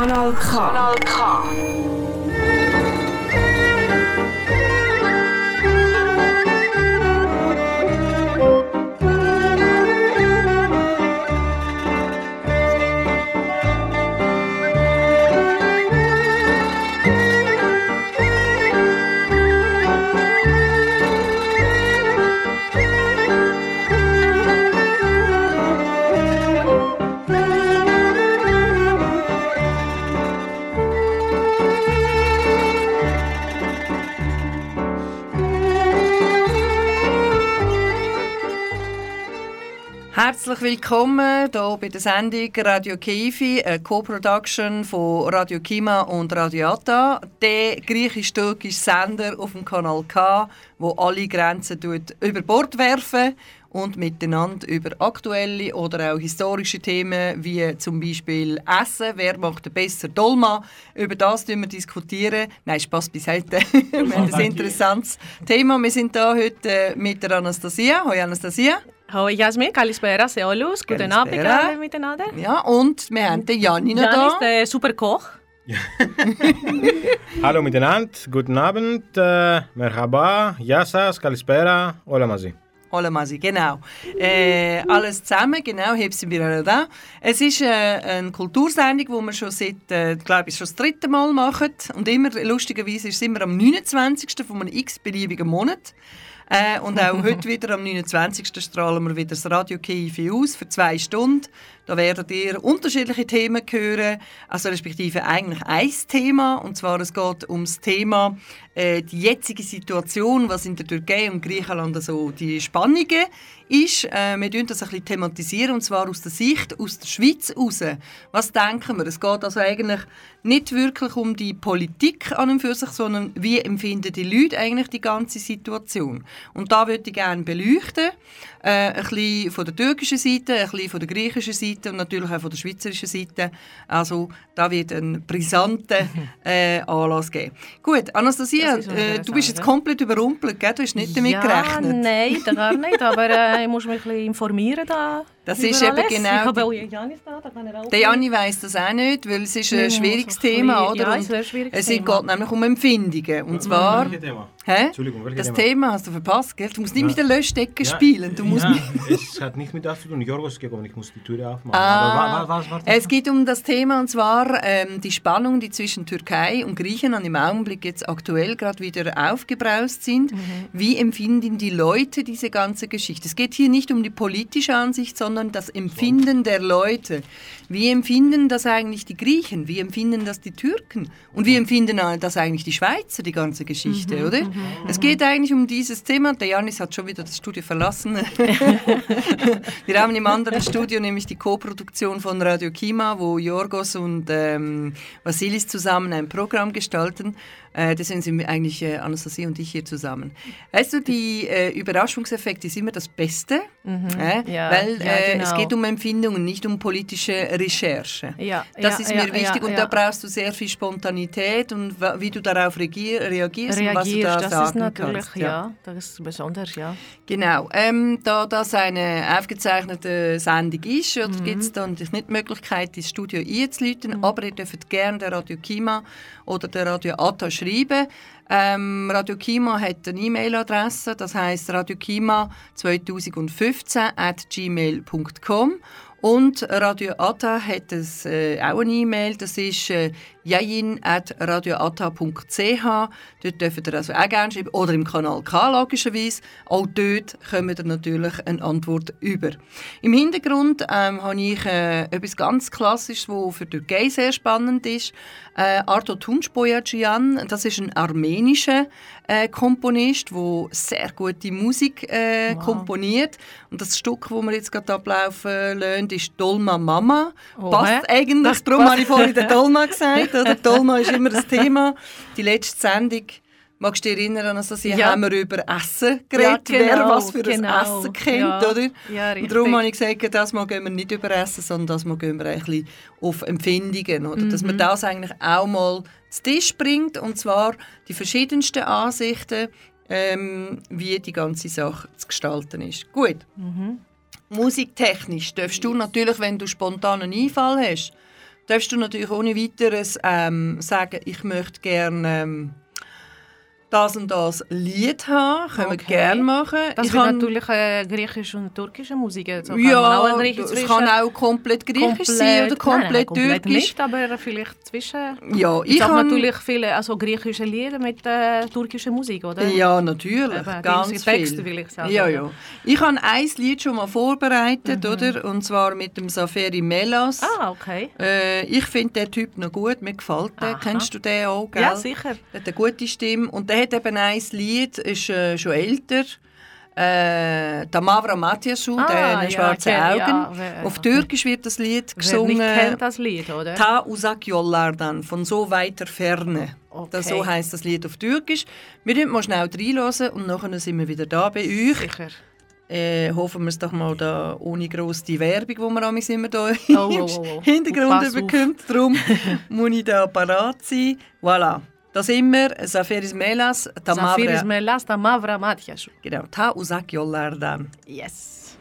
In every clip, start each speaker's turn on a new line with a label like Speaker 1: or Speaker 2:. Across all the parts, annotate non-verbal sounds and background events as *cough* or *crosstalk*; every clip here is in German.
Speaker 1: Kanal K. Kanal K.
Speaker 2: Herzlich willkommen hier bei der Sendung Radio Kifi, eine Co-Production von Radio Kima und Radio Atta. Der griechisch-türkische Sender auf dem Kanal K, wo alle Grenzen über Bord werfen und miteinander über aktuelle oder auch historische Themen wie zum Beispiel Essen, wer macht den besser Dolma, über das wir diskutieren. Nein, Spaß beiseite. *laughs* wir haben ein interessantes Thema. Wir sind hier heute mit der Anastasia. Hallo Anastasia.
Speaker 3: Hoi Jasmin, καλησπέρα σε όλους. Guten Abend
Speaker 2: Καλησπέρα.
Speaker 3: alle miteinander.
Speaker 2: Ja, und wir haben den Janni noch
Speaker 3: Jan
Speaker 2: da.
Speaker 3: ist der super Koch. *laughs*
Speaker 4: Hallo miteinander, guten Abend, äh, merhaba, γεια σας, καλησπέρα, όλα μαζί.
Speaker 2: Hola Masi, genau. Äh, alles zusammen, genau, heb sind wir alle da. Es ist äh, eine Kultursendung, die wir schon seit, äh, glaube ich, schon das dritte Mal machen. Und immer, lustigerweise, ist es immer am 29. von einem x-beliebigen Monat. Äh, und auch heute wieder am 29. strahlen wir wieder das Radio KIFI aus für zwei Stunden. Da werdet ihr unterschiedliche Themen hören, also respektive eigentlich ein Thema. Und zwar es geht um das Thema äh, die jetzige Situation, was in der Türkei und Griechenland also die Spannungen ist. Äh, wir tun das ein bisschen thematisieren und zwar aus der Sicht aus der Schweiz raus. Was denken wir? Es geht also eigentlich nicht wirklich um die Politik an und für sich, sondern wie empfinden die Leute eigentlich die ganze Situation. Und da würde ich gerne beleuchten, äh, ein bisschen von der türkischen Seite, ein bisschen von der griechischen Seite und natürlich auch von der schweizerischen Seite. Also da wird ein brisanter *laughs* äh, Anlass geben. Gut, Anastasia,
Speaker 3: ist
Speaker 2: äh, du bist jetzt komplett überrumpelt, gell? du hast nicht damit
Speaker 3: ja,
Speaker 2: gerechnet.
Speaker 3: nein, gar nicht, *laughs* aber äh, ich muss mich ein bisschen informieren da.
Speaker 2: Das ist eben
Speaker 3: alles.
Speaker 2: genau
Speaker 3: Ich habe auch Janis da, da kann er auch
Speaker 2: Der Janni weiss das auch nicht, weil es ist ein schwieriges
Speaker 3: ein
Speaker 2: Thema, oder?
Speaker 3: ja,
Speaker 2: Und
Speaker 3: ein sehr schwieriges
Speaker 2: es
Speaker 3: Thema.
Speaker 2: geht nämlich um Empfindungen. Und zwar... Hä?
Speaker 4: Entschuldigung, welches
Speaker 2: Das
Speaker 4: Thema?
Speaker 2: Thema hast du verpasst, gell? Du musst nicht
Speaker 4: Ja.
Speaker 2: mit der Löschdecke spielen. Du musst
Speaker 4: ja, *laughs* es hat nicht mit das zu tun. Jorgos ist gekommen, ich muss die Tür aufmachen.
Speaker 2: Ah,
Speaker 4: Aber wa- wa- was war
Speaker 2: es geht um das Thema und zwar ähm, die Spannung, die zwischen Türkei und Griechenland im Augenblick jetzt aktuell gerade wieder aufgebraust sind. Wie empfinden die Leute diese ganze Geschichte? Es geht hier nicht um die politische Ansicht, sondern das Empfinden der Leute. Wie empfinden das eigentlich die Griechen? Wie empfinden das die Türken? Und wie empfinden das eigentlich die Schweizer, die ganze Geschichte, oder? Es geht eigentlich um dieses Thema. Der Janis hat schon wieder das Studio verlassen. *laughs* Wir haben im anderen Studio nämlich die Co-Produktion von Radio Kima, wo Jorgos und ähm, Vasilis zusammen ein Programm gestalten. Äh, deswegen sind wir eigentlich äh, Anastasia und ich hier zusammen. Weißt du, die äh, Überraschungseffekte ist immer das Beste, äh,
Speaker 3: Ja,
Speaker 2: weil
Speaker 3: ja,
Speaker 2: äh,
Speaker 3: genau.
Speaker 2: es geht um Empfindungen, nicht um politische Recherche.
Speaker 3: Ja,
Speaker 2: Das ist mir wichtig und da brauchst du sehr viel Spontanität und wie du darauf reagier reagierst, und was du
Speaker 3: Reagierst,
Speaker 2: da
Speaker 3: das
Speaker 2: sagen
Speaker 3: ist natürlich,
Speaker 2: kannst.
Speaker 3: ja. das ist besonders, ja.
Speaker 2: Genau. Ähm, da das eine aufgezeichnete Sendung ist,
Speaker 3: Mhm.
Speaker 2: gibt es dann nicht die Möglichkeit, ins Studio einzuläuten, aber ihr dürft gerne der Radio Kima oder der Radio Atta schreiben. Ähm, Radio Kima hat eine E-Mail-Adresse, das heißt radiokima 2015 at gmail.com und Radio Atta hat es, äh, auch eine E-Mail, das ist äh, jain.radioatta.ch. Dort dürft ihr also auch gerne schreiben. Oder im Kanal K logischerweise. Auch dort kommt ihr natürlich eine Antwort über. Im Hintergrund ähm, habe ich äh, etwas ganz Klassisches, was für die Türkei sehr spannend ist. Äh, Arto Tunçboyacian, das ist ein armenischer äh, Komponist, der sehr gute Musik äh, komponiert. Und das Stück, das wir jetzt gerade ablaufen lassen, ist Dolma Mama.
Speaker 3: Oh,
Speaker 2: Passt
Speaker 3: hä?
Speaker 2: eigentlich,
Speaker 3: Das *laughs*
Speaker 2: darum habe ich vorhin den Dolma *laughs* gesagt. Oder? Dolma ist immer das Thema. Die letzte Sendung, magst du dich erinnern, also sie
Speaker 3: Ja.
Speaker 2: haben wir über Essen geredet,
Speaker 3: Ja,
Speaker 2: wer
Speaker 3: genau,
Speaker 2: was für
Speaker 3: genau.
Speaker 2: ein Essen kennt,
Speaker 3: Ja.
Speaker 2: oder?
Speaker 3: Ja,
Speaker 2: Und darum habe ich gesagt, das Mal gehen wir nicht über Essen, sondern das Mal gehen wir ein bisschen auf Empfindungen, oder? Dass man das eigentlich auch mal zu Tisch bringt, und zwar die verschiedensten Ansichten, ähm, wie die ganze Sache zu gestalten ist. Gut. Musiktechnisch darfst du natürlich, wenn du spontan einen Einfall hast, darfst du natürlich ohne weiteres ähm, sagen, ich möchte gerne ähm, das und das Lied haben. Können wir
Speaker 3: Okay.
Speaker 2: gerne machen.
Speaker 3: Das
Speaker 2: ich kann-
Speaker 3: natürlich äh, griechische und türkische Musik. So
Speaker 2: ja, es kann auch komplett griechisch sein oder
Speaker 3: Nein,
Speaker 2: komplett
Speaker 3: nein, komplett
Speaker 2: türkisch.
Speaker 3: nicht, aber vielleicht zwischen...
Speaker 2: Ja,
Speaker 3: Ich habe
Speaker 2: kann
Speaker 3: natürlich viele also griechische Lieder mit äh, türkischer Musik, oder?
Speaker 2: Ja, natürlich,
Speaker 3: Eben,
Speaker 2: ganz
Speaker 3: Texte
Speaker 2: viel.
Speaker 3: ich sagen,
Speaker 2: Ja, ja. Ich habe ein Lied schon mal vorbereitet,
Speaker 3: Mhm.
Speaker 2: oder? Und zwar mit dem Saferi Melas.
Speaker 3: Ah, okay.
Speaker 2: Äh, ich finde den Typ noch gut, mir gefällt der. Kennst du den auch, gell?
Speaker 3: Ja, sicher.
Speaker 2: Der hat eine gute Stimme. Und der hat eben ein Lied, ist äh, schon älter. Äh, der Mavra Matiasu,
Speaker 3: Ah,
Speaker 2: der
Speaker 3: ja,
Speaker 2: schwarzen
Speaker 3: ja,
Speaker 2: Augen.
Speaker 3: wer-
Speaker 2: Auf Türkisch wird das Lied
Speaker 3: Wer
Speaker 2: gesungen.
Speaker 3: nicht kennt das Lied, oder?
Speaker 2: Ta uzak yollardan, von so weiter Ferne. Das, so
Speaker 3: Okay.
Speaker 2: heisst das Lied auf Türkisch. Wir hören mal schnell reinhören und nachher sind wir wieder da bei euch.
Speaker 3: Sicher.
Speaker 2: Äh, hoffen wir es doch mal da ohne gross die Werbung, die wir amigs immer da
Speaker 3: Oh,
Speaker 2: im
Speaker 3: oh, oh, oh.
Speaker 2: Hintergrund bekommt. Darum *laughs* muss ich da parat sein. Voilà. Da sind wir. Safiris Melas,
Speaker 3: Zafiris
Speaker 2: Tamavra.
Speaker 3: Melas da Mavra Matiasu.
Speaker 2: Genau. Ta uzak yollardan.
Speaker 3: Yes.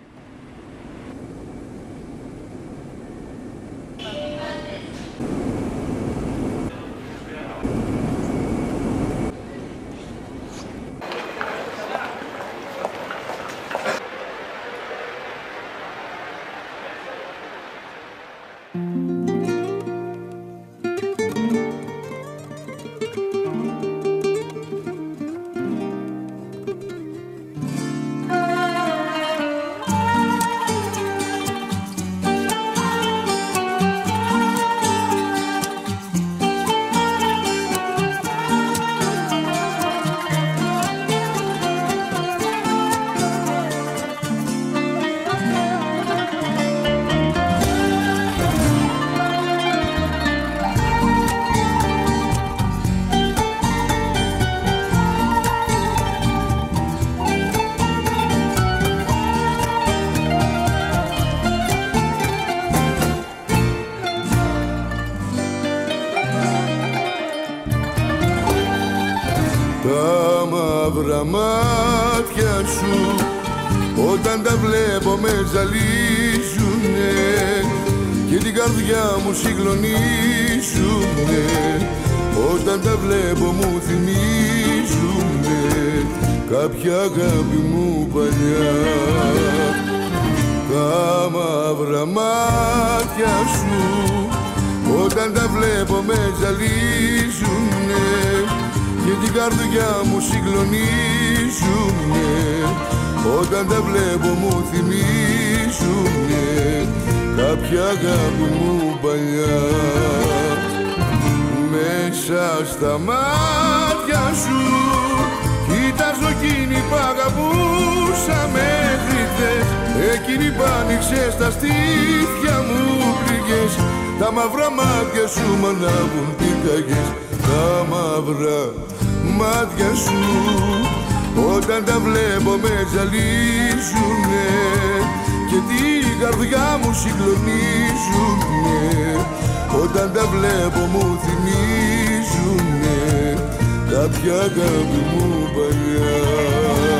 Speaker 5: Καρδιά μου συγκλονίζουνε. Όταν τα βλέπω μου θυμίζουνε. Κάποια αγάπη μου παλιά. Τα μαύρα μάτια σου. Όταν τα βλέπω με ζαλίζουνε. Και την καρδιά μου συγκλονίζουνε όταν τα βλέπω μου θυμίζουνε κάποια αγάπη μου παλιά. Μέσα στα μάτια σου Κοιτάζω εκείνη που αγαπούσα μέχρι χθες. Εκείνη που άνοιξε στα στήθια μου πληγές. Τα μαύρα μάτια σου μ' ανάβουν πυρκαγιές Τα μαύρα μάτια σου Όταν τα βλέπω με ζαλίζουνε Και την καρδιά μου συγκλονίζουνε. Όταν τα βλέπω μου θυμίζουνε. Κάποια αγάπη μου παλιά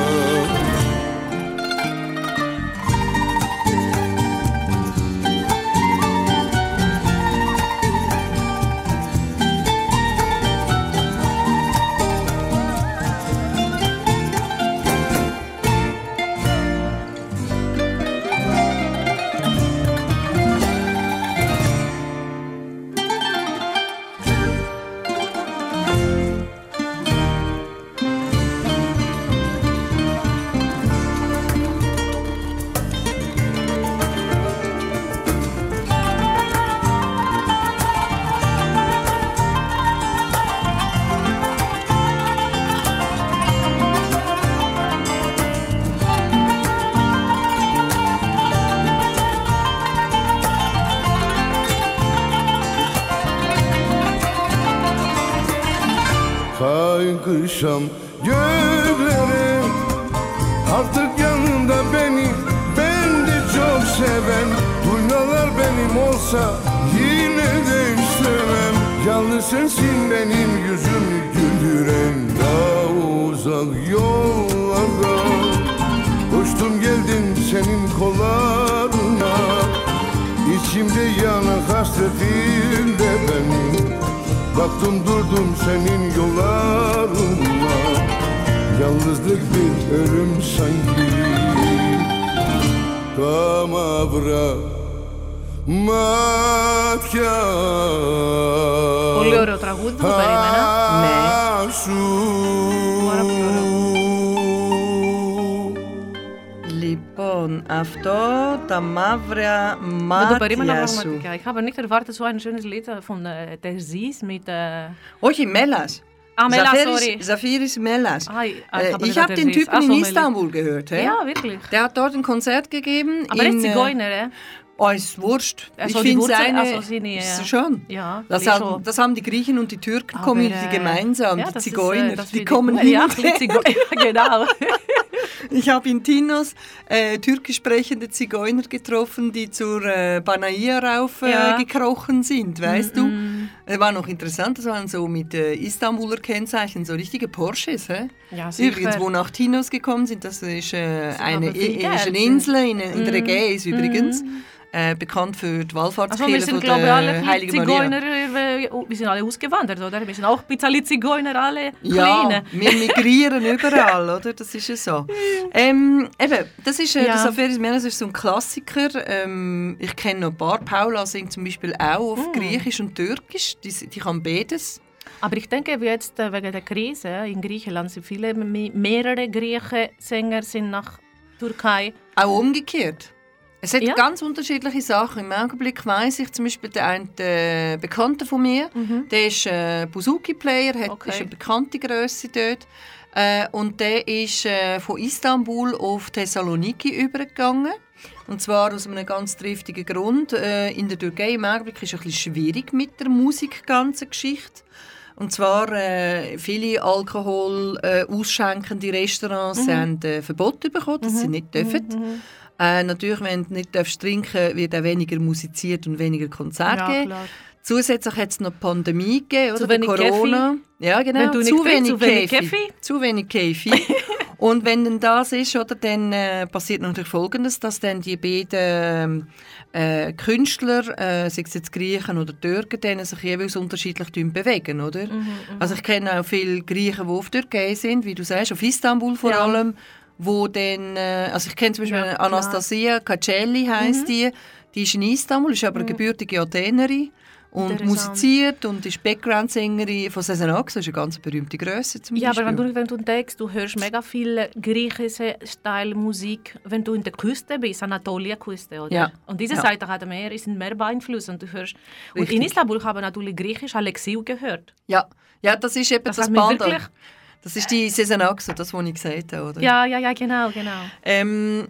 Speaker 3: Δεν το περίμενα
Speaker 2: μάτια σου.
Speaker 3: πραγματικά. Ich habe nicht erwartet, so ein schönes Lied von äh, der Sis mit... Äh,
Speaker 2: Όχι, Melas.
Speaker 3: ah, Mela,
Speaker 2: Zafiris-
Speaker 3: sorry.
Speaker 2: Zafiris Melas.
Speaker 3: Ah, ich- ah,
Speaker 2: Äh,
Speaker 3: ich habe
Speaker 2: ich
Speaker 3: nicht
Speaker 2: habe den
Speaker 3: Aziz.
Speaker 2: Typen
Speaker 3: Ach so,
Speaker 2: in
Speaker 3: Meli.
Speaker 2: Istanbul gehört. He?
Speaker 3: Ja, wirklich.
Speaker 2: Der hat dort ein Konzert gegeben.
Speaker 3: Aber er
Speaker 2: in,
Speaker 3: ist
Speaker 2: äh,
Speaker 3: Zigeuner, äh?
Speaker 2: Oh, ist wurscht.
Speaker 3: Also
Speaker 2: ich
Speaker 3: die
Speaker 2: finde
Speaker 3: Wurzel-
Speaker 2: seine...
Speaker 3: also seine,
Speaker 2: ist
Speaker 3: äh,
Speaker 2: schon.
Speaker 3: Ja,
Speaker 2: Das
Speaker 3: wie
Speaker 2: haben,
Speaker 3: schon.
Speaker 2: das haben die Griechen und die Türken
Speaker 3: Aber,
Speaker 2: Community
Speaker 3: äh,
Speaker 2: gemeinsam,
Speaker 3: ja,
Speaker 2: die
Speaker 3: das ist, äh,
Speaker 2: Zigeuner.
Speaker 3: das
Speaker 2: die
Speaker 3: finde ich
Speaker 2: kommen
Speaker 3: gut.
Speaker 2: hin.
Speaker 3: Ja, die Zigeuner, *laughs* genau. *laughs*
Speaker 2: Ich habe in Tinos äh, türkisch sprechende Zigeuner getroffen, die zur äh, Banaia rauf äh,
Speaker 3: Ja.
Speaker 2: gekrochen sind, weißt du? Das war noch interessant, das waren so mit äh, Istanbuler Kennzeichen, so richtige Porsches. Hä?
Speaker 3: Ja, sicher.
Speaker 2: Übrigens, wo nach Tinos gekommen sind, das ist, äh,
Speaker 3: Sie
Speaker 2: eine, ist eine
Speaker 3: Geld.
Speaker 2: Insel in, in der Ägäis übrigens. Äh, bekannt für die
Speaker 3: Also wir
Speaker 2: Wallfahrtskirche
Speaker 3: sind,
Speaker 2: von
Speaker 3: alle
Speaker 2: Heiligen.
Speaker 3: Zigeuner, äh, wir sind alle ausgewandert, oder? Wir sind auch ein bisschen Zigeuner, alle
Speaker 2: Ja,
Speaker 3: Kleine.
Speaker 2: wir migrieren *laughs* überall, oder? Das ist ja so. Ähm, eben, das ist, äh,
Speaker 3: Ja.
Speaker 2: das Menes ist so ein Klassiker. Ähm, ich kenne noch ein paar. Paula singt zum Beispiel auch auf
Speaker 3: Mm.
Speaker 2: Griechisch und Türkisch. Die, die kann beides.
Speaker 3: Aber ich denke, jetzt äh, wegen der Krise in Griechenland sind viele, me- mehrere Griechen Sänger sind nach Türkei.
Speaker 2: Auch umgekehrt. Es hat
Speaker 3: Ja.
Speaker 2: ganz unterschiedliche Sachen. Im Augenblick weiss ich zum Beispiel, der eine Bekannte von mir, der ist äh, Buzuki-Player,
Speaker 3: Mhm. Okay.
Speaker 2: ist eine bekannte Größe dort. Äh, und der ist äh, von Istanbul auf Thessaloniki übergegangen. Und zwar aus einem ganz triftigen Grund. Äh, in der Türkei im Augenblick ist es ein bisschen schwierig mit der Musik, ganze Geschichte. Und zwar äh, viele Alkohol äh, ausschenkende Restaurants
Speaker 3: Mhm.
Speaker 2: haben äh, Verbot bekommen, dass sie nicht dürfen. Äh, natürlich, wenn du nicht darfst trinken wird auch weniger musiziert und weniger Konzerte
Speaker 3: Ja,
Speaker 2: geben. Zusätzlich hat es noch die Pandemie gegeben,
Speaker 3: Zu
Speaker 2: oder?
Speaker 3: wenig
Speaker 2: Corona. Ja, genau.
Speaker 3: Nicht
Speaker 2: zu,
Speaker 3: willst,
Speaker 2: wenig
Speaker 3: zu wenig
Speaker 2: Käfi.
Speaker 3: Käfi.
Speaker 2: Zu wenig Käfi. *laughs* Und wenn dann das ist, oder, dann äh, passiert natürlich Folgendes, dass dann die beiden äh, Künstler, äh, sei es jetzt Griechen oder Türken, sich jeweils unterschiedlich bewegen, oder?
Speaker 3: Mhm,
Speaker 2: Also ich kenne auch viele Griechen, die auf Türkei sind, wie du sagst, auf Istanbul vor
Speaker 3: Ja.
Speaker 2: allem, wo dann, äh, also ich kenne zum Beispiel
Speaker 3: Ja. Mhm.
Speaker 2: Anastasia Cacelli heisst die, die ist in Istanbul, ist aber eine gebürtige Athenerin und musiziert und ist Background-Sängerin von Sesanax, das ist eine ganz berühmte Größe zum
Speaker 3: Ja, aber wenn du, wenn du denkst, du hörst mega viel griechische Style-Musik, wenn du in der Küste bist, Anatolia-Küste, oder?
Speaker 2: Ja.
Speaker 3: Und diese
Speaker 2: Ja.
Speaker 3: Seite hat mehr, ist mehr beeinflusst und du hörst. Und
Speaker 2: Richtig.
Speaker 3: in Istanbul habe ich natürlich griechisch Alexiou gehört.
Speaker 2: ja. ja, das ist eben
Speaker 3: Das
Speaker 2: das, Band. Das ist die Sesanax, das, was ich gesagt habe, oder?
Speaker 3: Ja, ja, ja, genau, genau.
Speaker 2: Ähm,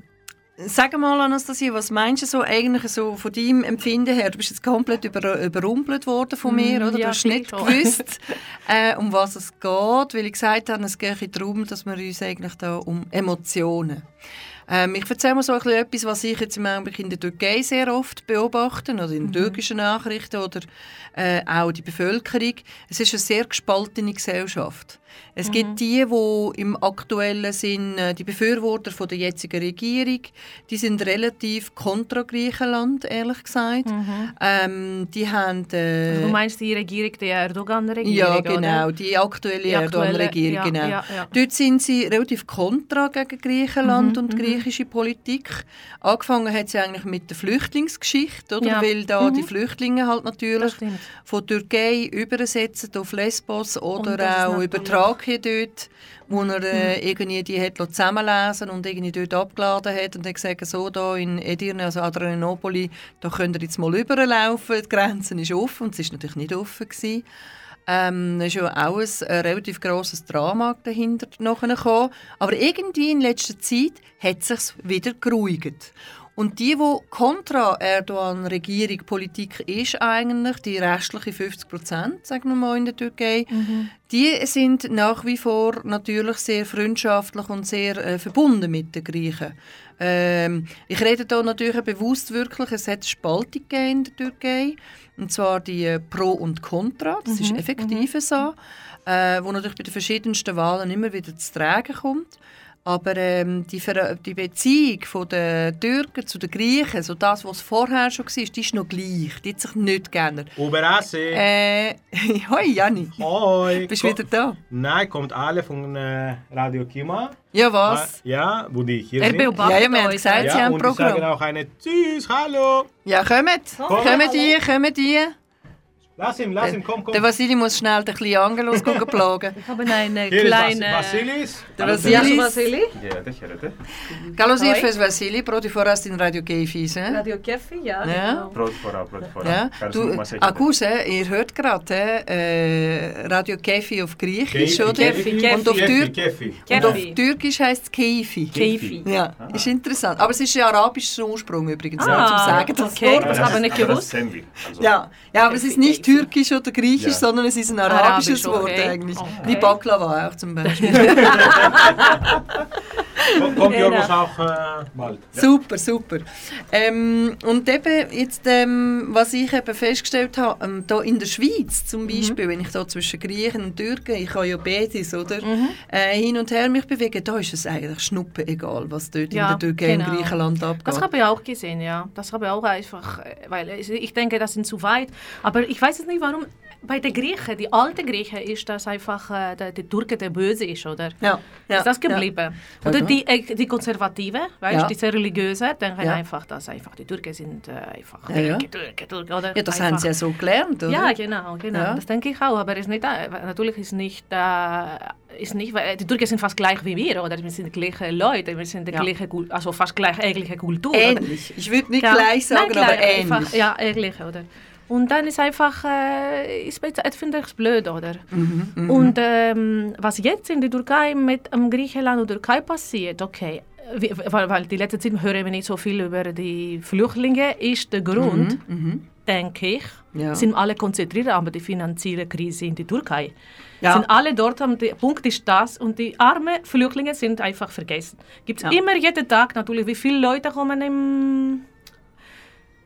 Speaker 2: sag mal, Anastasia, was meinst du so eigentlich so von deinem Empfinden her? Du bist jetzt komplett über, überrumpelt worden von mir, oder? Du
Speaker 3: Mm, ja,
Speaker 2: hast
Speaker 3: viel
Speaker 2: nicht
Speaker 3: schon.
Speaker 2: gewusst, äh, um was es geht, weil ich gesagt habe, es geht darum, dass wir uns eigentlich da um Emotionen ähm, ich erzähle mal so ein bisschen etwas, was ich jetzt im Augenblick in der Türkei sehr oft beobachte, oder in
Speaker 3: Mhm.
Speaker 2: türkischen Nachrichten oder äh, auch die Bevölkerung. Es ist eine sehr gespaltene Gesellschaft. Es
Speaker 3: Mhm.
Speaker 2: gibt die, die im aktuellen Sinn äh, die Befürworter von der jetzigen Regierung, die sind relativ kontra Griechenland, ehrlich gesagt. Ähm, die haben äh,
Speaker 3: Mhm. Also du meinst die Regierung, die Erdogan-Regierung,
Speaker 2: ja, genau,
Speaker 3: oder?
Speaker 2: die aktuelle Erdogan-Regierung,
Speaker 3: ja,
Speaker 2: genau.
Speaker 3: ja, ja.
Speaker 2: Dort sind sie relativ kontra gegen Griechenland
Speaker 3: Mhm,
Speaker 2: und griechische Politik. Angefangen hat sie eigentlich mit der Flüchtlingsgeschichte, oder? Weil da die Flüchtlinge halt natürlich von Türkei übersetzen auf Lesbos oder auch
Speaker 3: natürlich-
Speaker 2: Hier dort, wo er äh, irgendwie die hat zusammenlesen und irgendwie dort abgeladen hat und dann gesagt, so da in Edirne, also Adrianopoli, da könnt ihr jetzt mal überlaufen, die Grenze ist offen und es war natürlich nicht offen. Gewesen. Ähm, es ist ja auch ein, äh, relativ grosses Drama dahinter gekommen. Aber irgendwie in letzter Zeit hat es sich wieder geruhigt. Und die, die kontra Erdogan-Regierung Politik ist eigentlich, die restlichen 50 Prozent, sagen wir mal in der Türkei, die sind nach wie vor natürlich sehr freundschaftlich und sehr äh, verbunden mit den Griechen. Ähm, ich rede hier natürlich bewusst wirklich, es hat Spaltung in der Türkei, und zwar die äh, Pro und Contra, das ist effektiv so, äh, wo natürlich bei den verschiedensten Wahlen immer wieder zu tragen kommt. Aber ähm, die, Ver die Beziehung von der Türken zu den Griechen, so das, was vorher schon war, die ist noch gleich. Die hat sich nicht geändert.
Speaker 4: Uberase.
Speaker 2: Äh, *laughs* hoi, Janni.
Speaker 4: Hoi.
Speaker 2: Bist du wieder da?
Speaker 4: Nein, kommt alle von äh, Radio Kima.
Speaker 2: Ja, was?
Speaker 4: Ja, wo die hier
Speaker 3: Er
Speaker 4: sind.
Speaker 2: Ja, ja, wir haben gesagt,
Speaker 3: ja.
Speaker 2: Sie haben
Speaker 4: und
Speaker 2: ein
Speaker 4: die sagen
Speaker 2: Programm.
Speaker 4: auch eine Tschüss, hallo.
Speaker 2: Ja, kommt. Kommt die, kommt die.
Speaker 4: Lass ihn, lass ihn, komm, komm.
Speaker 2: Der Vasili muss schnell den kleinen Angelos gucken plagen.
Speaker 3: Ich habe eine
Speaker 4: Hier ist
Speaker 3: kleine...
Speaker 4: Vas- Vasilis.
Speaker 2: Der
Speaker 6: Γεια σου
Speaker 2: Vasilis.
Speaker 6: Βασίλη.
Speaker 4: Χαίρετε, χαίρετε.
Speaker 2: Καλώς ήρθες Βασίλη, πρώτη φορά στην Radio Kefis. Ε?
Speaker 6: Ραδιοκέφι, γεια.
Speaker 2: Ja.
Speaker 7: Πρώτη φορά, πρώτη φορά.
Speaker 2: Ja,
Speaker 7: Ευχαριστούμε
Speaker 2: du,
Speaker 7: που μας έχετε.
Speaker 2: Akkus, äh, ihr hört gerade äh, Radio Kefi auf Griechisch,
Speaker 4: Kefi,
Speaker 2: oder?
Speaker 3: Kefi,
Speaker 2: Und auf,
Speaker 4: Kefi,
Speaker 2: Tür
Speaker 4: Kefi.
Speaker 2: und auf
Speaker 3: Kefi.
Speaker 2: Türkisch heißt es Kefi.
Speaker 3: Kefi.
Speaker 2: Ja, ist interessant. Aber es ist ja arabischer Ursprung übrigens,
Speaker 3: Ah,
Speaker 2: nur zum Sagen. Das
Speaker 3: okay.
Speaker 2: Wort.
Speaker 3: Das
Speaker 7: Aber
Speaker 3: habe ich nicht
Speaker 7: aber das
Speaker 3: gewusst.
Speaker 7: sind wir. Also,
Speaker 2: Ja, ja, aber es ist nicht
Speaker 3: Kefi.
Speaker 2: türkisch oder griechisch,
Speaker 7: Ja.
Speaker 2: sondern es ist ein arabisches
Speaker 3: Arabisch,
Speaker 2: Wort
Speaker 3: okay.
Speaker 2: eigentlich.
Speaker 3: Okay.
Speaker 2: Wie Baklava auch zum Beispiel. *laughs* *laughs*
Speaker 4: Kom- Kommt
Speaker 3: Genau.
Speaker 4: Jorgos auch äh, bald. Ja.
Speaker 2: Super, super. Ähm, und eben jetzt, ähm, was ich eben festgestellt habe, ähm, da in der Schweiz zum Beispiel, wenn ich da zwischen Griechen und Türken, ich habe ja beides, oder, äh, hin und her mich bewege, da ist es eigentlich schnuppe egal, was dort
Speaker 3: Ja,
Speaker 2: in der Türkei
Speaker 3: genau.
Speaker 2: und Griechenland abgeht.
Speaker 3: Das habe ich auch gesehen, ja. Das habe ich auch einfach, äh, weil ich denke, das sind zu weit. Aber ich weiß es nicht, warum. Bei den Griechen, die alten Griechen, ist das einfach äh, der, der Türke, der böse ist, oder?
Speaker 2: ja, ja,
Speaker 3: ist das geblieben? Oder
Speaker 2: Ja.
Speaker 3: Die, die Konservative, weißt,
Speaker 2: Ja.
Speaker 3: die sehr religiöse, denken
Speaker 2: Ja.
Speaker 3: einfach, dass einfach die Türken sind äh, einfach
Speaker 2: Ja, ja.
Speaker 3: Türke, Türke, oder?
Speaker 2: Ja, das
Speaker 3: einfach.
Speaker 2: haben sie ja so gelernt, oder?
Speaker 3: Ja, genau, genau.
Speaker 2: Ja.
Speaker 3: Das denke ich auch. Aber ist nicht, äh, natürlich ist nicht, äh, ist nicht, weil die Türken sind fast gleich wie wir, oder? Wir sind die gleichen Leute, wir sind die gleiche, also fast gleich ähnliche Kultur. oder?
Speaker 2: Ähnlich. Ich würde nicht gleich sagen,
Speaker 3: Nein,
Speaker 2: aber
Speaker 3: gleich,
Speaker 2: ähnlich.
Speaker 3: Einfach, ja, ähnlich, oder? Und dann ist einfach, äh, ich finde ich blöd, oder?
Speaker 2: Mhm,
Speaker 3: Und ähm, was jetzt in der Türkei mit ähm, Griechenland und Türkei passiert, okay, weil, weil die letzte Zeit hören wir nicht so viel über die Flüchtlinge, ist der Grund, denke ich,
Speaker 2: Mhm, Ja.
Speaker 3: sind alle konzentriert an die finanzielle Krise in der Türkei.
Speaker 2: Ja.
Speaker 3: Sind alle dort, am- der Punkt ist das und die armen Flüchtlinge sind einfach vergessen. Gibt es
Speaker 2: Ja.
Speaker 3: immer jeden Tag natürlich, wie viele Leute kommen im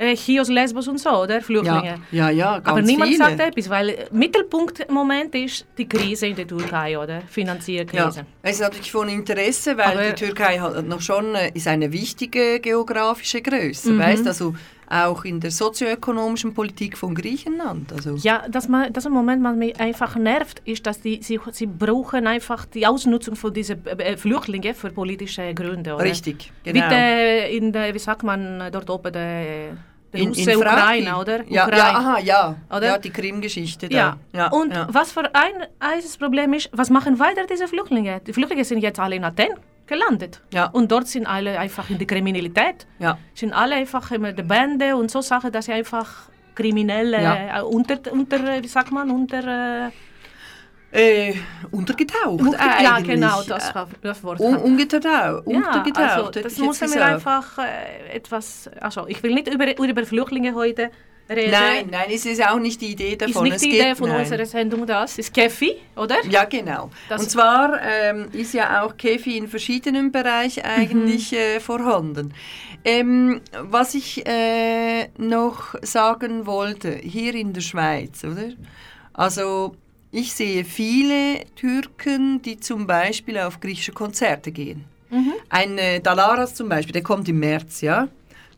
Speaker 3: äh, Chios, Lesbos und so, oder? Flüchtlinge.
Speaker 2: Ja, ja, ja, ganz
Speaker 3: Aber niemand
Speaker 2: viele.
Speaker 3: sagt etwas, weil äh, Mittelpunkt im Moment ist die Krise in der Türkei, oder? Finanzielle
Speaker 2: Ja,
Speaker 3: Krise.
Speaker 2: es ist natürlich von Interesse, weil
Speaker 3: Aber-
Speaker 2: die Türkei hat noch schon äh, ist eine wichtige geografische Größe,
Speaker 3: Mhm.
Speaker 2: weißt also auch in der sozioökonomischen Politik von Griechenland. Also
Speaker 3: Ja, das, ma- das im Moment, was mich einfach nervt, ist, dass die, sie, sie brauchen einfach die Ausnutzung von diesen äh, Flüchtlingen für politische Gründe, oder?
Speaker 2: richtig, genau.
Speaker 3: der, in der, wie sagt man äh, dort oben, der, der. Ukraine, oder?
Speaker 2: Ja,
Speaker 3: Ukraine.
Speaker 2: ja, aha, ja.
Speaker 3: Oder?
Speaker 2: Ja, die Krim-Geschichte.
Speaker 3: Ja.
Speaker 2: ja
Speaker 3: und
Speaker 2: ja.
Speaker 3: was für ein eines Problem ist, was machen weiter diese Flüchtlinge? Die Flüchtlinge sind jetzt alle in Athen gelandet.
Speaker 2: Ja.
Speaker 3: Und dort sind alle einfach in der Kriminalität.
Speaker 2: Ja.
Speaker 3: Sind alle einfach in der Bände und so Sachen, dass sie einfach Kriminelle
Speaker 2: Ja.
Speaker 3: äh, unter, unter, wie sagt man, unter... Äh,
Speaker 2: untergetaucht
Speaker 3: unter- ja, genau, das, war das Wort.
Speaker 2: Un ungetaucht,
Speaker 3: ja,
Speaker 2: untergetaucht.
Speaker 3: also, das muss man einfach äh, etwas... Also, ich will nicht über, über Flüchtlinge heute reden.
Speaker 2: Nein, nein, es ist auch nicht die Idee
Speaker 3: Ist
Speaker 2: davon.
Speaker 3: nicht
Speaker 2: Es
Speaker 3: die
Speaker 2: geht-
Speaker 3: Idee von
Speaker 2: nein.
Speaker 3: unserer Sendung das. Ist Kefi, oder?
Speaker 2: Ja, genau.
Speaker 3: Das-
Speaker 2: und zwar ähm, ist ja auch Kefi in verschiedenen Bereichen eigentlich
Speaker 3: Mhm.
Speaker 2: äh, vorhanden. Ähm, was ich äh, noch sagen wollte, hier in der Schweiz, oder? Also ich sehe viele Türken, die zum Beispiel auf griechische Konzerte gehen.
Speaker 3: Mhm.
Speaker 2: Ein äh, Dalaras zum Beispiel, der kommt im März, ja.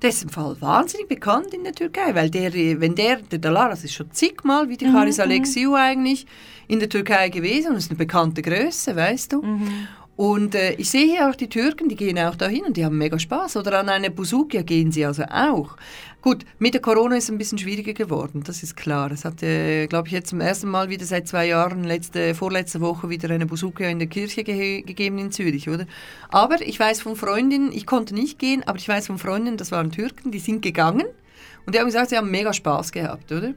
Speaker 2: Der ist im Fall wahnsinnig bekannt in der Türkei, weil der, äh, wenn der, der Dalaras ist schon zigmal, wie die Charis Alexiou eigentlich, in der Türkei gewesen und ist eine bekannte Größe, weißt du. Und äh, ich sehe hier auch die Türken, die gehen auch dahin und die haben mega Spaß. Oder an eine Busukia gehen sie also auch. Gut, mit der Corona ist es ein bisschen schwieriger geworden, das ist klar. Es hat, äh, glaube ich, jetzt zum ersten Mal wieder seit zwei Jahren, letzte, vorletzte Woche, wieder eine Busukia in der Kirche ge gegeben in Zürich, oder? Aber ich weiß von Freundinnen, ich konnte nicht gehen, aber ich weiß von Freundinnen, das waren Türken, die sind gegangen und die haben gesagt, sie haben mega Spaß gehabt, oder?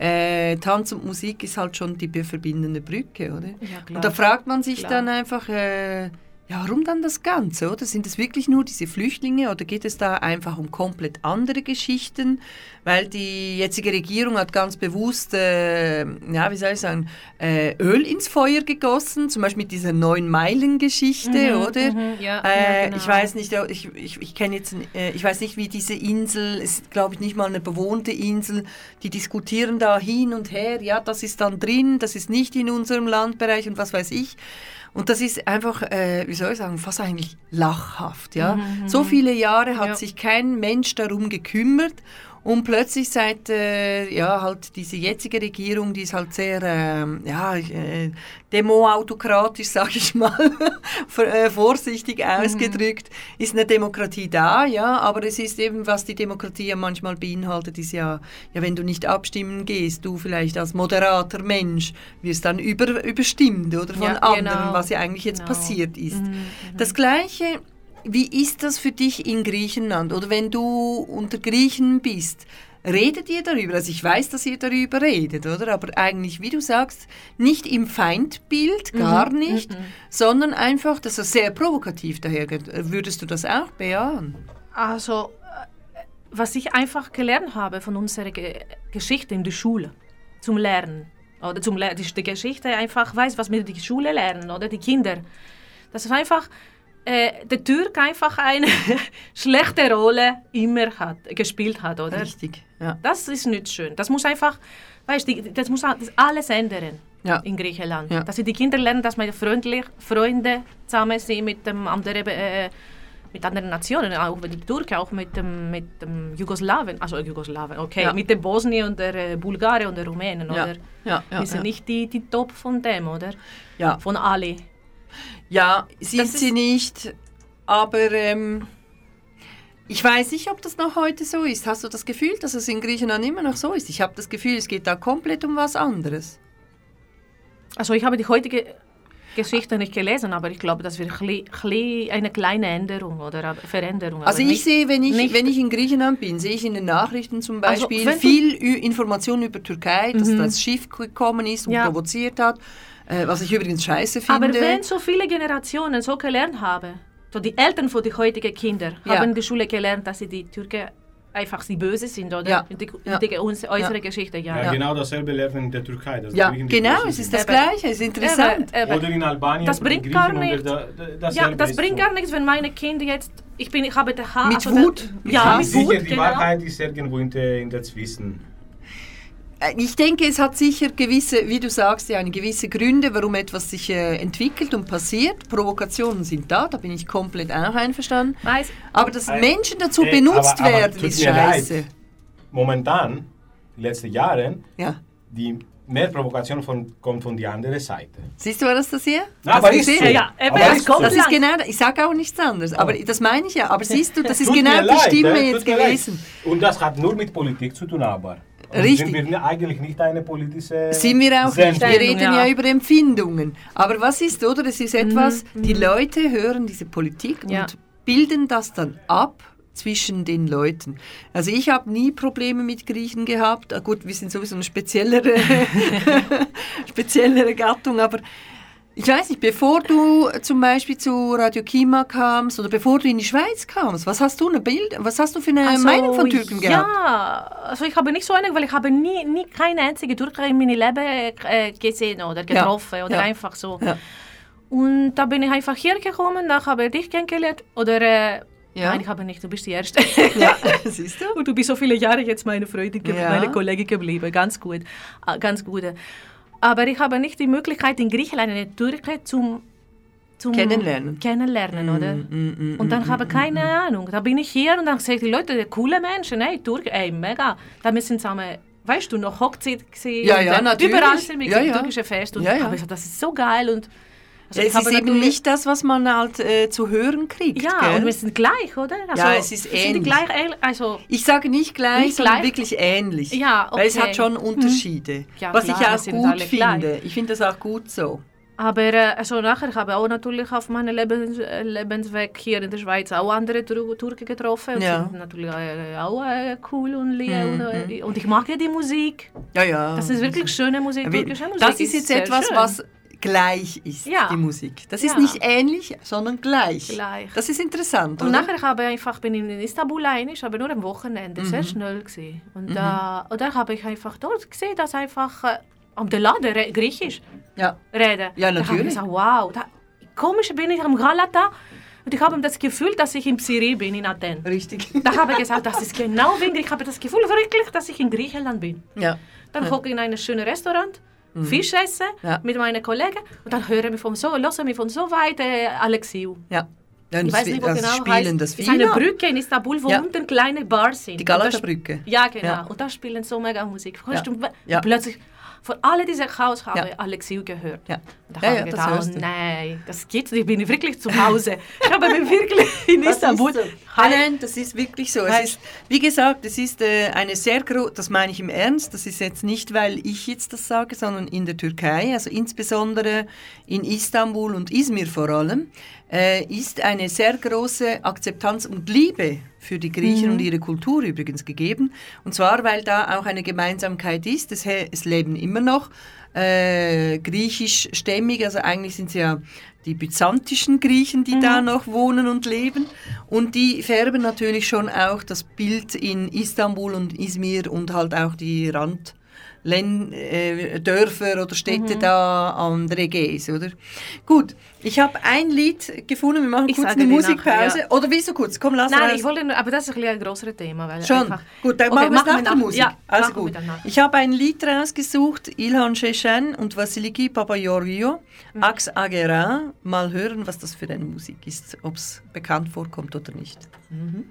Speaker 2: Äh, Tanz und Musik ist halt schon die verbindende Brücke, oder?
Speaker 3: Ja, klar.
Speaker 2: Und da fragt man sich
Speaker 3: Klar.
Speaker 2: dann einfach, äh, ja, warum dann das Ganze, oder? Sind es wirklich nur diese Flüchtlinge oder geht es da einfach um komplett andere Geschichten? Weil die jetzige Regierung hat ganz bewusst, äh, ja, wie soll ich sagen, äh, Öl ins Feuer gegossen, zum Beispiel mit dieser Neun-Meilen-Geschichte, oder?
Speaker 3: mhm, ja,
Speaker 2: äh,
Speaker 3: ja, genau.
Speaker 2: Ich weiß nicht, ich, ich, ich kenne jetzt, äh, ich weiß nicht, wie diese Insel, ist glaube ich nicht mal eine bewohnte Insel, die diskutieren da hin und her, ja, das ist dann drin, das ist nicht in unserem Landbereich und was weiß ich. Und das ist einfach, äh, wie soll ich sagen, fast eigentlich lachhaft. Ja? So viele Jahre hat
Speaker 3: Ja.
Speaker 2: sich kein Mensch darum gekümmert und plötzlich seit äh, ja halt diese jetzige Regierung, die ist halt sehr ähm, ja äh, demoautokratisch, *laughs* sage ich mal, äh, vorsichtig ausgedrückt, ist eine Demokratie da, ja, aber es ist eben was die Demokratie ja manchmal beinhaltet, ist ja ja wenn du nicht abstimmen gehst, du vielleicht als moderater Mensch wirst dann über überstimmt oder von
Speaker 3: Ja,
Speaker 2: anderen,
Speaker 3: genau.
Speaker 2: was ja eigentlich jetzt
Speaker 3: Genau.
Speaker 2: passiert ist. Das gleiche wie ist das für dich in Griechenland oder wenn du unter Griechen bist? Redet ihr darüber? Also ich weiß, dass ihr darüber redet, oder? Aber eigentlich, wie du sagst, nicht im Feindbild, gar nicht, sondern einfach, dass es sehr provokativ dahergeht. Würdest du das auch bejahen?
Speaker 3: Also, äh, was ich einfach gelernt habe von unserer Ge Geschichte in der Schule, zum Lernen, oder zum Lernen, die Geschichte einfach weiß, was wir in der Schule lernen, oder die Kinder. Das ist einfach, äh, der Türk einfach eine *laughs* schlechte Rolle immer hat, gespielt hat, oder?
Speaker 2: Richtig, ja.
Speaker 3: Das ist nicht schön. Das muss einfach, weißt du, das muss alles ändern
Speaker 2: Ja.
Speaker 3: in Griechenland.
Speaker 2: Ja.
Speaker 3: Dass die Kinder lernen, dass man freundlich, Freunde zusammen sind mit dem anderen, äh, mit anderen Nationen, auch mit den Türken, auch mit dem, mit dem Jugoslawen, also Jugoslawen, okay,
Speaker 2: Ja.
Speaker 3: mit den Bosnien und der äh, Bulgaren und der Rumänen,
Speaker 2: Ja.
Speaker 3: oder?
Speaker 2: Ja, ja,
Speaker 3: Wir sind
Speaker 2: ja.
Speaker 3: nicht die, die Top von dem, oder?
Speaker 2: Ja.
Speaker 3: Von alle.
Speaker 2: Ja, sind sie nicht, aber ähm, ich weiß nicht, ob das noch heute so ist. Hast du das Gefühl, dass es in Griechenland immer noch so ist? Ich habe das Gefühl, es geht da komplett um was anderes.
Speaker 3: Also ich habe die heutige Geschichte nicht gelesen, aber ich glaube, das wird eine kleine Änderung oder Veränderung.
Speaker 2: Also ich
Speaker 3: nicht-
Speaker 2: sehe, wenn ich, wenn ich in Griechenland bin, sehe ich in den Nachrichten zum
Speaker 3: Also,
Speaker 2: Beispiel
Speaker 3: du-
Speaker 2: viel Ü- Information über Türkei, dass das Schiff gekommen ist und
Speaker 3: Ja.
Speaker 2: provoziert hat, was ich übrigens scheiße finde.
Speaker 3: Aber wenn so viele Generationen so gelernt haben, so die Eltern von den heutigen Kindern
Speaker 2: Ja.
Speaker 3: haben in der Schule gelernt, dass sie die Türken einfach sie böse sind, oder?
Speaker 2: Ja.
Speaker 3: Die, die, unsere, unsere
Speaker 2: Ja.
Speaker 3: Geschichte, ja.
Speaker 4: Ja, genau dasselbe lernen in der Türkei. dass
Speaker 2: ja, genau, es ist das. Gleiche, es ist interessant.
Speaker 3: Eben, eben.
Speaker 4: Oder in Albanien.
Speaker 3: Das bringt gar nichts.
Speaker 4: da- da-
Speaker 3: Ja, das bringt
Speaker 4: so.
Speaker 3: gar nichts, wenn meine Kinder jetzt, ich bin, ich habe der Ha-
Speaker 2: Mit
Speaker 3: also
Speaker 2: Wut,
Speaker 3: der,
Speaker 2: mit
Speaker 3: ja,
Speaker 2: Hass.
Speaker 3: mit
Speaker 4: Sicher,
Speaker 3: Wut,
Speaker 4: die
Speaker 3: genau.
Speaker 4: Wahrheit ist irgendwo in der, in der Zwischen.
Speaker 2: Äh, Ich denke, es hat sicher gewisse, wie du sagst, ja, eine gewisse Gründe, warum etwas sich äh, entwickelt und passiert. Provokationen sind da, da bin ich komplett auch einverstanden.
Speaker 3: Weiß,
Speaker 2: Aber dass
Speaker 4: Äh,
Speaker 2: Menschen dazu
Speaker 4: äh,
Speaker 2: benutzt
Speaker 4: aber- aber
Speaker 2: werden, ist
Speaker 4: mir leid.
Speaker 2: scheiße.
Speaker 4: Momentan, die letzten Jahre,
Speaker 2: Ja.
Speaker 4: die mehr Provokation von, kommt von der anderen Seite.
Speaker 2: Siehst du was das hier?
Speaker 4: Na, aber ist so.
Speaker 3: Ja,
Speaker 4: Aber
Speaker 3: das
Speaker 4: ist so.
Speaker 2: Das ist genau, ich sage auch nichts anderes, aber das meine ich ja. Aber *laughs* siehst du, das ist genau die
Speaker 4: leid,
Speaker 2: Stimme
Speaker 4: äh,
Speaker 2: jetzt
Speaker 4: tut mir leid.
Speaker 2: gewesen.
Speaker 4: Und das hat nur mit Politik zu tun, aber.
Speaker 2: Richtig.
Speaker 4: Sind wir eigentlich nicht eine politische.
Speaker 2: Sind wir auch nicht. Wir reden ja.
Speaker 3: ja.
Speaker 2: über Empfindungen. Aber was ist, oder? Es ist etwas, die Leute hören diese Politik
Speaker 3: Ja.
Speaker 2: und bilden das dann ab zwischen den Leuten. Also ich habe nie Probleme mit Griechen gehabt. Ah, gut, wir sind sowieso eine speziellere, *laughs* speziellere Gattung, aber ich weiß nicht, bevor du zum Beispiel zu Radio Kima kamst oder bevor du in die Schweiz kamst, was hast du eine Bild, was hast du für eine
Speaker 3: Also,
Speaker 2: Meinung von Türken gehabt?
Speaker 3: Ja, also ich habe nicht so eine, weil ich habe nie, nie keine einzige Türke in meinem Leben äh, gesehen oder getroffen oder
Speaker 2: ja.
Speaker 3: einfach so.
Speaker 2: Ja.
Speaker 3: Und da bin ich einfach hier gekommen, da habe ich dich kennengelernt. Oder, äh,
Speaker 2: Ja.
Speaker 3: nein, ich habe nicht, du bist die Erste.
Speaker 2: Ja, *laughs* siehst du?
Speaker 3: Und du bist so viele Jahre jetzt meine Freundin, ge-
Speaker 2: Ja.
Speaker 3: meine Kollegin geblieben. Ganz gut. Ah, Ganz gut. Aber ich habe nicht die Möglichkeit, in Griechenland eine Türke zum, zum
Speaker 2: Kennenlernen.
Speaker 3: kennenlernen, oder?
Speaker 2: Mm, mm,
Speaker 3: Und dann habe ich keine Ahnung. Da bin ich hier und dann sehe ich die Leute, die coole Menschen, hey, Türken, ey, mega. Da müssen zusammen, weißt du, noch Hochzeit gesehen.
Speaker 2: Ja, ja, natürlich.
Speaker 3: Überall sind wir
Speaker 2: Ja,
Speaker 3: ja, türkische Fest. Und
Speaker 2: Ja, ja.
Speaker 3: habe ich gesagt, das ist so geil. Und also ich
Speaker 2: es ist eben nicht das, was man halt äh, zu hören kriegt.
Speaker 3: Ja,
Speaker 2: gell?
Speaker 3: und wir sind gleich, oder? Also,
Speaker 2: Ja, es ist ähnlich.
Speaker 3: Gleich, also,
Speaker 2: ich sage nicht gleich,
Speaker 3: Nicht
Speaker 2: sondern
Speaker 3: gleich?
Speaker 2: wirklich ähnlich.
Speaker 3: Ja,
Speaker 2: Weil es
Speaker 3: okay.
Speaker 2: hat schon Unterschiede.
Speaker 3: Ja,
Speaker 2: was
Speaker 3: klar,
Speaker 2: ich auch gut
Speaker 3: alle gleich.
Speaker 2: finde. Ich finde das auch gut so.
Speaker 3: Aber äh, also nachher ich habe auch natürlich auf meinem Lebens, äh, Lebensweg hier in der Schweiz auch andere Tur Türken getroffen. Und
Speaker 2: Ja.
Speaker 3: sind natürlich äh, auch cool und lieb. Und, äh, und ich mag ja die Musik.
Speaker 2: Ja, ja.
Speaker 3: Das ist wirklich schöne Musik, türkische Musik.
Speaker 2: das ist jetzt
Speaker 3: sehr
Speaker 2: etwas,
Speaker 3: schön.
Speaker 2: was gleich ist,
Speaker 3: Ja.
Speaker 2: die Musik. Das ist
Speaker 3: Ja.
Speaker 2: nicht ähnlich, sondern gleich.
Speaker 3: Gleich.
Speaker 2: Das ist interessant,
Speaker 3: Und
Speaker 2: oder?
Speaker 3: nachher habe ich einfach, bin ich in Istanbul einig, aber nur am Wochenende,
Speaker 2: Mhm.
Speaker 3: sehr schnell gewesen. Und, da und dann habe ich einfach dort gesehen, dass einfach äh, am der Laden re- Griechisch
Speaker 2: ja.
Speaker 3: reden.
Speaker 2: Ja,
Speaker 3: Da habe ich
Speaker 2: natürlich.
Speaker 3: gesagt, wow, da, komisch bin ich am Galata und ich habe das Gefühl, dass ich in Syrie bin, in Athen.
Speaker 2: Richtig.
Speaker 3: Da habe ich gesagt, das ist genau wegen, ich habe das Gefühl wirklich, dass ich in Griechenland bin.
Speaker 2: ja.
Speaker 3: Dann
Speaker 2: Ja.
Speaker 3: ich in einem schönen Restaurant Fisch essen
Speaker 2: Ja.
Speaker 3: mit meinen Kollegen und dann hören wir von so, hören wir von so weit äh, Alexiou.
Speaker 2: Ja. ja
Speaker 3: Ich weiß nicht, wo
Speaker 2: das
Speaker 3: genau
Speaker 2: spielen
Speaker 3: heißt.
Speaker 2: das
Speaker 3: ist eine. Brücke in Istanbul, wo
Speaker 2: Ja.
Speaker 3: unten kleine Bars sind.
Speaker 2: Die Galata-Brücke.
Speaker 3: Ja, genau.
Speaker 2: Ja.
Speaker 3: Und da spielen so mega Musik.
Speaker 2: Ja.
Speaker 3: Und plötzlich von alle diese Chaos habe ich Alexiou gehört. Da
Speaker 2: Ja,
Speaker 3: habe
Speaker 2: ja,
Speaker 3: ich
Speaker 2: das
Speaker 3: gedacht, nein, das geht nicht, ich bin wirklich zu Hause. ich habe mich wirklich in *laughs* Istanbul.
Speaker 2: Nein, nein, das ist wirklich so. Ist, wie gesagt, es ist äh, eine sehr große, das meine ich im Ernst, das ist jetzt nicht, weil ich jetzt das sage, sondern in der Türkei, also insbesondere in Istanbul und Izmir vor allem, äh, ist eine sehr große Akzeptanz und Liebe für die Griechen
Speaker 3: Mhm.
Speaker 2: und ihre Kultur übrigens gegeben. Und zwar, weil da auch eine Gemeinsamkeit ist. Es leben immer noch äh, griechischstämmig, also eigentlich sind es ja die byzantischen Griechen, die da noch wohnen und leben. Und die färben natürlich schon auch das Bild in Istanbul und Izmir und halt auch die Rand. Len, äh, Dörfer oder Städte da an der Ägäis, oder? Gut, ich habe ein Lied gefunden, wir machen
Speaker 3: Ich
Speaker 2: kurz eine Musikpause.
Speaker 3: nachher, ja.
Speaker 2: Oder wieso kurz? Komm, lass
Speaker 3: Nein, ich wollte nur, aber das ist ein, bisschen ein größeres Thema. Weil
Speaker 2: Schon.
Speaker 3: Einfach,
Speaker 2: Gut, dann
Speaker 3: Okay,
Speaker 2: machen wir es
Speaker 3: machen wir
Speaker 2: nach der Musik.
Speaker 3: ja,
Speaker 2: also gut. Ich habe ein Lied rausgesucht, Ilhan Sheshen und Vasiliki Papayorio,
Speaker 3: Mhm.
Speaker 2: Ax Agera. Mal hören, was das für eine Musik ist, ob es bekannt vorkommt oder nicht.
Speaker 8: Penceremin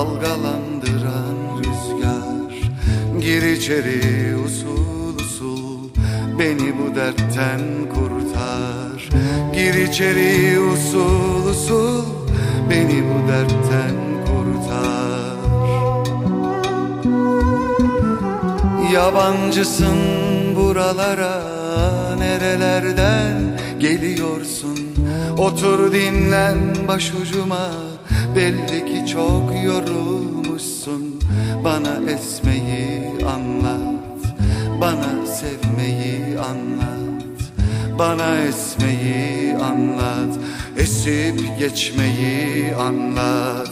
Speaker 8: dalgalandıran rüzgar. Gir içeri usul usul beni bu dertten kurtar. Gir içeri usul usul beni bu dertten kurtar. Yabancısın buralara nerelerden geliyorsun? Otur dinlen başucuma belli yorulmuşsun. Bana esmeyi anlat, bana sevmeyi anlat Bana esmeyi anlat, esip geçmeyi anlat.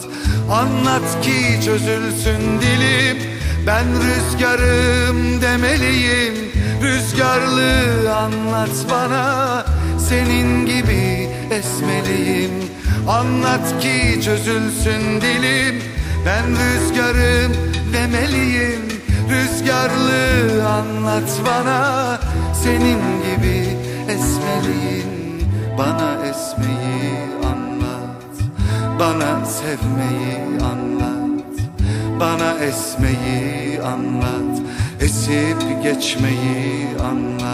Speaker 8: Anlat ki çözülsün dilim ben rüzgarım demeliyim. Rüzgarlı anlat bana Senin gibi esmeliyim. Anlat ki çözülsün dilim Ben rüzgarım demeliyim Rüzgarlı anlat bana. Senin gibi esmeliyim Bana esmeyi anlat. Bana sevmeyi anlat bana esmeyi anlat. Esip geçmeyi anlat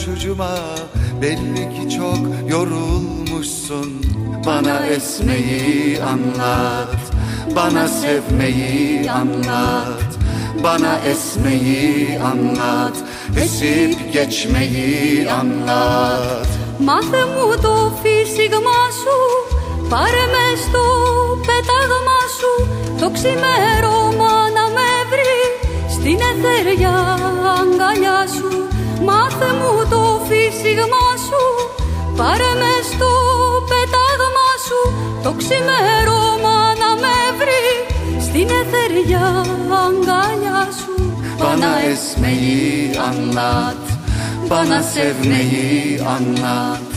Speaker 8: başucuma belli ki çok yorulmuşsun Bana esmeyi anlat, bana sevmeyi anlat Bana esmeyi anlat, esip geçmeyi anlat
Speaker 6: Μάθε μου το φύσιγμα σου Πάρε με στο πέταγμα σου Το ξημέρωμα να με βρει Στην εθέρια αγκαλιά σου Μάθε μου το φύσιγμά σου Πάρε με στο πετάγμα σου. Το ξημέρωμα να με βρει Στην
Speaker 8: εθεριά αγκάλια σου. Πανάες με γη ανάτ Πανάσευ με γη ανάτ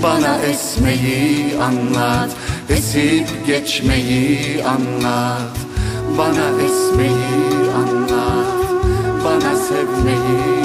Speaker 8: Πανάες με γη ανάτ Εσύ πιέτς με γη ανάτ Πανάες με γη ανάτ Πανάσευ με
Speaker 2: γη ανάτ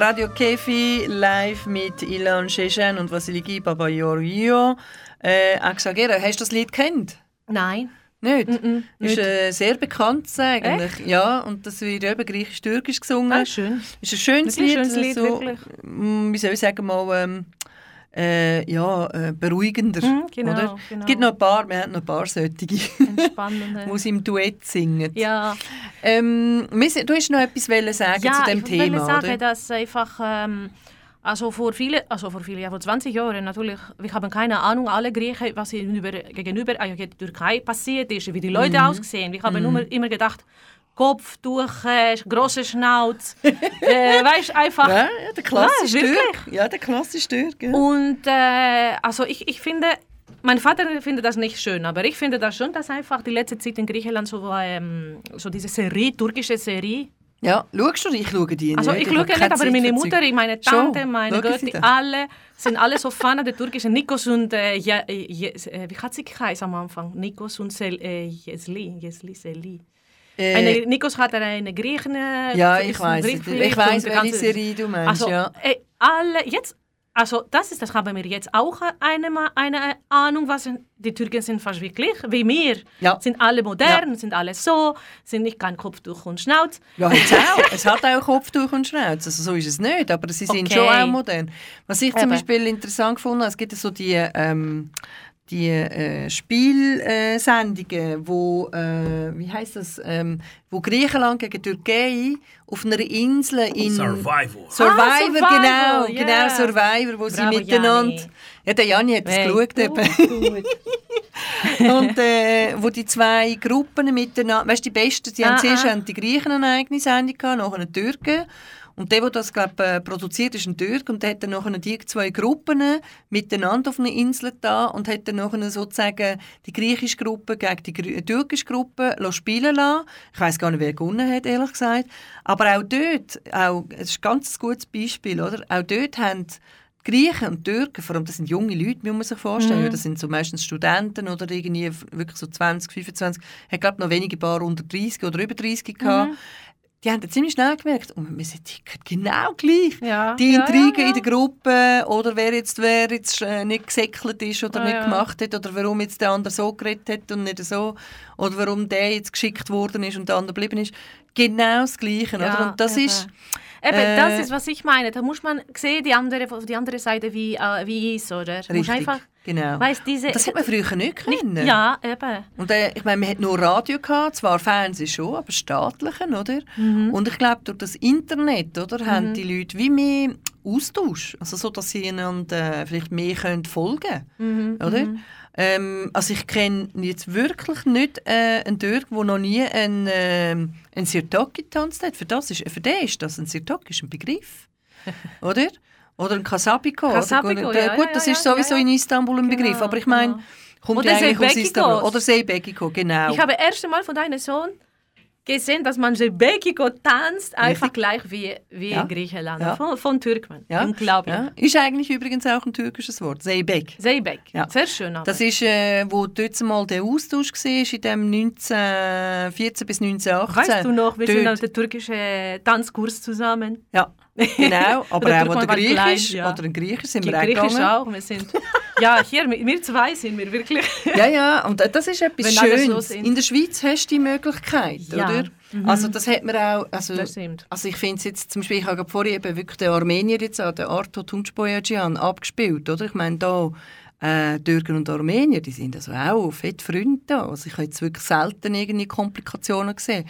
Speaker 3: Radio Kefi
Speaker 2: live mit Ilan Shechen und Vasiliki Babayorio. Äh, Axagera, hast du das Lied kennt?
Speaker 3: Nein.
Speaker 2: Nicht?
Speaker 3: Mm-mm,
Speaker 2: Ist
Speaker 3: nicht.
Speaker 2: äh, sehr bekannt eigentlich. Ja, und das wird eben griechisch-türkisch gesungen.
Speaker 3: Ah, schön.
Speaker 2: Ist ein schönes
Speaker 3: Das ist ein
Speaker 2: Lied.
Speaker 3: schönes Lied,
Speaker 2: so,
Speaker 3: wirklich.
Speaker 2: mm, Wie soll ich sagen, mal ähm, äh, ja, äh, beruhigender.
Speaker 3: Mhm, genau,
Speaker 2: oder?
Speaker 3: genau.
Speaker 2: Es gibt noch ein paar, wir haben noch ein paar solche,
Speaker 3: Entspannende. *laughs*
Speaker 2: sie im Duett singen.
Speaker 3: Ja,
Speaker 2: Ähm, du hast noch etwas wollen sagen
Speaker 3: ja
Speaker 2: zu dem
Speaker 3: ich
Speaker 2: Thema,
Speaker 3: will sagen,
Speaker 2: oder?
Speaker 3: dass einfach, ähm, also vor viele, also vor viele, ja, vor 20 Jahren natürlich, wir haben keine Ahnung, alle Griechen, was gegenüber äh, der Türkei passiert ist, wie die Leute
Speaker 2: Mhm.
Speaker 3: aussehen. Wir haben nur, immer gedacht, Kopftuch, äh, große Schnauz, äh, weißt einfach. *laughs*
Speaker 2: Ja, ja, der klassische
Speaker 3: Ja.
Speaker 2: Türk. Ja, der klassische Türk. Ja.
Speaker 3: Und äh, also ich, ich finde, mein Vater findet das nicht schön, aber ich finde das schon, dass einfach die letzte Zeit in Griechenland so, ähm, so diese Serie, türkische Serie,
Speaker 2: ja, schaust du? Ich schaue die
Speaker 3: also
Speaker 2: nicht.
Speaker 3: ich schaue nicht, aber meine Mutter, meine
Speaker 2: Schon?
Speaker 3: Tante, meine
Speaker 2: Schauen Sie
Speaker 3: Götti,
Speaker 2: das?
Speaker 3: alle sind alle so Fan der türkischen Nikos und äh, ja, äh, wie hat sie geheißen am Anfang? Nikos und Sel, äh, Jesli, Jesli, Seli.
Speaker 2: Äh,
Speaker 3: Eine, Nikos hat eine Griechen.
Speaker 2: ja,
Speaker 3: ist
Speaker 2: ich weiß. Ich weiß, welche
Speaker 3: ganze-
Speaker 2: Serie du meinst.
Speaker 3: Also,
Speaker 2: ja.
Speaker 3: äh, alle, jetzt, also das ist, das haben wir jetzt auch eine, eine Ahnung, was die Türken sind fast wirklich wie wir.
Speaker 2: Ja.
Speaker 3: Sind alle modern, sind alle so, sind nicht kein Kopftuch und Schnauz.
Speaker 2: Ja, jetzt auch. es hat auch Kopftuch und Schnauz. Also so ist es nicht, aber sie sind
Speaker 3: Okay.
Speaker 2: schon auch modern. Was ich zum
Speaker 3: Eben.
Speaker 2: Beispiel interessant habe, es gibt so die, ähm, die äh, Spielsendungen, wo, äh, wie heißt das, ähm, wo Griechenland gegen Türkei auf einer Insel in...
Speaker 4: Survivor.
Speaker 2: Survivor,
Speaker 3: Ah, Survivor,
Speaker 2: genau,
Speaker 3: ja.
Speaker 2: genau, Survivor, wo sie
Speaker 3: Bravo,
Speaker 2: miteinander...
Speaker 3: Jani.
Speaker 2: Ja, der Jani hat es
Speaker 3: Hey,
Speaker 2: geschaut. eben. *laughs* Und äh, wo die zwei Gruppen miteinander, weißt du, die Besten, die haben
Speaker 3: Ah,
Speaker 2: zuerst
Speaker 3: ah.
Speaker 2: haben die Griechen eine eigene Sendung gehabt, nachher die Türken. Und der, der das glaub, äh, produziert, ist ein Türk und der hat dann nachher die zwei Gruppen miteinander auf einer Insel da und hat dann nachher sozusagen die griechische Gruppe gegen die türkische Gruppe spielen lassen. Ich weiß gar nicht, wer gewonnen hat, ehrlich gesagt. Aber auch dort, auch, es ist ein ganz gutes Beispiel, oder? Auch dort haben die Griechen und Türken, vor allem das sind junge Leute, muss man sich vorstellen,
Speaker 3: Mhm.
Speaker 2: das sind so meistens Studenten oder irgendwie wirklich so 20, 25, hat glaube noch wenige paar unter 30 oder über 30 gehabt.
Speaker 3: Mhm.
Speaker 2: Die haben ziemlich schnell gemerkt, oh, wir sind genau gleich.
Speaker 3: Ja,
Speaker 2: Die Intrigen
Speaker 3: ja, ja.
Speaker 2: in der Gruppe oder wer jetzt, wer jetzt äh, nicht gesäckelt ist oder
Speaker 3: Ah,
Speaker 2: nicht gemacht hat oder warum jetzt der andere so geredet hat und nicht so oder warum der jetzt geschickt worden ist und der andere geblieben ist. Genau das Gleiche. oder? Und das ist...
Speaker 3: Eben,
Speaker 2: äh,
Speaker 3: das ist, was ich meine. Da muss man sehen, die andere, die andere Seite, wie, äh, wie ist, oder?
Speaker 2: Richtig,
Speaker 3: einfach,
Speaker 2: genau.
Speaker 3: weißt, diese...
Speaker 2: Das hat man früher nicht können.
Speaker 3: ja, eben.
Speaker 2: Und äh, ich meine, man hat nur Radio gehabt, zwar Fernsehen schon, aber staatlichen, oder?
Speaker 3: Mhm.
Speaker 2: Und ich glaube, durch das Internet, oder, haben die Leute wie mehr Austausch, also so, dass sie einander äh, vielleicht mehr können folgen,
Speaker 3: Mhm.
Speaker 2: oder? Ähm, also ich kenne jetzt wirklich nicht äh, einen Türk, der noch nie einen, ähm, einen Sirtaki getanzt hat. Für, das ist, für den ist das ein Sirtaki ist ein Begriff, *laughs* oder? Oder ein Kasabiko.
Speaker 3: Kasabiko,
Speaker 2: oder?
Speaker 3: ja,
Speaker 2: Gut,
Speaker 3: ja,
Speaker 2: das
Speaker 3: ja,
Speaker 2: ist sowieso
Speaker 3: ja.
Speaker 2: in Istanbul ein Begriff,
Speaker 3: Genau,
Speaker 2: aber ich meine,
Speaker 3: genau.
Speaker 2: kommt
Speaker 3: Oder
Speaker 2: ja eigentlich aus. Istanbul. Oder Seybekiko, genau.
Speaker 3: Ich habe erst einmal von deinem Sohn gesehen, dass man Sebekiko tanzt, einfach
Speaker 2: Richtig.
Speaker 3: gleich wie, wie
Speaker 2: Ja.
Speaker 3: in Griechenland,
Speaker 2: Ja.
Speaker 3: von, von Türkmen.
Speaker 2: Ja.
Speaker 3: Unglaublich.
Speaker 2: Ist eigentlich übrigens auch ein türkisches Wort, Zeybek.
Speaker 3: Zeybek, sehr schön. Aber.
Speaker 2: Das ist, äh, wo dort mal der Austausch war, in dem 1914 bis 1918.
Speaker 3: weißt du noch, wir sind
Speaker 2: Dort-
Speaker 3: auf der türkischen Tanzkurs zusammen.
Speaker 2: Ja, genau. Aber
Speaker 3: Der
Speaker 2: auch
Speaker 3: Turkman
Speaker 2: an der
Speaker 3: war
Speaker 2: Griechisch.
Speaker 3: klein, ja.
Speaker 2: Oder in Griechisch sind wir auch
Speaker 3: Griechisch auch. Wir sind, ja, hier, wir zwei sind wir wirklich.
Speaker 2: Ja, ja, und das ist etwas Schönes. In der Schweiz hast du die Möglichkeit,
Speaker 3: Ja.
Speaker 2: oder? Also das hat man auch, also,
Speaker 3: Das stimmt.
Speaker 2: also ich finde es jetzt, zum Beispiel, ich habe vorhin eben wirklich den Armenier jetzt an, den Arto Tunçboyacian abgespielt, oder? Ich meine, da äh, Türken und Armenier, die sind also auch fett Freunde. Also ich habe jetzt wirklich selten irgendwie Komplikationen gesehen.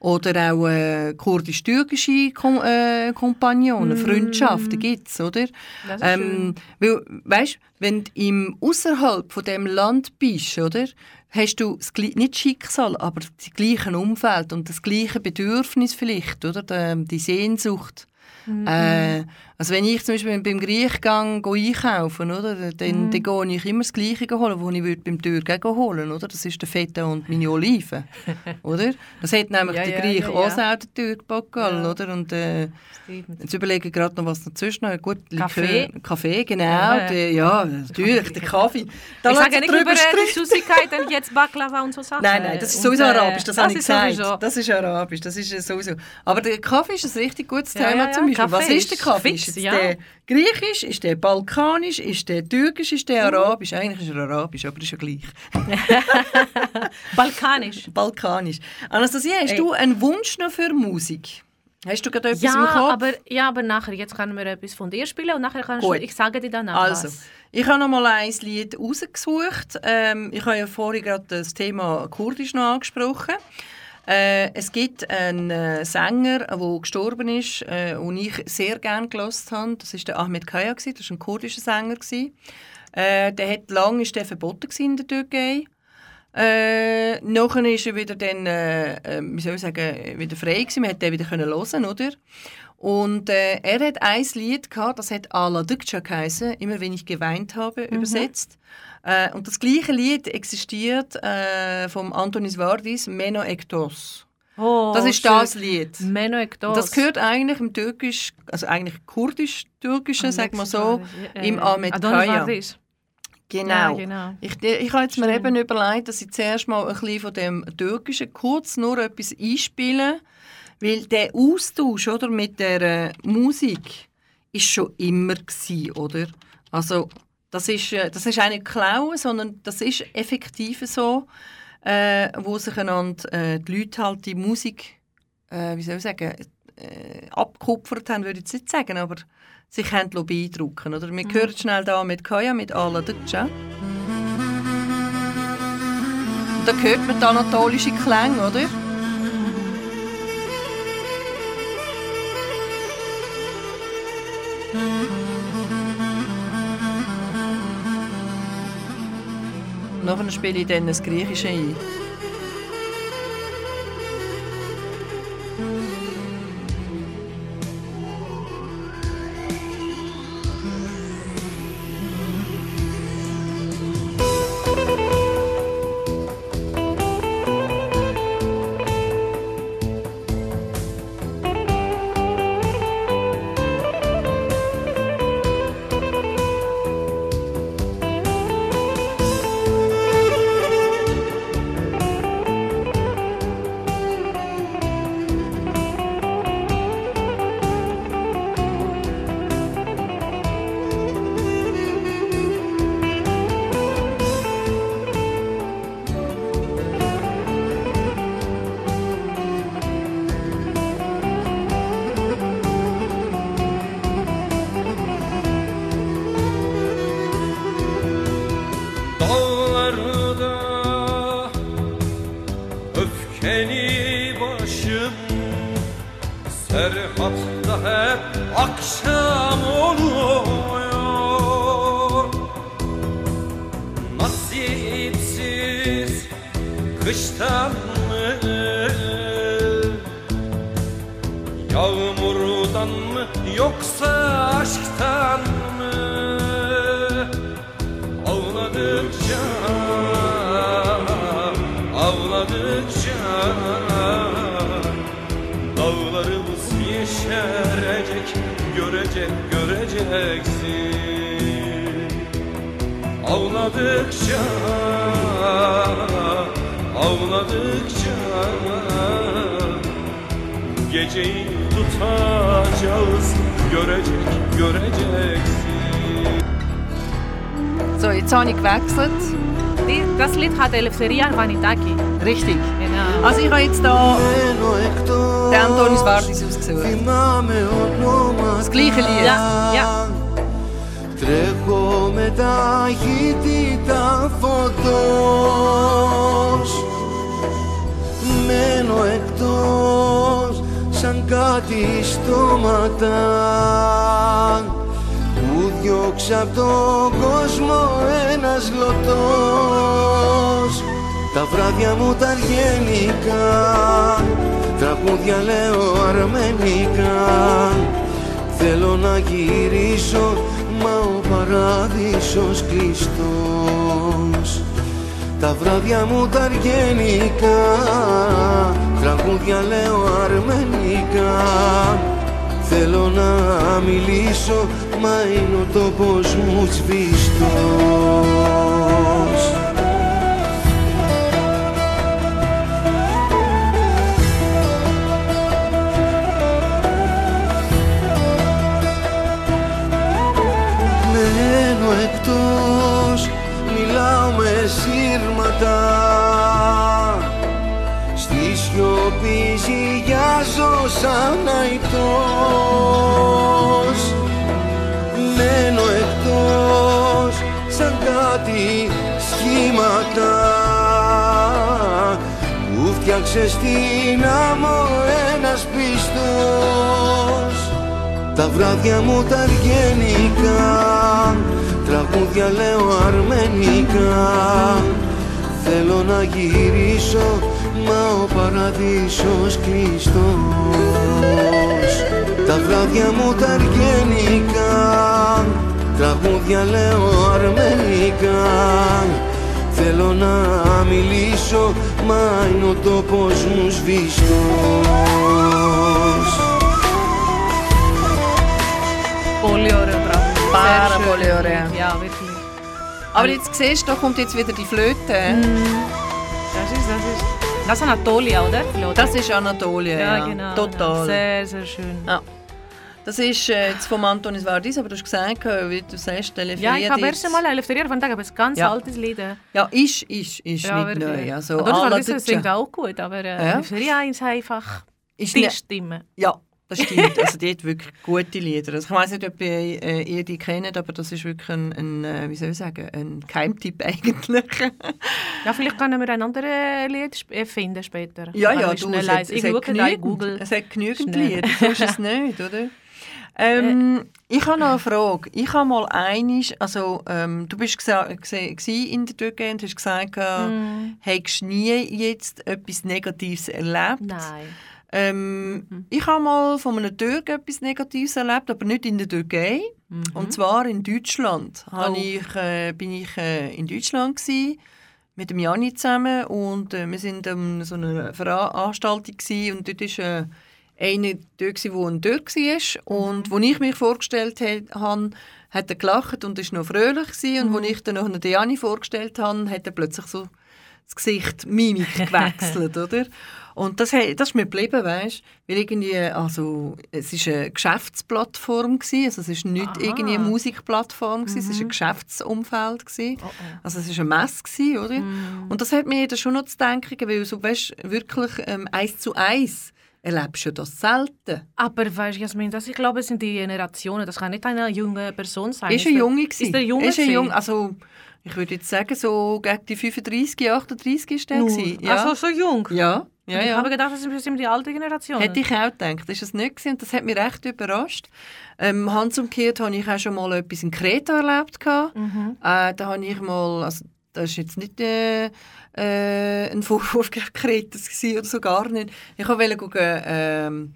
Speaker 2: Oder auch äh, kurdisch-türkische Kom äh, Kompagnonen, Freundschaften gibt es, oder?
Speaker 3: Mm. Das ist
Speaker 2: Ähm, weil, weißt, wenn du im außerhalb von dem Land bist, oder, hast du das, nicht Schicksal, aber das gleiche Umfeld und das gleiche Bedürfnis vielleicht, oder, die, die Sehnsucht. Äh, also wenn ich zum Beispiel beim Griech gang, go einkaufen, oder, dann, dann gehe ich immer das Gleiche holen, was ich würde beim Türken auch holen, oder? Das ist der Feta und meine Oliven, *laughs* oder? Das hat nämlich
Speaker 3: Ja,
Speaker 2: der Griech
Speaker 3: ja,
Speaker 2: auch
Speaker 3: ja.
Speaker 2: auch der Türk Bacall,
Speaker 3: Ja.
Speaker 2: oder? Und äh. Jetzt überlege ich gerade noch, was dazwischen noch Gut,
Speaker 3: Kaffee.
Speaker 2: Likör, Kaffee, genau.
Speaker 3: Ja,
Speaker 2: Ja,
Speaker 3: ja.
Speaker 2: natürlich, der *laughs* Kaffee. Da
Speaker 3: ich sage nicht über äh, die. Süßigkeiten, *laughs* jetzt Baklava und so Sachen.
Speaker 2: Nein, nein, das ist
Speaker 3: Und,
Speaker 2: sowieso
Speaker 3: äh,
Speaker 2: arabisch, das, habe ich
Speaker 3: ist
Speaker 2: gesagt.
Speaker 3: sowieso.
Speaker 2: Das ist arabisch, das ist sowieso. Aber der Kaffee ist ein richtig gutes Thema zum Beispiel. Was
Speaker 3: Kaffee
Speaker 2: ist der Kaffee? Ist jetzt
Speaker 3: ja.
Speaker 2: der griechisch, ist der balkanisch, ist der türkisch, ist der arabisch? Eigentlich ist er arabisch, aber ist ja gleich. *laughs*
Speaker 3: Balkanisch.
Speaker 2: Balkanisch. Anastasia, hast
Speaker 3: Ey.
Speaker 2: du einen Wunsch noch für Musik? Hast du gerade etwas im
Speaker 3: Ja
Speaker 2: Kopf?
Speaker 3: aber, ja, aber nachher, jetzt können wir etwas von dir spielen und nachher kannst
Speaker 2: Gut.
Speaker 3: du, ich sage dir danach
Speaker 2: Also,
Speaker 3: was.
Speaker 2: ich habe noch mal ein Lied rausgesucht. Ähm, ich habe ja vorhin gerade das Thema Kurdisch noch angesprochen. Äh, es gibt einen äh, Sänger, der gestorben ist, äh, den ich sehr gerne gelost habe. Das ist der Ahmed Kaya, gewesen. das war ein kurdischer Sänger. gewesen. Äh, der hat lange ist der verboten in der Türkei. Äh, nachher ist er wieder dann, äh, äh, wie soll ich sagen, wieder frei gewesen. Man konnte den wieder können hören, oder? Und äh, er hat ein Lied gehabt, das hat Ala Dükça geheißen, immer wenn ich geweint habe, übersetzt. Äh, und das gleiche Lied existiert äh, vom Antonis Vardis, Meno Ektos.
Speaker 3: Oh,
Speaker 2: Das ist
Speaker 3: schön.
Speaker 2: das Lied.
Speaker 3: Meno Ektos.
Speaker 2: Das gehört eigentlich im Türkisch, also eigentlich kurdisch-türkischen, sag mal so,
Speaker 3: Äh,
Speaker 2: im Ahmed Kaya. Genau.
Speaker 3: Ja, genau.
Speaker 2: Ich, ich habe jetzt mir eben überlegt, dass ich zuerst mal ein bisschen von dem Türkischen kurz nur etwas einspiele, weil der Austausch oder, mit der äh, Musik ist schon immer gsi, oder? Also das ist, äh, das ist nicht klauen, sondern das ist effektiv so, äh, wo sich einander, äh, die Leute halt die Musik, äh, wie soll ich sagen, äh, abgekupfert haben, würde ich jetzt nicht sagen, aber sich haben beeindrucken oder? Wir hören schnell da mit Kaya, mit Ala Dutcha. Und da hört man die anatolische Klänge, oder? Nachher spiele ich dann das Griechische ein.
Speaker 3: Ελευθερία Αρβανιτάκη. Ρίχτηκ. Ας
Speaker 2: είχα
Speaker 3: έτσι
Speaker 2: το... Τε Αντώνης Βάρτης, όπως
Speaker 9: Μένω σαν κάτι στόματα. Που διώξα κόσμο ένας λωτός τα βράδια μου τα αργενικά Τραγούδια λέω αρμενικά. Θέλω να γυρίσω Μα ο παράδεισος κλειστός. Τα βράδια μου τα αργενικά Τραγούδια λέω αρμενικά. Θέλω να μιλήσω Μα είναι ο τόπος μου σβηστός ζυγιάζω σαν αϊτός Μένω εκτός, σαν κάτι σχήματα. Που φτιάξε στην άμμο ένας πιστός. Τα βράδια μου τα αργενικά Τραγούδια λέω αρμενικά. Θέλω να γυρίσω Μα ο παραδείσος κλειστός Τα βράδια μου τα αργενικά Τραγούδια λέω αρμενικά Θέλω να μιλήσω Μα είναι ο τόπος μου σβηστός
Speaker 3: Πολύ ωραίο τραγούδι.
Speaker 2: Πάρα
Speaker 3: Sehr schön.
Speaker 2: πολύ ωραία.
Speaker 3: Ja, wirklich.
Speaker 2: Aber jetzt siehst du, da kommt jetzt wieder die Flöte.
Speaker 3: Das ist, das ist, das ist Anatolia, oder?
Speaker 2: Das ist Anatolia, ja.
Speaker 3: ja, genau.
Speaker 2: Total.
Speaker 3: Sehr, sehr schön.
Speaker 2: Ja. Das ist äh, jetzt vom Antonis Vardis, aber du hast gesagt, äh, wie du sagst,
Speaker 3: Ja, ich habe erst einmal Eleftheria von Tag, aber es ist ein ganz
Speaker 2: Ja.
Speaker 3: altes Lied. äh.
Speaker 2: Ja, ist, ist, ist
Speaker 3: Ja,
Speaker 2: nicht neu. Also, Ala
Speaker 3: Vardis singt auch gut, aber äh,
Speaker 2: Ja.
Speaker 3: Eleftheria ist einfach
Speaker 2: ist
Speaker 3: die
Speaker 2: ne-
Speaker 3: Stimme.
Speaker 2: Ja, das stimmt. Also die hat wirklich gute Lieder. Also, ich weiß nicht, ob ihr, äh, ihr die kennt, aber das ist wirklich ein, ein äh, wie soll ich sagen, ein Geheimtipp *laughs* eigentlich.
Speaker 3: Ja, vielleicht können wir ein anderes Lied äh, finden später.
Speaker 2: Ja, ja, du, es, hat,
Speaker 3: Ich
Speaker 2: es,
Speaker 3: schaue
Speaker 2: hat genügend,
Speaker 3: Google.
Speaker 2: es hat genügend. Lieder, so ist es *laughs* nicht, oder? Ähm, ich habe noch eine Frage. Ich habe mal einig, also ähm, du bist in der Türkei und hast gesagt, äh,
Speaker 3: Mm.
Speaker 2: hast nie jetzt etwas Negatives erlebt?
Speaker 3: Nein.
Speaker 2: Ähm, Ich habe mal von einem Türken etwas Negatives erlebt, aber nicht in der Türkei. Und zwar in Deutschland.
Speaker 3: Oh.
Speaker 2: Ich, äh, bin ich äh, in Deutschland gsi mit dem Jani zusammen und äh, wir sind an so einer Veranstaltung und dort ist äh, einer dort wo ein Türk war und wo ich mich vorgestellt habe, hat er gelacht und ist noch fröhlich gsi und wo ich dann noch den Jani vorgestellt habe, hat er plötzlich so das Gesicht, Mimik *laughs* gewechselt, oder? Und das, das ist mir geblieben, weißt Weil irgendwie, also, es war eine Geschäftsplattform, gewesen, also es war nicht
Speaker 3: Aha.
Speaker 2: irgendwie eine Musikplattform, gewesen, es war ein Geschäftsumfeld. Gewesen. Also es war eine Messe, gewesen, oder? Und das hat mir dann schon noch zu denken, gegeben, weil so, weißt, wirklich ähm, eins zu eins erlebst du das selten.
Speaker 3: Aber weißt du, Jasmin, das, ich glaube, es sind die Generationen. Das kann nicht eine junge Person sein.
Speaker 2: Ist ein
Speaker 3: der-
Speaker 2: Junge
Speaker 3: Ist der Junge?
Speaker 2: Ist ein
Speaker 3: gewesen?
Speaker 2: Junge, also ich würde jetzt sagen, so gegen die 35, 38 ist der gewesen. Ja.
Speaker 3: Also so jung?
Speaker 2: ja, ja,
Speaker 3: ich
Speaker 2: ja.
Speaker 3: habe gedacht, das sind die alte Generation.
Speaker 2: Hätte ich auch gedacht. Das ist es nicht gewesen, und das hat mich recht überrascht. Ähm, Hans umgekehrt habe ich auch schon mal etwas in Kreta erlebt.
Speaker 3: Mhm.
Speaker 2: Äh, da habe ich mal, also das ist jetzt nicht äh, äh, ein Vorwurf gegen Kreta oder so gar nicht. Ich wollte gucken, ähm,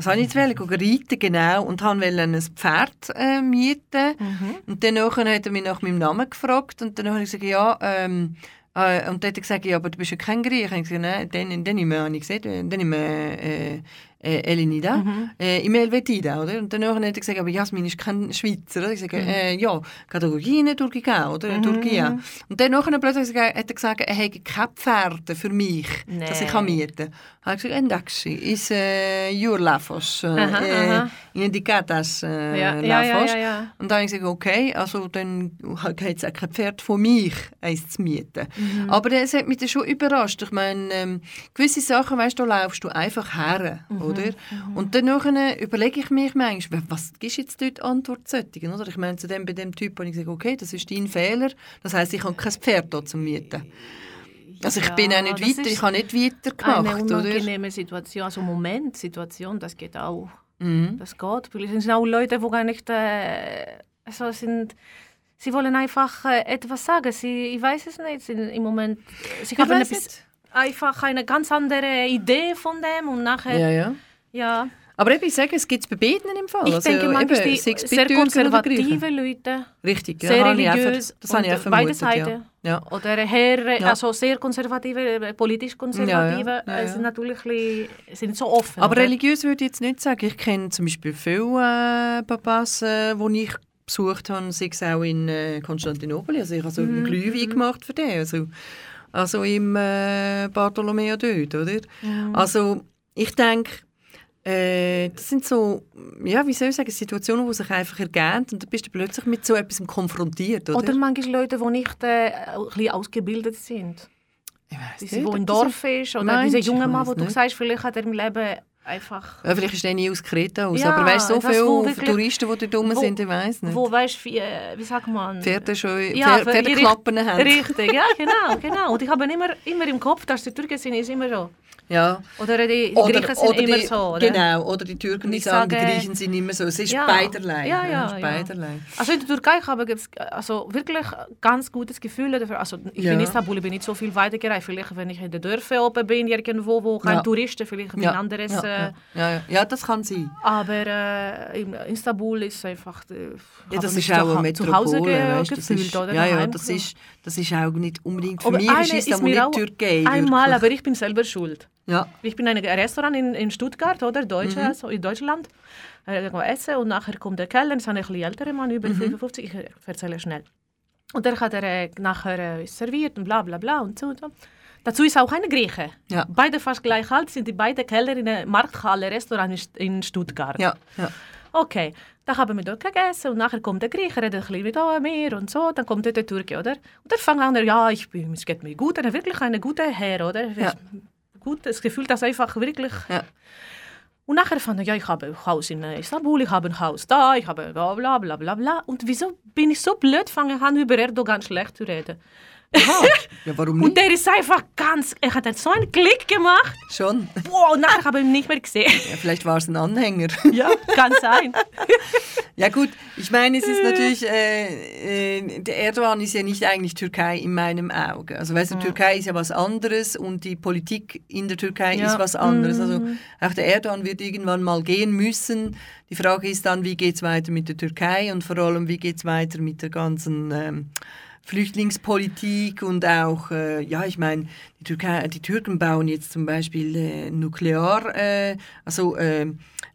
Speaker 2: was habe ich jetzt wollen? Reiten, genau, und wollte ein Pferd äh, mieten.
Speaker 3: Mhm.
Speaker 2: Und dann hat er mich nach meinem Namen gefragt und dann habe ich gesagt, ja, ähm, äh, und dann hat er gesagt, ja, aber du bist ja kein Griech. Und ich gesagt, nein, dann, dann, dann habe ich gesehen, dann habe ich äh, Eh, äh, Elinida, mhm. Eh, äh, im Elvetida, oder? Und dann hat er gesagt, aber Jasmin ist kein Schweizer, oder? Ich sage, mhm. äh, ja, Kategorie Türkei, oder? Mhm. Türkei. Und dann nachher plötzlich hat er gesagt, er hätte keine Pferde für mich, nee. dass ich kann mieten kann. Habe ich gesagt, Endaxi, ist äh,
Speaker 3: your Lafos,
Speaker 2: äh,
Speaker 3: aha,
Speaker 2: aha. Indicatas äh,
Speaker 3: ja,
Speaker 2: Lafos.
Speaker 3: Ja, ja,
Speaker 2: Und dann habe ich gesagt, okay, also dann hat es auch kein Pferd von mich, eins zu mieten.
Speaker 3: Mhm.
Speaker 2: Aber das hat mich dann schon überrascht. Ich meine, ähm, gewisse Sachen, weißt du, da laufst du einfach her,
Speaker 3: mhm
Speaker 2: oder? Und dann überlege ich mich manchmal, was ist jetzt dort die Antwort zu solchen, oder? Ich meine, zu dem, bei dem Typ habe ich gesagt, okay, das ist dein Fehler. Das heisst, ich habe kein Pferd dort zum Mieten. Also ich
Speaker 3: Ja,
Speaker 2: bin auch nicht weiter, ich habe nicht weiter
Speaker 3: Eine
Speaker 2: gemacht, oder?
Speaker 3: unangenehme Situation, also Moment, Situation, das geht auch.
Speaker 2: Mhm.
Speaker 3: Das geht. Vielleicht sind auch Leute, die gar nicht äh, so sind. Sie wollen einfach äh, etwas sagen. Sie, ich weiß es nicht. Im Moment, sie
Speaker 2: Ich
Speaker 3: haben
Speaker 2: nicht.
Speaker 3: Einfach eine ganz andere Idee von dem und nachher,
Speaker 2: Ja,
Speaker 3: ja.
Speaker 2: ja. Aber ich sage, es gibt es bei beiden im Fall.
Speaker 3: Ich
Speaker 2: also,
Speaker 3: denke, manchmal
Speaker 2: eben,
Speaker 3: die sehr konservative Leute,
Speaker 2: Richtig, ja,
Speaker 3: sehr religiös,
Speaker 2: Das habe ich
Speaker 3: und beide Seiten.
Speaker 2: ja.
Speaker 3: Oder her,
Speaker 2: Ja.
Speaker 3: also sehr konservative, äh, politisch konservative,
Speaker 2: Ja,
Speaker 3: äh, sind natürlich sind so offen.
Speaker 2: Aber
Speaker 3: oder?
Speaker 2: religiös würde ich jetzt nicht sagen. Ich kenne zum Beispiel viele äh, Papas, äh, die ich besucht habe, sei es auch in äh, Konstantinopel. Also ich habe so
Speaker 3: Mhm,
Speaker 2: einen Glühwein gemacht für den. Also, also im äh, Bartolomeo dort, oder?
Speaker 3: Mhm.
Speaker 2: Also ich denke, äh, das sind so, ja, wie soll ich sagen, Situationen, die sich einfach ergeben und dann bist du plötzlich mit so etwas konfrontiert, oder?
Speaker 3: Oder manchmal Leute, die nicht äh, ein bisschen ausgebildet sind.
Speaker 2: ich weiss
Speaker 3: Diese,
Speaker 2: nicht,
Speaker 3: wo im Dorf ist. Oder
Speaker 2: Meinst
Speaker 3: dieser junge Mann, wo du
Speaker 2: nicht.
Speaker 3: sagst, vielleicht hat er im Leben einfach...
Speaker 2: Ja, vielleicht ist der nie aus Kreta aus,
Speaker 3: Ja,
Speaker 2: aber weißt so viele Touristen, die dort rum sind, ich weiß nicht.
Speaker 3: Wo weißt wie, äh, wie sagt man...
Speaker 2: Pferde schon,
Speaker 3: Ja, für-
Speaker 2: Pferdeklappen haben.
Speaker 3: Richtig, ja, genau, genau. Und ich habe immer, immer im Kopf, dass die Türken sind, ist immer so.
Speaker 2: Ja.
Speaker 3: Oder die, die
Speaker 2: Oder,
Speaker 3: Griechen sind immer
Speaker 2: die,
Speaker 3: so, oder?
Speaker 2: Genau, oder die Türken, die sagen, die Griechen sind immer so. Es ist
Speaker 3: Ja.
Speaker 2: beiderlei.
Speaker 3: Ja, ja,
Speaker 2: beiderlei.
Speaker 3: Also in der Türkei habe ich also wirklich ganz gutes Gefühl dafür. Also ich bin in Istanbul, ich bin nicht so viel weitergereist. Vielleicht, wenn ich in den Dörfern oben bin, irgendwo, wo kein
Speaker 2: Ja.
Speaker 3: Touristen, vielleicht ein anderes...
Speaker 2: ja,
Speaker 3: Äh,
Speaker 2: ja. Ja, ja. das kann sein.
Speaker 3: aber äh, in Istanbul ist einfach... Äh,
Speaker 2: Ja, das ist auch eine
Speaker 3: zu Hause
Speaker 2: Metropole. weißt, das
Speaker 3: gefühlt,
Speaker 2: ist,
Speaker 3: oder?
Speaker 2: ja, ja, das ist, das ist auch nicht unbedingt... Für
Speaker 3: Aber
Speaker 2: mich ist Istanbul
Speaker 3: mir
Speaker 2: nicht Türkei.
Speaker 3: Einmal,
Speaker 2: wirklich.
Speaker 3: aber ich bin selber schuld.
Speaker 2: Ja.
Speaker 3: Ich bin in einem Restaurant in, in Stuttgart, oder? Deutsche,
Speaker 2: Mhm.
Speaker 3: also in Deutschland. Äh, irgendwo essen und nachher kommt der Kellner, das ist ein bisschen älterer Mann,
Speaker 2: Mhm.
Speaker 3: über 55, ich äh, erzähle schnell. Und der hat er äh, nachher äh, serviert und bla bla bla und so und so. Dazu ist auch ein Grieche.
Speaker 2: Ja.
Speaker 3: Beide fast gleich alt sind die beiden Kellner in einem Markthalle-Restaurant in St- in Stuttgart.
Speaker 2: Ja, ja.
Speaker 3: Okay, dann haben wir dort gegessen und nachher kommt der Grieche, redet ein bisschen mit oh, mir und so, dann kommt der Türke, oder? Und dann fängt an, ja, ich bin, es geht mir gut, er ist wirklich ein guter Herr, oder?
Speaker 2: Ja.
Speaker 3: Gut, das Gefühl, dass einfach wirklich...
Speaker 2: Ja.
Speaker 3: Und nachher fand ich, ja, ich habe ein Haus in äh, Istanbul, ich habe ein Haus da, ich habe bla bla bla bla bla. Und wieso bin ich so blöd, fange an, über Erdogan schlecht zu reden?
Speaker 2: Aha. *laughs* ja, warum
Speaker 3: Und
Speaker 2: nicht?
Speaker 3: der ist einfach ganz, er hat so einen Klick gemacht,
Speaker 2: Schon.
Speaker 3: wow, und nachher habe ich ihn nicht mehr gesehen.
Speaker 2: Ja, vielleicht war es ein Anhänger. *laughs*
Speaker 3: ja, kann sein.
Speaker 2: Ja gut, ich meine, es ist natürlich, äh, äh, der Erdogan ist ja nicht eigentlich Türkei in meinem Auge. Also weißt du, Türkei ist ja was anderes und die Politik in der Türkei
Speaker 3: Ja.
Speaker 2: ist was anderes. Also auch der Erdogan wird irgendwann mal gehen müssen. Die Frage ist dann, wie geht es weiter mit der Türkei und vor allem, wie geht es weiter mit der ganzen ähm, Flüchtlingspolitik und auch, äh, ja, ich meine, die, Türkei, die Türken bauen jetzt zum Beispiel äh, Nuklear, äh, also äh,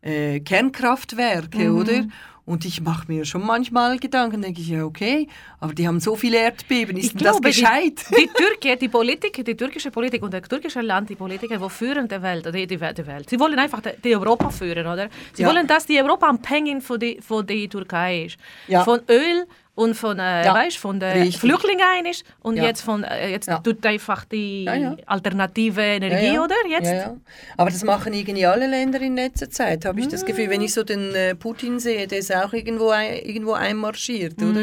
Speaker 2: äh, Kernkraftwerke,
Speaker 3: Mhm.
Speaker 2: oder? Und ich mache mir schon manchmal Gedanken, denke ich, ja, okay, aber die haben so viele Erdbeben, ist
Speaker 3: Ich
Speaker 2: denn das
Speaker 3: glaube, die-? Die *laughs* Türken, die Politik, die türkische Politik und der türkische Land, die Politiker, die führen die Welt, oder die, Welt, die Welt. Sie wollen einfach die, Europa führen, oder? Sie
Speaker 2: Ja.
Speaker 3: wollen, dass die Europa abhängig von die, von die Türkei ist.
Speaker 2: Ja.
Speaker 3: Von Öl und von, äh,
Speaker 2: Ja,
Speaker 3: weißt, von den
Speaker 2: richtig.
Speaker 3: Flüchtlingen ein ist und
Speaker 2: Ja.
Speaker 3: jetzt von äh, jetzt
Speaker 2: Ja.
Speaker 3: tut einfach die alternative Energie, oder? Jetzt.
Speaker 2: Aber das machen irgendwie alle Länder in letzter Zeit, habe ich das Gefühl. Wenn ich so den äh, Putin sehe, der ist auch irgendwo, ein, irgendwo einmarschiert, oder?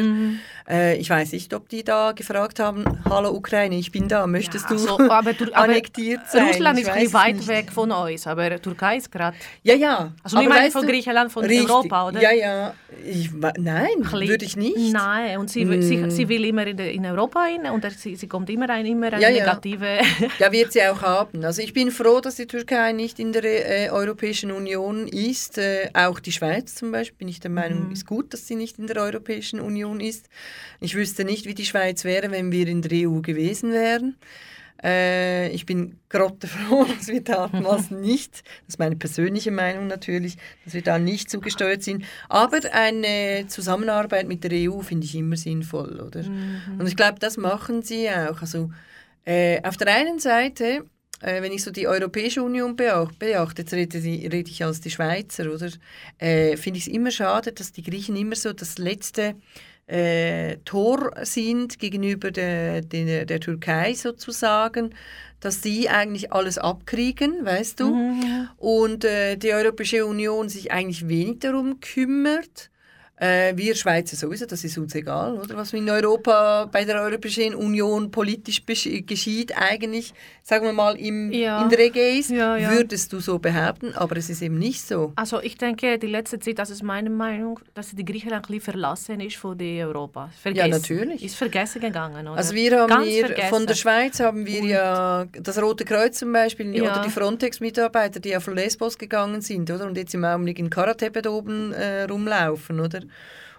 Speaker 2: Äh, ich weiß nicht, ob die da gefragt haben, hallo Ukraine, ich bin da, möchtest du
Speaker 3: aber, Tur- aber
Speaker 2: annektiert sein?
Speaker 3: Russland
Speaker 2: Ich
Speaker 3: ist ein weit
Speaker 2: nicht.
Speaker 3: weg von uns, aber Türkei ist gerade.
Speaker 2: Ja, ja.
Speaker 3: Also nicht
Speaker 2: Aber
Speaker 3: meine
Speaker 2: weißt
Speaker 3: von
Speaker 2: du-
Speaker 3: Griechenland, von
Speaker 2: Richtig.
Speaker 3: Europa, oder?
Speaker 2: Ja, ja. Ich, nein, würde ich nicht.
Speaker 3: Nein, und sie, sie, sie will immer in, in Europa rein und sie, sie kommt immer ein, immer eine
Speaker 2: Ja, ja.
Speaker 3: negative... *laughs*
Speaker 2: Ja, wird sie auch haben. Also ich bin froh, dass die Türkei nicht in der äh, Europäischen Union ist. Äh, auch die Schweiz zum Beispiel bin ich der Meinung, ist gut, dass sie nicht in der Europäischen Union ist. Ich wüsste nicht, wie die Schweiz wäre, wenn wir in der EU gewesen wären. Äh, ich bin grottefroh, *laughs* dass wir damals nicht, das ist meine persönliche Meinung natürlich, dass wir da nicht zugesteuert sind. Aber eine Zusammenarbeit mit der EU finde ich immer sinnvoll, oder? Und ich glaube, das machen sie auch. Also äh, auf der einen Seite äh, wenn ich so die Europäische Union beachte, jetzt rede, rede ich als die Schweizer, oder? Äh, Finde ich es immer schade, dass die Griechen immer so das letzte äh, Tor sind gegenüber der, der, der Türkei sozusagen, dass die eigentlich alles abkriegen, weißt du? Und äh, die Europäische Union sich eigentlich wenig darum kümmert. Äh, wir Schweizer sowieso, das ist uns egal, oder? Was in Europa bei der Europäischen Union politisch geschieht, eigentlich, sagen wir mal, im,
Speaker 3: Ja.
Speaker 2: in der Ägäis,
Speaker 3: Ja, ja.
Speaker 2: würdest du so behaupten, aber es ist eben nicht so.
Speaker 3: Also ich denke, die letzte Zeit, das ist meine Meinung, dass die Griechenland ein bisschen verlassen ist von der Europa. Vergessen.
Speaker 2: natürlich.
Speaker 3: Ist vergessen gegangen, oder?
Speaker 2: Also wir haben
Speaker 3: Ganz
Speaker 2: hier,
Speaker 3: vergessen.
Speaker 2: von der Schweiz haben wir ja das Rote Kreuz zum Beispiel
Speaker 3: Ja.
Speaker 2: oder die Frontex-Mitarbeiter, die auf Lesbos gegangen sind, oder? Und jetzt im Augenblick in Karatepe oben äh, rumlaufen, oder?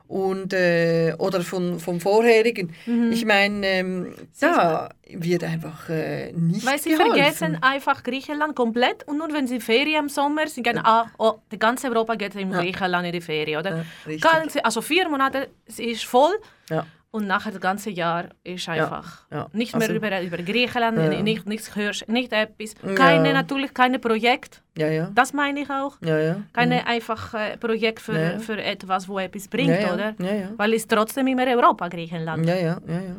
Speaker 2: Und, äh, oder von, vom vorherigen.
Speaker 3: Mhm.
Speaker 2: Ich meine, ähm, da wird einfach äh, nicht
Speaker 3: Weil sie
Speaker 2: geholfen.
Speaker 3: vergessen einfach Griechenland komplett und nur wenn sie Ferien im Sommer sind, gehen, ah, oh, die ganze Europa geht in Griechenland in die Ferien, oder?
Speaker 2: Ja.
Speaker 3: Ganze, also vier Monate es ist voll
Speaker 2: Ja.
Speaker 3: Und nachher das ganze Jahr ist einfach
Speaker 2: ja.
Speaker 3: nicht mehr
Speaker 2: Also-
Speaker 3: über, über Griechenland,
Speaker 2: Ja.
Speaker 3: nicht, nichts hörst, nicht etwas. Keine, natürlich keine Projekt,
Speaker 2: Ja, ja.
Speaker 3: das meine ich auch.
Speaker 2: Ja, ja.
Speaker 3: Keine einfach äh, Projekt für,
Speaker 2: Ja.
Speaker 3: für etwas, wo etwas bringt,
Speaker 2: Ja, ja.
Speaker 3: oder?
Speaker 2: Ja, ja.
Speaker 3: Weil es trotzdem immer Europa, Griechenland.
Speaker 2: Ja, ja, ja, ja.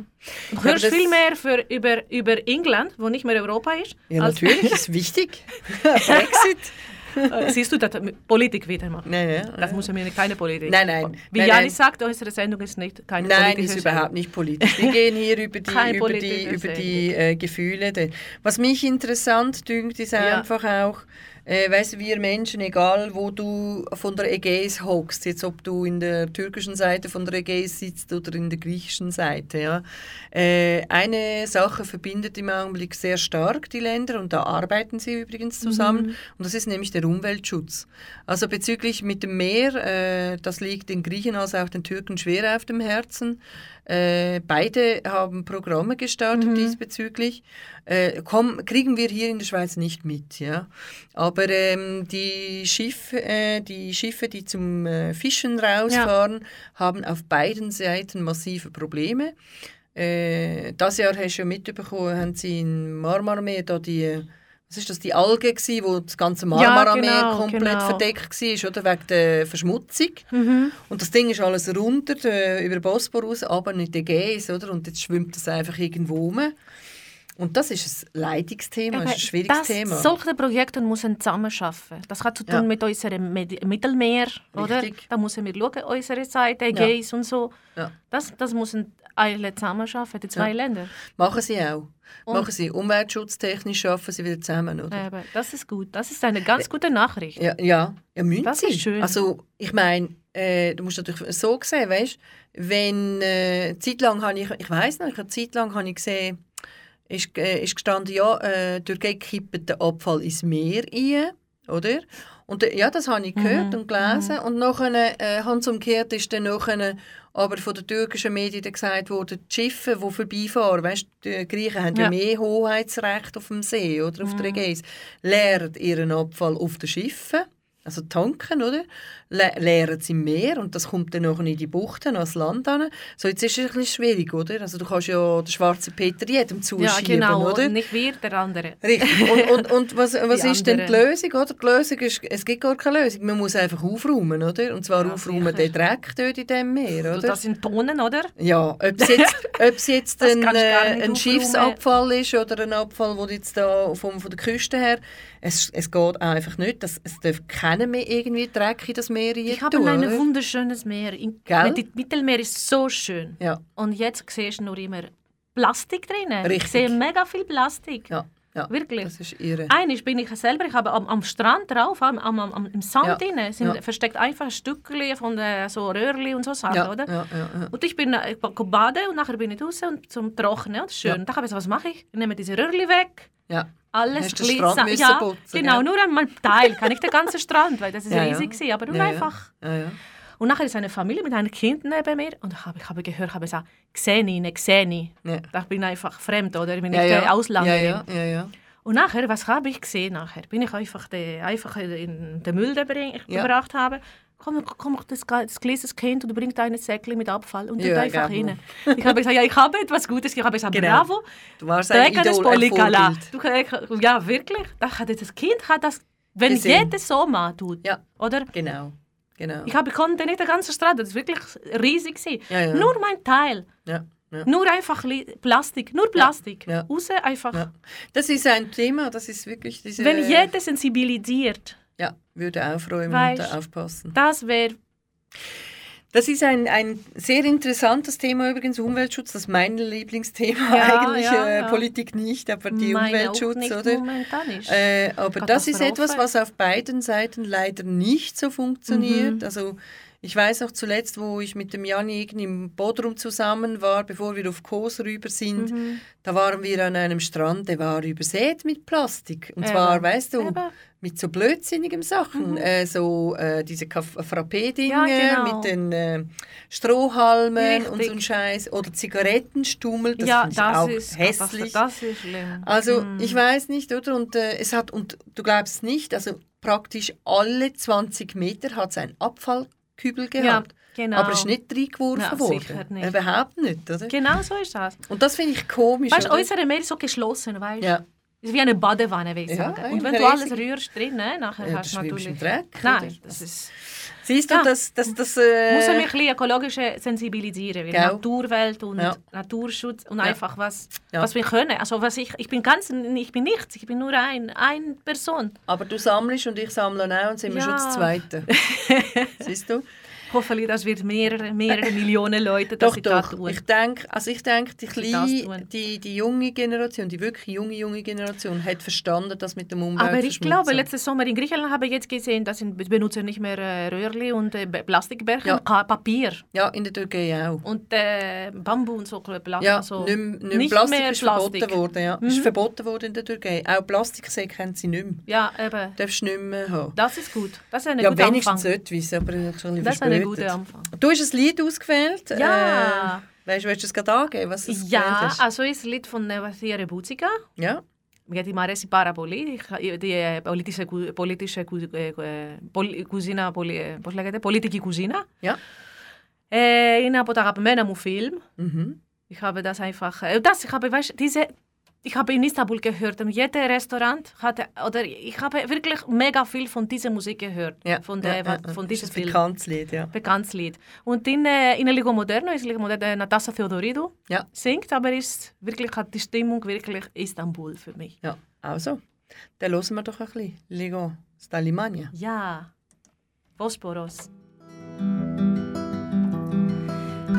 Speaker 3: Du hörst viel mehr für, über, über England, wo nicht mehr Europa ist.
Speaker 2: Ja, natürlich, ist wichtig. *laughs* Brexit.
Speaker 3: Äh, Siehst du, das Politik wieder machen.
Speaker 2: Nein, ja.
Speaker 3: Das muss mir keine Politik.
Speaker 2: Nein, nein.
Speaker 3: Wie
Speaker 2: Nein,
Speaker 3: Janis
Speaker 2: nein.
Speaker 3: sagt, unsere Sendung ist nicht keine
Speaker 2: Nein,
Speaker 3: politische
Speaker 2: ist überhaupt nicht politisch. Wir gehen hier über die,
Speaker 3: Keine
Speaker 2: über die, über die äh, Gefühle. Was mich interessant dünkt, ist
Speaker 3: Ja.
Speaker 2: einfach auch, äh, weißt du, wir Menschen, egal wo du von der Ägäis hockst, jetzt ob du in der türkischen Seite von der Ägäis sitzt oder in der griechischen Seite, ja, äh, eine Sache verbindet im Augenblick sehr stark die Länder und da arbeiten sie übrigens zusammen und das ist nämlich der Umweltschutz. Also bezüglich mit dem Meer, äh, das liegt den Griechen als auch den Türken schwer auf dem Herzen. Äh, beide haben Programme gestartet diesbezüglich. Äh, komm, kriegen wir hier in der Schweiz nicht mit, ja. Aber ähm, die, Schiffe, äh, die Schiffe, die zum äh, Fischen rausfahren, haben auf beiden Seiten massive Probleme. Äh, das Jahr hast du ja mitbekommen, haben sie in Marmarmeer da die, was ist das, die Alge gsi, wo das ganze Marmarameer
Speaker 3: genau,
Speaker 2: komplett
Speaker 3: genau.
Speaker 2: verdeckt war, oder wegen der Verschmutzung.
Speaker 3: Mhm.
Speaker 2: Und das Ding ist alles runter äh, über den Bosporus, aber nicht Gäse, oder? Und jetzt schwimmt das einfach irgendwo rum. Und das ist ein Leitungsthema, das ist ein schwieriges
Speaker 3: das,
Speaker 2: Thema.
Speaker 3: Solche Projekte müssen zusammenarbeiten. Das hat zu tun
Speaker 2: Ja.
Speaker 3: mit unserem Med Mittelmeer, oder? Da müssen wir schauen, unsere Seite, Ägäis und so.
Speaker 2: Ja.
Speaker 3: Das, das müssen alle zusammenarbeiten, die zwei
Speaker 2: Ja.
Speaker 3: Länder.
Speaker 2: Machen sie auch.
Speaker 3: Und-
Speaker 2: Machen sie umweltschutztechnisch, schaffen sie wieder zusammen, oder?
Speaker 3: Eben, das ist gut. Das ist eine ganz gute Nachricht.
Speaker 2: Ja, ja, ja müssen
Speaker 3: Das
Speaker 2: sie.
Speaker 3: ist schön.
Speaker 2: Also, ich meine, äh, du musst natürlich so sehen, weißt wenn äh, zeitlang habe ich, ich weiß noch, ich habe zeitlang habe ich gesehen, ist, äh, ist gestanden, ja, äh, die Türkei kippt den Abfall ins Meer ein, oder? Und äh, ja, das habe ich gehört
Speaker 3: Mhm,
Speaker 2: und gelesen. Und nachher, äh, ganz umgekehrt ist dann nachher aber von den türkischen Medien gesagt worden, die Schiffe, die vorbeifahren, weißt, die Griechen haben ja,
Speaker 3: Ja. Mhm.
Speaker 2: mehr Hoheitsrecht auf dem See oder auf der Ägäis, leeren ihren Abfall auf den Schiffen, also tanken, oder? Le leeren sie im Meer und das kommt dann nachher in die Buchten ans Land an. So, jetzt ist es ein bisschen schwierig, oder? Also du kannst ja den schwarzen Peter jedem
Speaker 3: Ja,
Speaker 2: zuschieben,
Speaker 3: genau.
Speaker 2: oder?
Speaker 3: Und nicht wir, der andere.
Speaker 2: Richtig. Und, und, und was, *laughs* was
Speaker 3: Die
Speaker 2: ist denn die
Speaker 3: anderen.
Speaker 2: Lösung? Oder? Die Lösung ist, es gibt gar keine Lösung. Man muss einfach aufräumen, oder? Und zwar
Speaker 3: Ja,
Speaker 2: aufräumen
Speaker 3: sicher.
Speaker 2: den Dreck dort in dem Meer, oder?
Speaker 3: Das sind Tonnen, oder?
Speaker 2: Ja, ob es *laughs* jetzt, ob es jetzt ein, äh, ein. Schiffsabfall ist oder ein Abfall, der jetzt da vom, von der Küste her, es, es geht einfach nicht. Das, es darf keiner mehr irgendwie Dreck in das Meer
Speaker 3: Ich habe ein wunderschönes Meer. In? Das Mittelmeer ist so schön.
Speaker 2: Ja,
Speaker 3: Und jetzt siehst du nur immer Plastik drin. Ich sehe mega viel Plastik.
Speaker 2: ja, ja.
Speaker 3: Wirklich.
Speaker 2: Das ist irre.
Speaker 3: Einmal bin ich selber, ich habe am, am Strand drauf, am, am, am, im Sand
Speaker 2: Ja,
Speaker 3: drin, sind
Speaker 2: ja.
Speaker 3: versteckt einfach Stückchen von der, so Röhrli und so Sachen,
Speaker 2: Ja,
Speaker 3: oder?
Speaker 2: ja, ja, ja.
Speaker 3: Und ich bin äh, ich baden und nachher bin ich raus und zum Trocknen. Und schön. Dann habe ich so, was mache ich? Ich nehme diese Röhrli weg.
Speaker 2: ja.
Speaker 3: Alles glitzert. Ja,
Speaker 2: putzen,
Speaker 3: genau,
Speaker 2: gell?
Speaker 3: nur einmal Teil, kann nicht den ganzen Strand, weil das ist
Speaker 2: Ja, ja.
Speaker 3: riesig war, aber nur
Speaker 2: Ja, ja.
Speaker 3: einfach.
Speaker 2: Ja, ja.
Speaker 3: Und nachher ist eine Familie mit einem Kind neben mir und ich habe, ich habe gehört, ich habe gesagt, Xeni, ne Xeni.
Speaker 2: Ja.
Speaker 3: Da bin ich einfach fremd, oder? Ich bin
Speaker 2: Ja,
Speaker 3: nicht
Speaker 2: ja.
Speaker 3: ja, Ausländerin.
Speaker 2: Ja, ja, ja, ja.
Speaker 3: Und nachher, was habe ich gesehen nachher? Bin ich einfach, de, einfach in den Müll
Speaker 2: Ja.
Speaker 3: gebracht habe. Komm, komm das, das kleines Kind und bringt ein Säckchen mit Abfall und tut
Speaker 2: Ja,
Speaker 3: einfach
Speaker 2: genau.
Speaker 3: rein. Ich habe gesagt, ja, ich habe etwas Gutes. Ich habe gesagt,
Speaker 2: Genau.
Speaker 3: bravo.
Speaker 2: Du warst ein Idol, ein.
Speaker 3: Du, ja, wirklich. Das Kind hat das, wenn
Speaker 2: Gesehen.
Speaker 3: jeder so macht, tut,
Speaker 2: Ja.
Speaker 3: oder?
Speaker 2: Genau, genau.
Speaker 3: Ich habe, konnte nicht die ganze Straße, das war wirklich riesig.
Speaker 2: Ja, ja.
Speaker 3: Nur mein Teil.
Speaker 2: Ja.
Speaker 3: Nur einfach Plastik, nur Plastik.
Speaker 2: ja.
Speaker 3: Raus einfach.
Speaker 2: Das ist ein Thema, das ist wirklich diese...
Speaker 3: Wenn jeder sensibilisiert,
Speaker 2: Ja, würde aufräumen
Speaker 3: Weißt-
Speaker 2: und aufpassen.
Speaker 3: das wäre
Speaker 2: Das ist ein, ein sehr interessantes Thema übrigens, Umweltschutz. Das ist mein Lieblingsthema
Speaker 3: Ja,
Speaker 2: eigentlich.
Speaker 3: ja,
Speaker 2: äh,
Speaker 3: ja.
Speaker 2: Politik nicht, aber die
Speaker 3: meine
Speaker 2: Umweltschutz, oder? Äh, aber das ist etwas, was auf beiden Seiten leider nicht so funktioniert.
Speaker 3: Mhm.
Speaker 2: Also ich weiß auch zuletzt, wo ich mit dem Jan Egen im Bodrum zusammen war, bevor wir auf Kos rüber sind,
Speaker 3: Mhm.
Speaker 2: da waren wir an einem Strand, der war übersät mit Plastik. Und
Speaker 3: Eben.
Speaker 2: zwar, weißt du,
Speaker 3: Eben.
Speaker 2: Mit so blödsinnigen Sachen, äh, so äh, diese Kaff- Frappé-Dinge
Speaker 3: Ja, genau.
Speaker 2: mit den äh, Strohhalmen und so
Speaker 3: Richtig.
Speaker 2: ein Scheiß oder Zigarettenstummel, das
Speaker 3: ja, das
Speaker 2: auch
Speaker 3: ist
Speaker 2: hässlich.
Speaker 3: Das ist schlimm.
Speaker 2: Also
Speaker 3: Mm.
Speaker 2: ich weiß nicht, oder? Und äh, es hat, und du glaubst nicht, also praktisch alle 20 Meter hat es einen Abfallkübel gehabt.
Speaker 3: genau.
Speaker 2: Aber es ist nicht reingeworfen
Speaker 3: Ja,
Speaker 2: worden.
Speaker 3: sicher nicht.
Speaker 2: Überhaupt nicht, oder?
Speaker 3: Genau so ist das.
Speaker 2: Und das finde ich komisch.
Speaker 3: Weißt du, unsere Meer ist so geschlossen, weißt du?
Speaker 2: ja.
Speaker 3: Ist wie eine Badewanne, will ich
Speaker 2: Ja,
Speaker 3: sagen. Und wenn du alles rührst drin, ne, nachher
Speaker 2: ja,
Speaker 3: hast
Speaker 2: du
Speaker 3: natürlich...
Speaker 2: im Dreck.
Speaker 3: Nein,
Speaker 2: oder?
Speaker 3: das ist...
Speaker 2: Siehst du,
Speaker 3: Ja.
Speaker 2: dass das, das, äh,
Speaker 3: muss man mich ein bisschen ökologisch sensibilisieren,
Speaker 2: Gell?
Speaker 3: Naturwelt und
Speaker 2: Ja.
Speaker 3: Naturschutz und einfach was, was wir können. Also was ich, ich bin ganz, ich bin nichts, ich bin nur ein, ein Person.
Speaker 2: aber du sammelst und ich sammle auch und sind wir schon das Zweite. *laughs* Siehst du?
Speaker 3: Hoffentlich, das wird mehrere, mehrere Millionen Leute das
Speaker 2: Doch,
Speaker 3: tun.
Speaker 2: Ich denke, also ich denke, die, kleine, die, die junge Generation, die wirklich junge, junge Generation, hat verstanden, dass mit dem Umwelt
Speaker 3: Aber ich glaube, letzten Sommer in Griechenland habe ich jetzt gesehen, dass sie benutzen nicht mehr äh, Röhrli und äh, Plastikbecher,
Speaker 2: Ja.
Speaker 3: Papier
Speaker 2: Ja, in der Türkei auch.
Speaker 3: und äh, Bambu und so. Pla
Speaker 2: Ja,
Speaker 3: also
Speaker 2: nicht, nicht
Speaker 3: nicht
Speaker 2: Plastik
Speaker 3: mehr
Speaker 2: ist
Speaker 3: Plastik.
Speaker 2: verboten worden. Ja. Ist
Speaker 3: Mhm.
Speaker 2: verboten worden in der Türkei. Auch Plastiksäcke haben sie nicht mehr.
Speaker 3: Ja, eben.
Speaker 2: Darfst du nicht mehr haben.
Speaker 3: Das ist gut. Das ist ein
Speaker 2: ja,
Speaker 3: guter
Speaker 2: wenigstens
Speaker 3: Anfang.
Speaker 2: etwas, aber
Speaker 3: Das ist ein
Speaker 2: verspätet.
Speaker 3: guter Anfang.
Speaker 2: Du hast ein Lied ausgewählt.
Speaker 3: Ja.
Speaker 2: Äh, weißt du, willst du es gerade angeben, was du gewählt
Speaker 3: Ja,
Speaker 2: hast?
Speaker 3: also ist ein Lied von Nevathia Buzica.
Speaker 2: Ja.
Speaker 3: Γιατί μου αρέσει πάρα πολύ. Η- Η ε, πολιτική, κου- πολιτική κου- ε, ε, πολι- κουζίνα, πολι- ε, πώς λέγεται, πολιτική κουζίνα.
Speaker 2: Ja.
Speaker 3: Ε, είναι από τα αγαπημένα μου φιλμ.
Speaker 2: Mhm.
Speaker 3: Ich habe das einfach, äh, das, ich habe, weißt, diese, ich habe in Istanbul gehört und jedes Restaurant hatte, oder ich habe wirklich mega viel von dieser Musik gehört.
Speaker 2: Ja,
Speaker 3: von, der,
Speaker 2: ja, ja,
Speaker 3: von diesem Film.
Speaker 2: Bekanntes Lied, ja.
Speaker 3: Bekanntes Lied. Und in, äh, in Ligo Moderno ist Ligo Moderno äh, Natasa Theodoridou
Speaker 2: ja.
Speaker 3: singt, aber ist wirklich hat die Stimmung wirklich Istanbul für mich.
Speaker 2: Ja, also, dann hören wir doch ein bisschen Ligo Stalimania.
Speaker 3: Ja, Bosporos.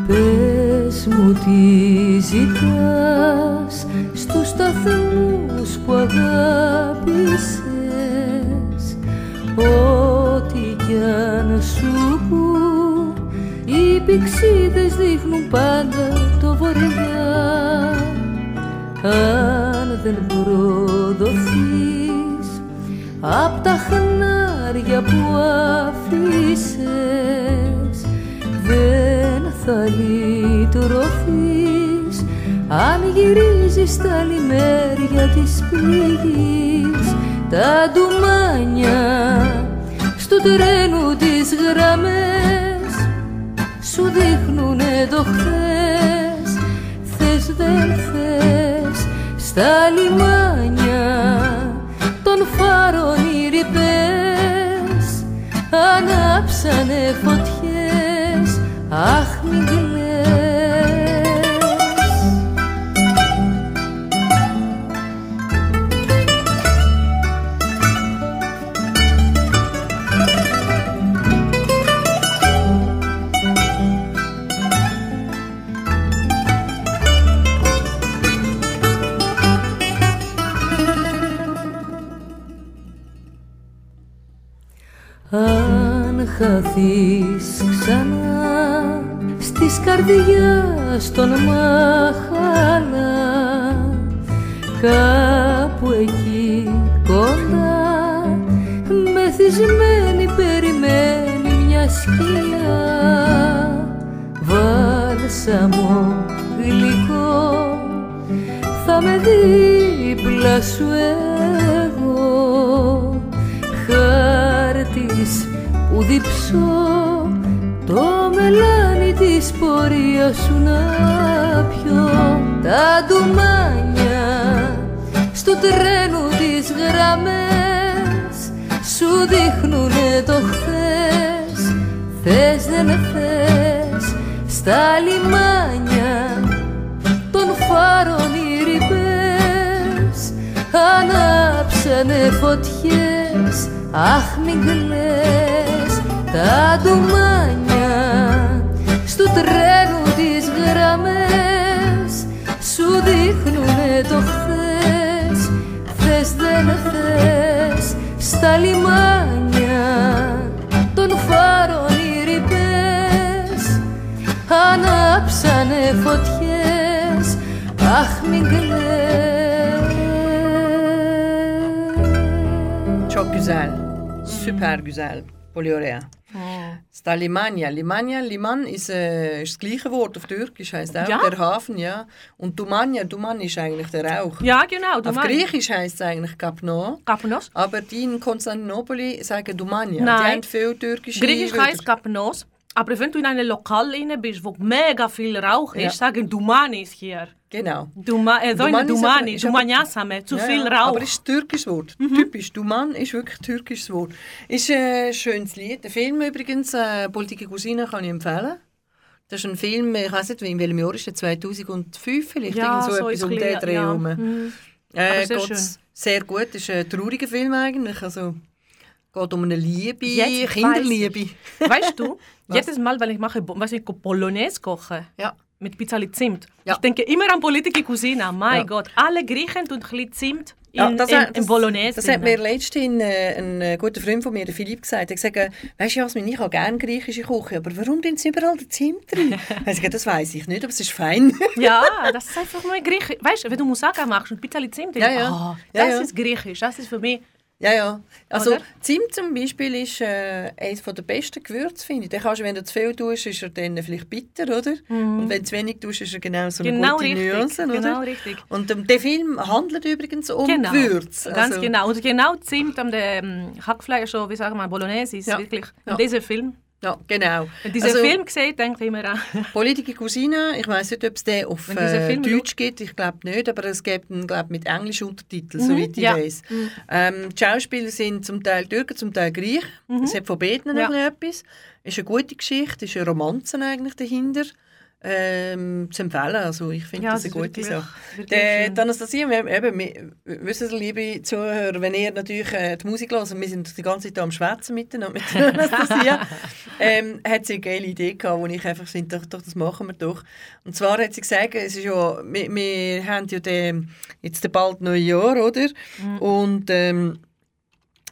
Speaker 6: Πες μου τι ζητάς στους σταθμούς που αγάπησες. Ό,τι κι αν σου πουν οι πηξίδες δείχνουν πάντα το βορειά αν δεν προδοθείς απ' τα χνάρια που αφήσες δεν θα λυτρωθείς αν γυρίζεις στα λιμέρια της πήγης τα ντουμάνια στο τρένου τις γραμμές σου δείχνουνε το χθες. Θες δεν θες στα λιμάνια των φάρων οι ρηπές ανάψανε φωτιές αχ μην κλαις Αν χαθείς ξανά στις καρδιάς των μαχαλά κάπου εκεί κοντά μεθυσμένη περιμένει μια σκιά Βάλσα μου γλυκό θα με δίπλα σου εγώ. Χάρτης που διψώ το μελάνι της πορείας σου να πιω Τα ντουμάνια στο τρένο τις γραμμές. Σου δείχνουνε το χθες Θες δεν θες στα λιμάνια των φάρων οι ρηπές. Ανάψανε φωτιές, αχ μην κλαις Τα ντουμάνια ach כך מגלה.
Speaker 2: Çok güzel. Super güzel. Oluyor ya. Oh. Da Limania. Limania, Liman ist, äh, ist das gleiche Wort auf Türkisch, heißt auch
Speaker 3: ja?
Speaker 2: der Hafen, ja. Und Dumania, Duman ist eigentlich der Rauch.
Speaker 3: Ja, genau. Duman.
Speaker 2: Auf Griechisch heißt es eigentlich Kapno.
Speaker 3: Kapnos.
Speaker 2: Aber die in Konstantinopel sagen Dumania.
Speaker 3: Nein.
Speaker 2: Die haben viel Türkisch.
Speaker 3: Griechisch heißt Kapnos. Aber wenn du in einem Lokal rein bist, wo mega viel Rauch ist,
Speaker 2: Ja.
Speaker 3: sagen Dumani ist hier.
Speaker 2: Genau.
Speaker 3: Duma, äh, so
Speaker 2: Dumani
Speaker 3: eine
Speaker 2: ist ist
Speaker 3: zu
Speaker 2: Ja,
Speaker 3: viel Rauch.
Speaker 2: Aber es ist ein türkisches Wort. Typisch. Duman ist wirklich ein türkisches Wort. Ist ein schönes Lied. Der Film übrigens, äh, «Politische Cousine», kann ich empfehlen. Das ist ein Film, ich weiß nicht, in welchem Jahr ist der? 2005 vielleicht?
Speaker 3: Ja,
Speaker 2: Irgend so,
Speaker 3: so
Speaker 2: etwas
Speaker 3: ist
Speaker 2: um den Dreh
Speaker 3: ja.
Speaker 2: herum.
Speaker 3: Mhm.
Speaker 2: Äh.
Speaker 3: Sehr
Speaker 2: gut. Es ist ein trauriger Film eigentlich. Also, geht um eine Liebe,
Speaker 3: Jetzt
Speaker 2: Kinderliebe.
Speaker 3: Weißt du, *laughs* jedes Mal, wenn ich mache, was ich Bolognese koche,
Speaker 2: Ja.
Speaker 3: mit Pizzali Zimt,
Speaker 2: Ja.
Speaker 3: ich denke immer an politische Cousine. Mein
Speaker 2: Ja.
Speaker 3: Gott, alle Griechen tun ein bisschen Zimt in,
Speaker 2: Ja, das,
Speaker 3: in, in Bolognese.
Speaker 2: Das hat mir
Speaker 3: drin.
Speaker 2: letztens äh, ein äh, guter Freund von mir, der Philipp, gesagt. Er äh, weißt du, Jasmin, ich habe gerne griechische Küche, aber warum tun sie überall den Zimt drin? *laughs* Er gesagt, das weiß ich nicht, aber es ist fein. *laughs*
Speaker 3: Ja, das ist einfach nur griechisch. Weißt du, wenn du Moussaka machst und Pizzali Zimt,
Speaker 2: Ja,
Speaker 3: denkst du,
Speaker 2: ja.
Speaker 3: ah,
Speaker 2: Ja,
Speaker 3: das
Speaker 2: ja.
Speaker 3: ist griechisch. Das ist für mich.
Speaker 2: Ja, ja. Also
Speaker 3: Oder?
Speaker 2: Zimt zum Beispiel ist äh, eines der besten Gewürze, finde ich. Den kannst du, wenn du zu viel tust, ist er dann vielleicht bitter, oder? Und wenn du zu wenig tust, ist er genau so eine.
Speaker 3: Genau
Speaker 2: gute
Speaker 3: richtig.
Speaker 2: Nuance, oder?
Speaker 3: Genau richtig.
Speaker 2: Und ähm, der Film handelt übrigens um
Speaker 3: Genau.
Speaker 2: Gewürze.
Speaker 3: Ganz
Speaker 2: Also,
Speaker 3: genau. Und genau Zimt am ähm, Hackfleisch, so, wie sagen wir, Bolognese ist
Speaker 2: Ja.
Speaker 3: wirklich.
Speaker 2: Ja.
Speaker 3: Dieser Film.
Speaker 2: Ja, genau.
Speaker 3: Wenn dieser
Speaker 2: Also,
Speaker 3: Film sieht, denkt immer an.
Speaker 2: Politische Cousine, ich weiß nicht, ob es den auf äh, Deutsch gibt, ich glaube nicht, aber es gibt ihn glaub, mit englischen Untertiteln, soweit ich
Speaker 3: ja.
Speaker 2: weiß. Ähm, die Schauspieler sind zum Teil Türken, zum Teil Griechen. Es hat von beiden
Speaker 3: Ja.
Speaker 2: ein bisschen etwas. ist eine gute Geschichte, ist eine Romanze eigentlich dahinter. Ähm, zu empfehlen, also ich finde
Speaker 3: Ja,
Speaker 2: das eine gute
Speaker 3: wirklich-
Speaker 2: Sache.
Speaker 3: wirklich
Speaker 2: die Anastasia, wir, eben, wir, wissen Sie, liebe Zuhörer, wenn ihr natürlich äh, die Musik hört, wir sind die ganze Zeit am Schwätzen miteinander mit Anastasia, *laughs* ähm, hat sie eine geile Idee gehabt, wo ich einfach finde, doch, doch, das machen wir doch. Und zwar hat sie gesagt, es ist ja, wir, wir haben ja den, jetzt bald Neujahr, oder?
Speaker 3: Mhm.
Speaker 2: Und ähm,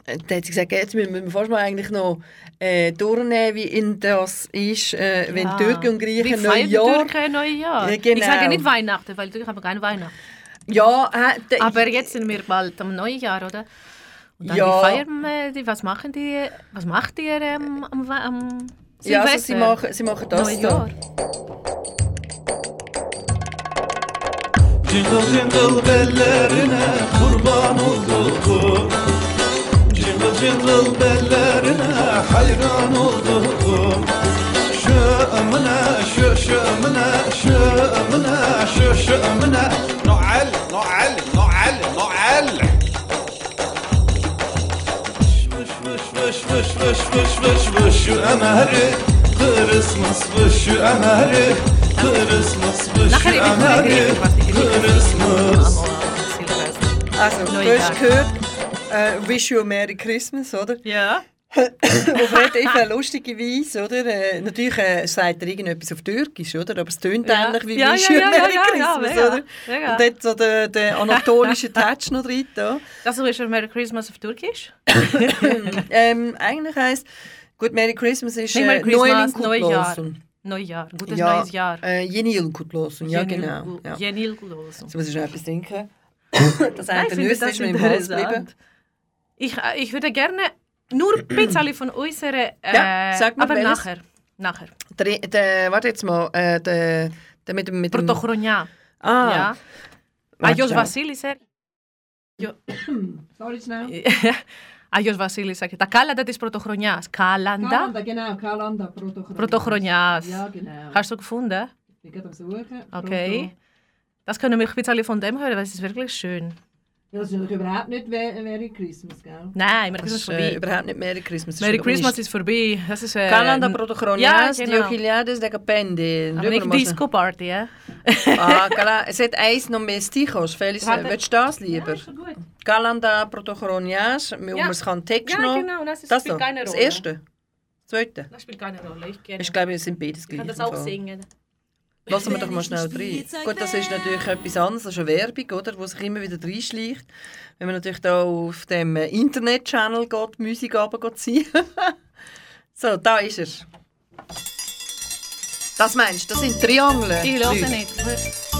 Speaker 2: da hat sie gesagt, jetzt müssen wir fast mal eigentlich noch äh, durchnehmen, wie in das ist, äh, wenn
Speaker 3: Ja.
Speaker 2: Türken und
Speaker 3: Wie
Speaker 2: Griechen Neujahr...
Speaker 3: Türken Neujahr?
Speaker 2: Ja, genau.
Speaker 3: Ich sage nicht Weihnachten, weil Türken haben keine Weihnachten.
Speaker 2: Ja, äh,
Speaker 3: Aber jetzt sind wir bald am Neujahr, oder? Und dann
Speaker 2: Ja.
Speaker 3: die feiern, die, was machen die, was macht ihr ähm, am, am
Speaker 2: Ja, also sie machen, sie machen das
Speaker 3: Neujahr.
Speaker 7: Jingle jingle bellerine kurban oldum Jingle bellerine hayran oldum. Şömine şö şömine şömine şö şömine Noel Noel Noel Noel. Vış vış vış vış vış vış vış vış emeri Christmas vış emeri Christmas vış
Speaker 3: bin
Speaker 7: emeri
Speaker 3: Griechen
Speaker 7: Christmas
Speaker 2: Also,
Speaker 3: Neujahr.
Speaker 2: äh, «Wish you a Merry Christmas», oder?
Speaker 3: Ja. *coughs*
Speaker 2: Auf relativ lustige Weise, oder? Äh, natürlich äh, sagt er irgendetwas auf Türkisch, oder? Aber es tönt
Speaker 3: Ja.
Speaker 2: ähnlich wie
Speaker 3: Ja,
Speaker 2: «Wish you a
Speaker 3: ja,
Speaker 2: Merry
Speaker 3: ja, ja,
Speaker 2: Christmas», oder? Und dort so der, der anatolische Touch noch drin. Da.
Speaker 3: Das ist ein Merry Christmas auf Türkisch. *coughs*
Speaker 2: Ähm, eigentlich heisst, gut, «Merry Christmas» ist äh,
Speaker 3: Neujahr.
Speaker 2: Kutlosun.
Speaker 3: Neujahr, ein gutes
Speaker 2: Ja,
Speaker 3: neues Jahr.
Speaker 2: Äh, Jenil Kutlosun, ja genau. Ja.
Speaker 3: Jenil Kuloso.
Speaker 2: So muss ich noch etwas trinken. *coughs* Das eine Nüsse ist mir im Hals geblieben.
Speaker 3: Ich, äh, ich würde gerne Nur ein bisschen *clears throat* von unserer... Äh,
Speaker 2: Ja, sag mal,
Speaker 3: aber
Speaker 2: welches?
Speaker 3: nachher. Nachher.
Speaker 2: Der, der, warte jetzt mal, äh, der, der mit dem... Mit dem
Speaker 3: Protochronia.
Speaker 2: ah,
Speaker 3: Ja.
Speaker 2: warte
Speaker 3: Ajos
Speaker 2: schnell.
Speaker 3: Vasilis er...
Speaker 2: Sorry, schnell.
Speaker 3: Ajos Vasilis er... Τα κάλαντα της πρωτοχρονιάς. Κάλαντα
Speaker 2: genau, Kalanda, Protochronia.
Speaker 3: Pρωτοχρονιάς.
Speaker 2: Ja, genau.
Speaker 3: Hast du gefunden?
Speaker 2: Ich bin gerade am Suchen.
Speaker 3: Okay. Das können wir ein bisschen von dem hören, weil es ist wirklich schön.
Speaker 2: Ja, das ist natürlich überhaupt nicht Merry Christmas, gell?
Speaker 3: Nein, Merry
Speaker 2: Das
Speaker 3: Christmas
Speaker 2: ist
Speaker 3: vorbei.
Speaker 2: äh, überhaupt nicht Merry Christmas.
Speaker 3: Merry
Speaker 2: Das
Speaker 3: Christmas ist vorbei. Das ist... Äh,
Speaker 2: Kalanda,
Speaker 3: Ja,
Speaker 2: Protochronia,
Speaker 3: genau.
Speaker 2: Diochiliades, de Capendi.
Speaker 3: aber nicht Disco-Party, ja?
Speaker 2: Ah, Gala, es hat eins noch mehr Stichos. Felix, willst du das lieber?
Speaker 3: gut.
Speaker 2: Kalanda, Protochronia, wo
Speaker 3: Ja.
Speaker 2: man es kann Text
Speaker 3: Ja,
Speaker 2: noch.
Speaker 3: genau, das, ist,
Speaker 2: Das
Speaker 3: spielt keine
Speaker 2: das
Speaker 3: Rolle.
Speaker 2: erste. Das zweite.
Speaker 3: Das spielt keine Rolle, ich kenne
Speaker 2: Ich glaube, es sind beides
Speaker 3: Ich
Speaker 2: gleich.
Speaker 3: kann das
Speaker 2: im
Speaker 3: auch singen.
Speaker 2: Lassen wir doch mal schnell rein. Gut, das ist natürlich etwas anderes, das ist eine Werbung, oder, wo sich immer wieder reinschleicht. Wenn man natürlich da auf dem Internet-Channel geht, Musik runterziehen. *laughs* so, da ist er. Das meinst du, das sind Triangle?
Speaker 3: Ich höre nicht.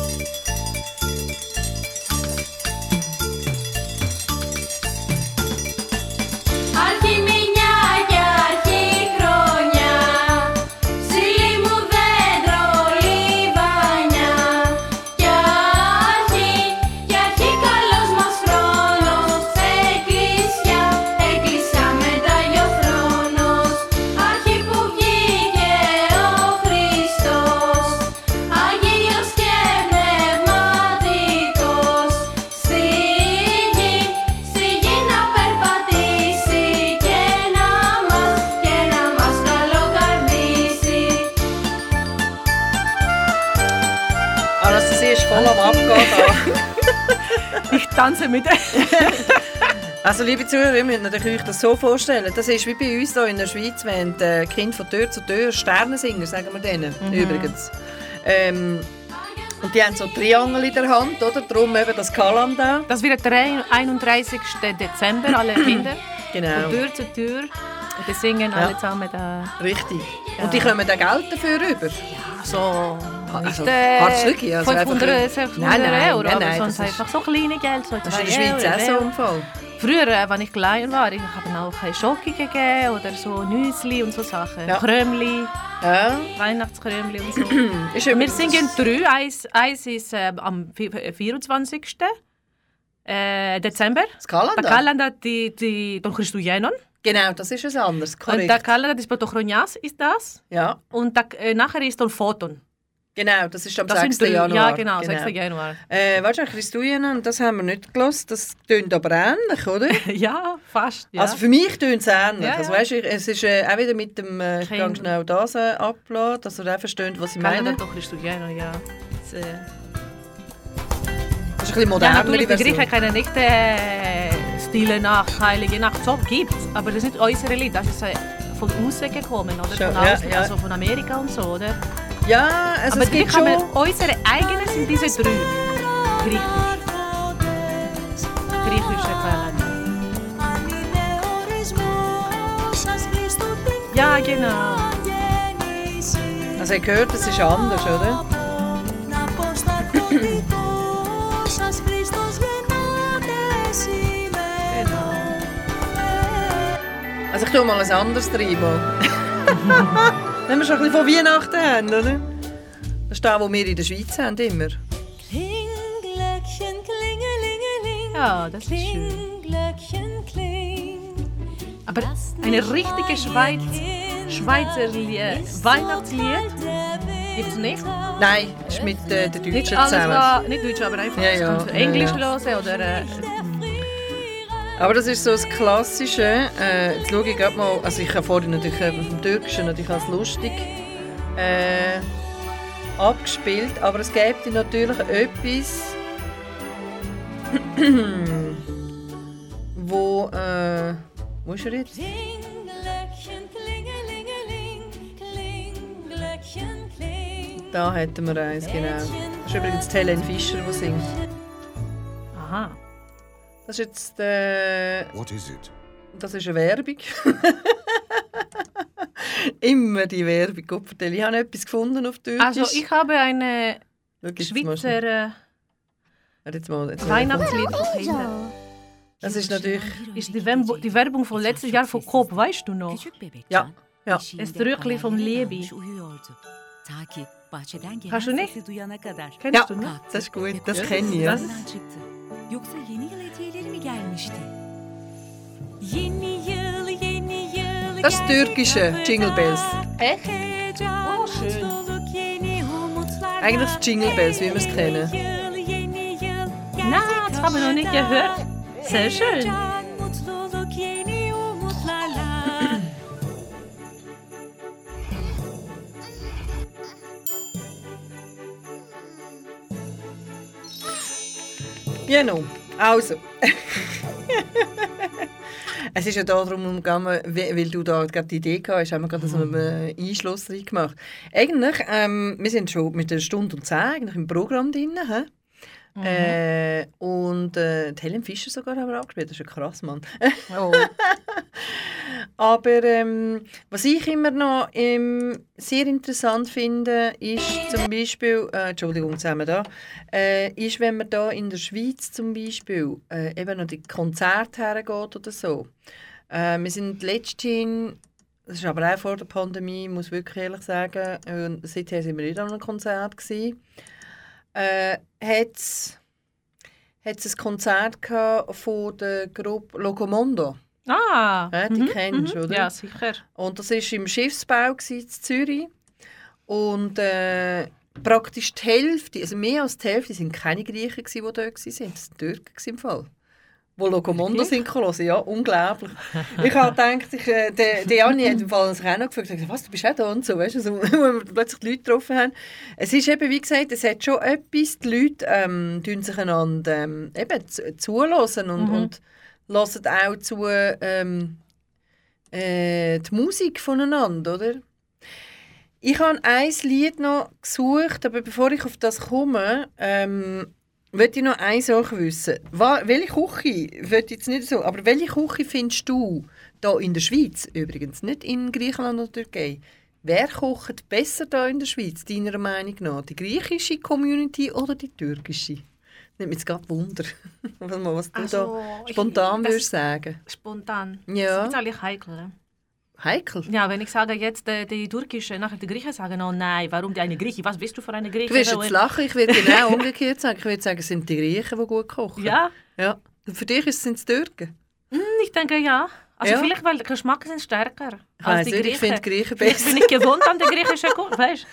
Speaker 3: Ich tanze mit. *laughs*
Speaker 2: Also, liebe Zuhörer, ihr müsst euch das so vorstellen. Das ist wie bei uns hier in der Schweiz, wenn die Kinder von Tür zu Tür Sternensinger, sagen wir denen, übrigens. Ähm, und die haben so Triangel in der Hand, oder? Darum eben das Kalanda.
Speaker 3: Das wird der 31. Dezember, alle *clears throat* Kinder.
Speaker 2: Genau.
Speaker 3: Von Tür zu Tür. Und die singen
Speaker 2: Ja.
Speaker 3: alle zusammen da.
Speaker 2: Richtig. Und die kommen dann Geld dafür rüber.
Speaker 3: So.
Speaker 2: Also,
Speaker 3: äh,
Speaker 2: hartes Lücki, also
Speaker 3: 500,
Speaker 2: einfach-
Speaker 3: 600
Speaker 2: Nein, nein,
Speaker 3: Euro,
Speaker 2: nein,
Speaker 3: aber
Speaker 2: nein,
Speaker 3: sonst
Speaker 2: das ist-
Speaker 3: einfach so kleine Geld. So
Speaker 2: Das ist in der Schweiz
Speaker 3: Euro,
Speaker 2: auch so im Fall.
Speaker 3: Früher, äh, als ich klein war, ich habe auch äh, Schoki gegeben oder so Nüsli und so Sachen.
Speaker 2: Ja.
Speaker 3: Krömli,
Speaker 2: Ja,
Speaker 3: Weihnachtskrömli und so. *clears throat*
Speaker 2: ist
Speaker 3: Wir singen drei. Eins, eins ist äh, am vi- 24. Äh, Dezember.
Speaker 2: Das Kalender?
Speaker 3: Der Kalender die, die Don Christuyenon.
Speaker 2: Genau, das ist es anders.
Speaker 3: Und der
Speaker 2: Korrekt.
Speaker 3: Kalender des Protochroниas ist das.
Speaker 2: Ja,
Speaker 3: Und der, äh, nachher ist Don Photon.
Speaker 2: Genau, das ist am
Speaker 3: Das
Speaker 2: 6.
Speaker 3: sind drei.
Speaker 2: Januar.
Speaker 3: Ja, genau, 6. Januar.
Speaker 2: Äh, weißt du, Christuinen, das haben wir nicht gelassen. Das tönt aber ähnlich, oder? *laughs*
Speaker 3: ja, fast. Ja.
Speaker 2: Also für mich tönt es ähnlich.
Speaker 3: Ja,
Speaker 2: Also,
Speaker 3: ja.
Speaker 2: weißt, ich, es ist äh, auch wieder mit dem, äh, ich kann schnell das äh, abladen, dass ihr auch versteht, was ich meine.
Speaker 3: Don Christuyenon, ja. Das, äh,
Speaker 2: Das ist ein bisschen
Speaker 3: ja,
Speaker 2: modernere
Speaker 3: natürlich, die. Griechen kennen nicht äh, Stille Nacht, Heilige Nacht. So gibt's. Aber das ist nicht unsere Lied. Das ist äh, von außen gekommen, oder? Von
Speaker 2: ja, ja.
Speaker 3: also von Amerika und so, oder?
Speaker 2: Ja, also
Speaker 3: Aber
Speaker 2: es gibt schon...
Speaker 3: unsere eigenen sind diese drei. Griechisch. Griechische Kalender. Ja, genau.
Speaker 2: Also ihr gehört, es ist anders, oder?
Speaker 3: genau.
Speaker 2: Also ich tue mal ein anderes rein. *laughs* Wenn wir schon ein bisschen von Weihnachten haben, oder? Das ist das, was wir in der Schweiz haben, immer.
Speaker 6: Klingglöckchen, klingelingeling.
Speaker 3: Ja, das ist schön.
Speaker 6: Kling.
Speaker 3: Aber eine richtige Schweiz, Schweizer Lied, Weihnachtslied gibt es nicht.
Speaker 2: Nein, ist mit äh, den
Speaker 3: Nicht
Speaker 2: Deutschen
Speaker 3: alles,
Speaker 2: zusammen.
Speaker 3: was, nicht Deutsch, aber einfach
Speaker 2: Ja, ja,
Speaker 3: du
Speaker 2: ja,
Speaker 3: Englisch
Speaker 2: ja.
Speaker 3: hören oder äh,
Speaker 2: Aber das ist so das Klassische. Äh, jetzt schaue ich gerade mal, also ich habe vorhin natürlich äh, vom Türkischen natürlich als lustig äh, abgespielt, aber es gibt natürlich etwas, *clears throat* wo, äh, wo ist er jetzt? Da hätten wir eins, genau. Das ist übrigens Helen Fischer, die singt.
Speaker 3: aha.
Speaker 2: Das ist jetzt, äh,
Speaker 10: What is it?
Speaker 2: das ist eine Werbung. *laughs* Immer die Werbung. Gott ich habe etwas gefunden auf Deutsch.
Speaker 3: Also ich habe eine. Schweizer äh,
Speaker 2: jetzt mal, jetzt mal.
Speaker 3: Weihnachtslied für Kinder.
Speaker 2: Das ist natürlich...
Speaker 3: Ist die, Wem- die Werbung von letztes Jahr von Coop, weißt du noch?
Speaker 2: Ja, ja.
Speaker 3: Das Röckli von Levi. Hast du nicht? Kennst
Speaker 2: Ja,
Speaker 3: du nicht?
Speaker 2: das ist gut. Das kenne ich. Ja.
Speaker 3: Das-
Speaker 6: Yoksa yeni yıl hediyeleri mi gelmişti? Yeni yıl, yeni yıl
Speaker 2: Das ist türkische Jingle Bells.
Speaker 3: Echt?
Speaker 6: Heyecan,
Speaker 3: Oh, schön.
Speaker 6: mutluluk, yeni umutlar.
Speaker 2: Eigentlich das Jingle Bells, wie wir es kennen.
Speaker 6: Yeni yıl, yeni yıl.
Speaker 3: Na, das habe ich noch nicht gehört. Sehr schön.
Speaker 6: Heyecan, mutluluk, yeni umutlarla.
Speaker 2: Genau. Also. *laughs* es ist ja darum gegangen, we- weil du da gerade die Idee gehabt hast, haben wir gerade so einen Einschluss rein gemacht. Eigentlich, ähm, wir sind schon mit einer Stunde und zehn eigentlich im Programm drin. He? Äh, und äh, Helen Fischer sogar haben wir angespielt. Das ist ja krass, Mann.
Speaker 3: Oh. *laughs*
Speaker 2: Aber ähm, was ich immer noch ähm, sehr interessant finde, ist zum Beispiel, äh, Entschuldigung, zusammen da, äh, ist, wenn man da in der Schweiz zum Beispiel äh, eben noch die Konzerte hergeht oder so. Äh, wir sind letztens, das ist aber auch vor der Pandemie, muss wirklich ehrlich sagen, äh, seither sind wir nicht an einem Konzert gewesen, äh, hat es ein Konzert von der Gruppe Locomondo.
Speaker 3: Ah.
Speaker 2: Ja, die kennst du, oder?
Speaker 3: Ja, sicher.
Speaker 2: Und das war im Schiffsbau in Zürich. Und äh, praktisch die Hälfte, also mehr als die Hälfte, sind keine Griechen, die dort waren. Das waren Türken im Fall. Locomondo
Speaker 3: Wirklich?
Speaker 2: sind hören. Ja, unglaublich. ich habe gedacht, ich, äh, der, der Janni hat im Fall auch noch gefragt, gesagt, was, du bist auch da und so, weißt du, so, *laughs* wo wir plötzlich die Leute getroffen haben. Es ist eben, wie gesagt, es hat schon etwas, die Leute ähm, tun sich einander ähm, eben zu, zulassen und, und hören auch zu ähm, äh, die Musik voneinander, oder? Ich habe ein Lied noch gesucht, aber bevor ich auf das komme, ähm, möchte ich noch eine Sache wissen. Welche Küche, will jetzt nicht so, aber welche Küche findest du da in der Schweiz, übrigens, nicht in Griechenland oder Türkei, wer kocht besser da in der Schweiz, deiner Meinung nach? Die griechische Community oder die türkische? Nimmt mich jetzt gerade Wunder, *laughs* was, du
Speaker 3: Also,
Speaker 2: da
Speaker 3: ich-
Speaker 2: spontan
Speaker 3: das-
Speaker 2: würdest sagen.
Speaker 3: Spontan.
Speaker 2: Ja.
Speaker 3: Das ist eigentlich heikel.
Speaker 2: Heikel.
Speaker 3: Ja, wenn ich sage jetzt äh, die türkische, nachher die Griechen sagen, oh nein, warum die eine Grieche? Was bist du für eine Grieche?
Speaker 2: Du wirst jetzt lachen, ich würde *laughs* genau umgekehrt sagen. Ich würde sagen, es sind die Griechen, die gut kochen.
Speaker 3: Ja,
Speaker 2: ja. Für dich sind es Türken.
Speaker 3: Hm, ich denke ja. Also
Speaker 2: Ja.
Speaker 3: vielleicht, weil der Geschmack sind stärker
Speaker 2: Ich
Speaker 3: als
Speaker 2: weiss
Speaker 3: die Griechen.
Speaker 2: ich finde die Griechen besser.
Speaker 3: bin ich gewohnt an der griechischen Küche, *laughs* weißt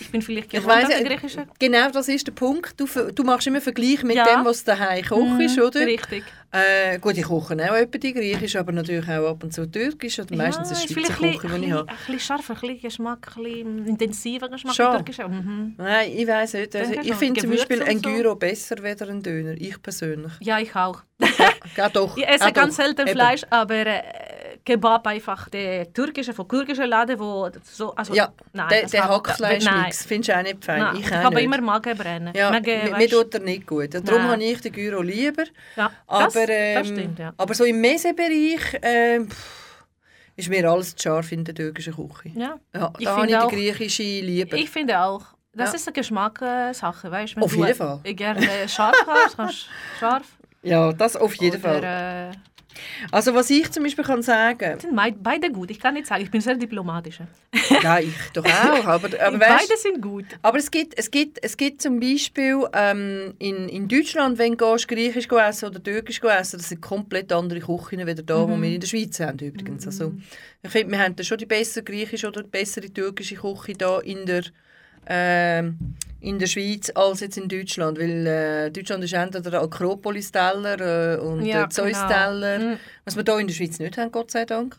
Speaker 3: Ich bin vielleicht
Speaker 2: Ich
Speaker 3: gewohnt
Speaker 2: weiss,
Speaker 3: an griechischen
Speaker 2: genau das ist der Punkt. Du, du machst immer Vergleich mit
Speaker 3: Ja.
Speaker 2: dem, was du daheim kochst, oder?
Speaker 3: Richtig.
Speaker 2: Äh, gut, ich koche auch etwa die Griechisch, aber natürlich auch ab und zu Türkisch. Oder meistens
Speaker 3: ja,
Speaker 2: ist Schweizer Küche, die ich habe.
Speaker 3: ein bisschen scharfer, ein bisschen Geschmack, ein bisschen intensiver Geschmack.
Speaker 2: Schon.
Speaker 3: Mhm.
Speaker 2: Nein, ich weiß nicht. Also, ich finde zum Beispiel ein
Speaker 3: so.
Speaker 2: Gyro besser als ein Döner. Ich persönlich.
Speaker 3: Ja, ich auch.
Speaker 2: Ja, doch. *laughs*
Speaker 3: Ich esse
Speaker 2: Ja,
Speaker 3: ganz
Speaker 2: doch.
Speaker 3: selten
Speaker 2: Eben.
Speaker 3: Fleisch, aber äh, Kebab einfach der türkische, von türkischen Laden, wo so, also,
Speaker 2: Ja,
Speaker 3: nein,
Speaker 2: der, der
Speaker 3: hab-
Speaker 2: Hackfleischmix findest du auch nicht fein.
Speaker 3: Nein,
Speaker 2: ich
Speaker 3: ich habe immer Magenbrennen.
Speaker 2: Ja,
Speaker 3: Magen,
Speaker 2: mir, mir tut er nicht gut. Darum habe ich den Gyro lieber.
Speaker 3: ja,
Speaker 2: Aber,
Speaker 3: das,
Speaker 2: ähm,
Speaker 3: das stimmt, ja.
Speaker 2: aber so im Mese-Bereich pff, ist mir alles zu scharf in der türkischen Küche.
Speaker 3: ja.
Speaker 2: Ja,
Speaker 3: Ich
Speaker 2: da habe ich die griechische lieber.
Speaker 3: Ich finde auch, das
Speaker 2: Ja.
Speaker 3: ist eine Geschmackssache, weißt du?
Speaker 2: Auf jeden Fall.
Speaker 3: Ich gerne scharf hast, kannst scharf.
Speaker 2: ja, das auf jeden Fall.
Speaker 3: Oder, äh,
Speaker 2: Also was ich zum Beispiel kann sagen,
Speaker 3: sind beide gut. Ich kann nicht sagen, ich bin sehr diplomatisch. *laughs*
Speaker 2: ja ich doch auch, aber, aber,
Speaker 3: beide
Speaker 2: weißt,
Speaker 3: sind gut.
Speaker 2: aber es gibt, es gibt, es gibt zum Beispiel ähm, in, in Deutschland, wenn du gehst, Griechisch essen oder Türkisch essen, das sind komplett andere Küchen wie da,
Speaker 3: Mhm.
Speaker 2: die wir in der Schweiz haben übrigens. Also, ich finde, wir haben da schon die bessere griechische oder die bessere türkische Küche da in der ähm, in der Schweiz als jetzt in Deutschland, weil äh, Deutschland ist entweder der Akropolis-Teller äh, und
Speaker 3: Ja,
Speaker 2: der Zeus-Teller,
Speaker 3: genau. Mhm.
Speaker 2: was wir hier in der Schweiz nicht haben, Gott sei Dank.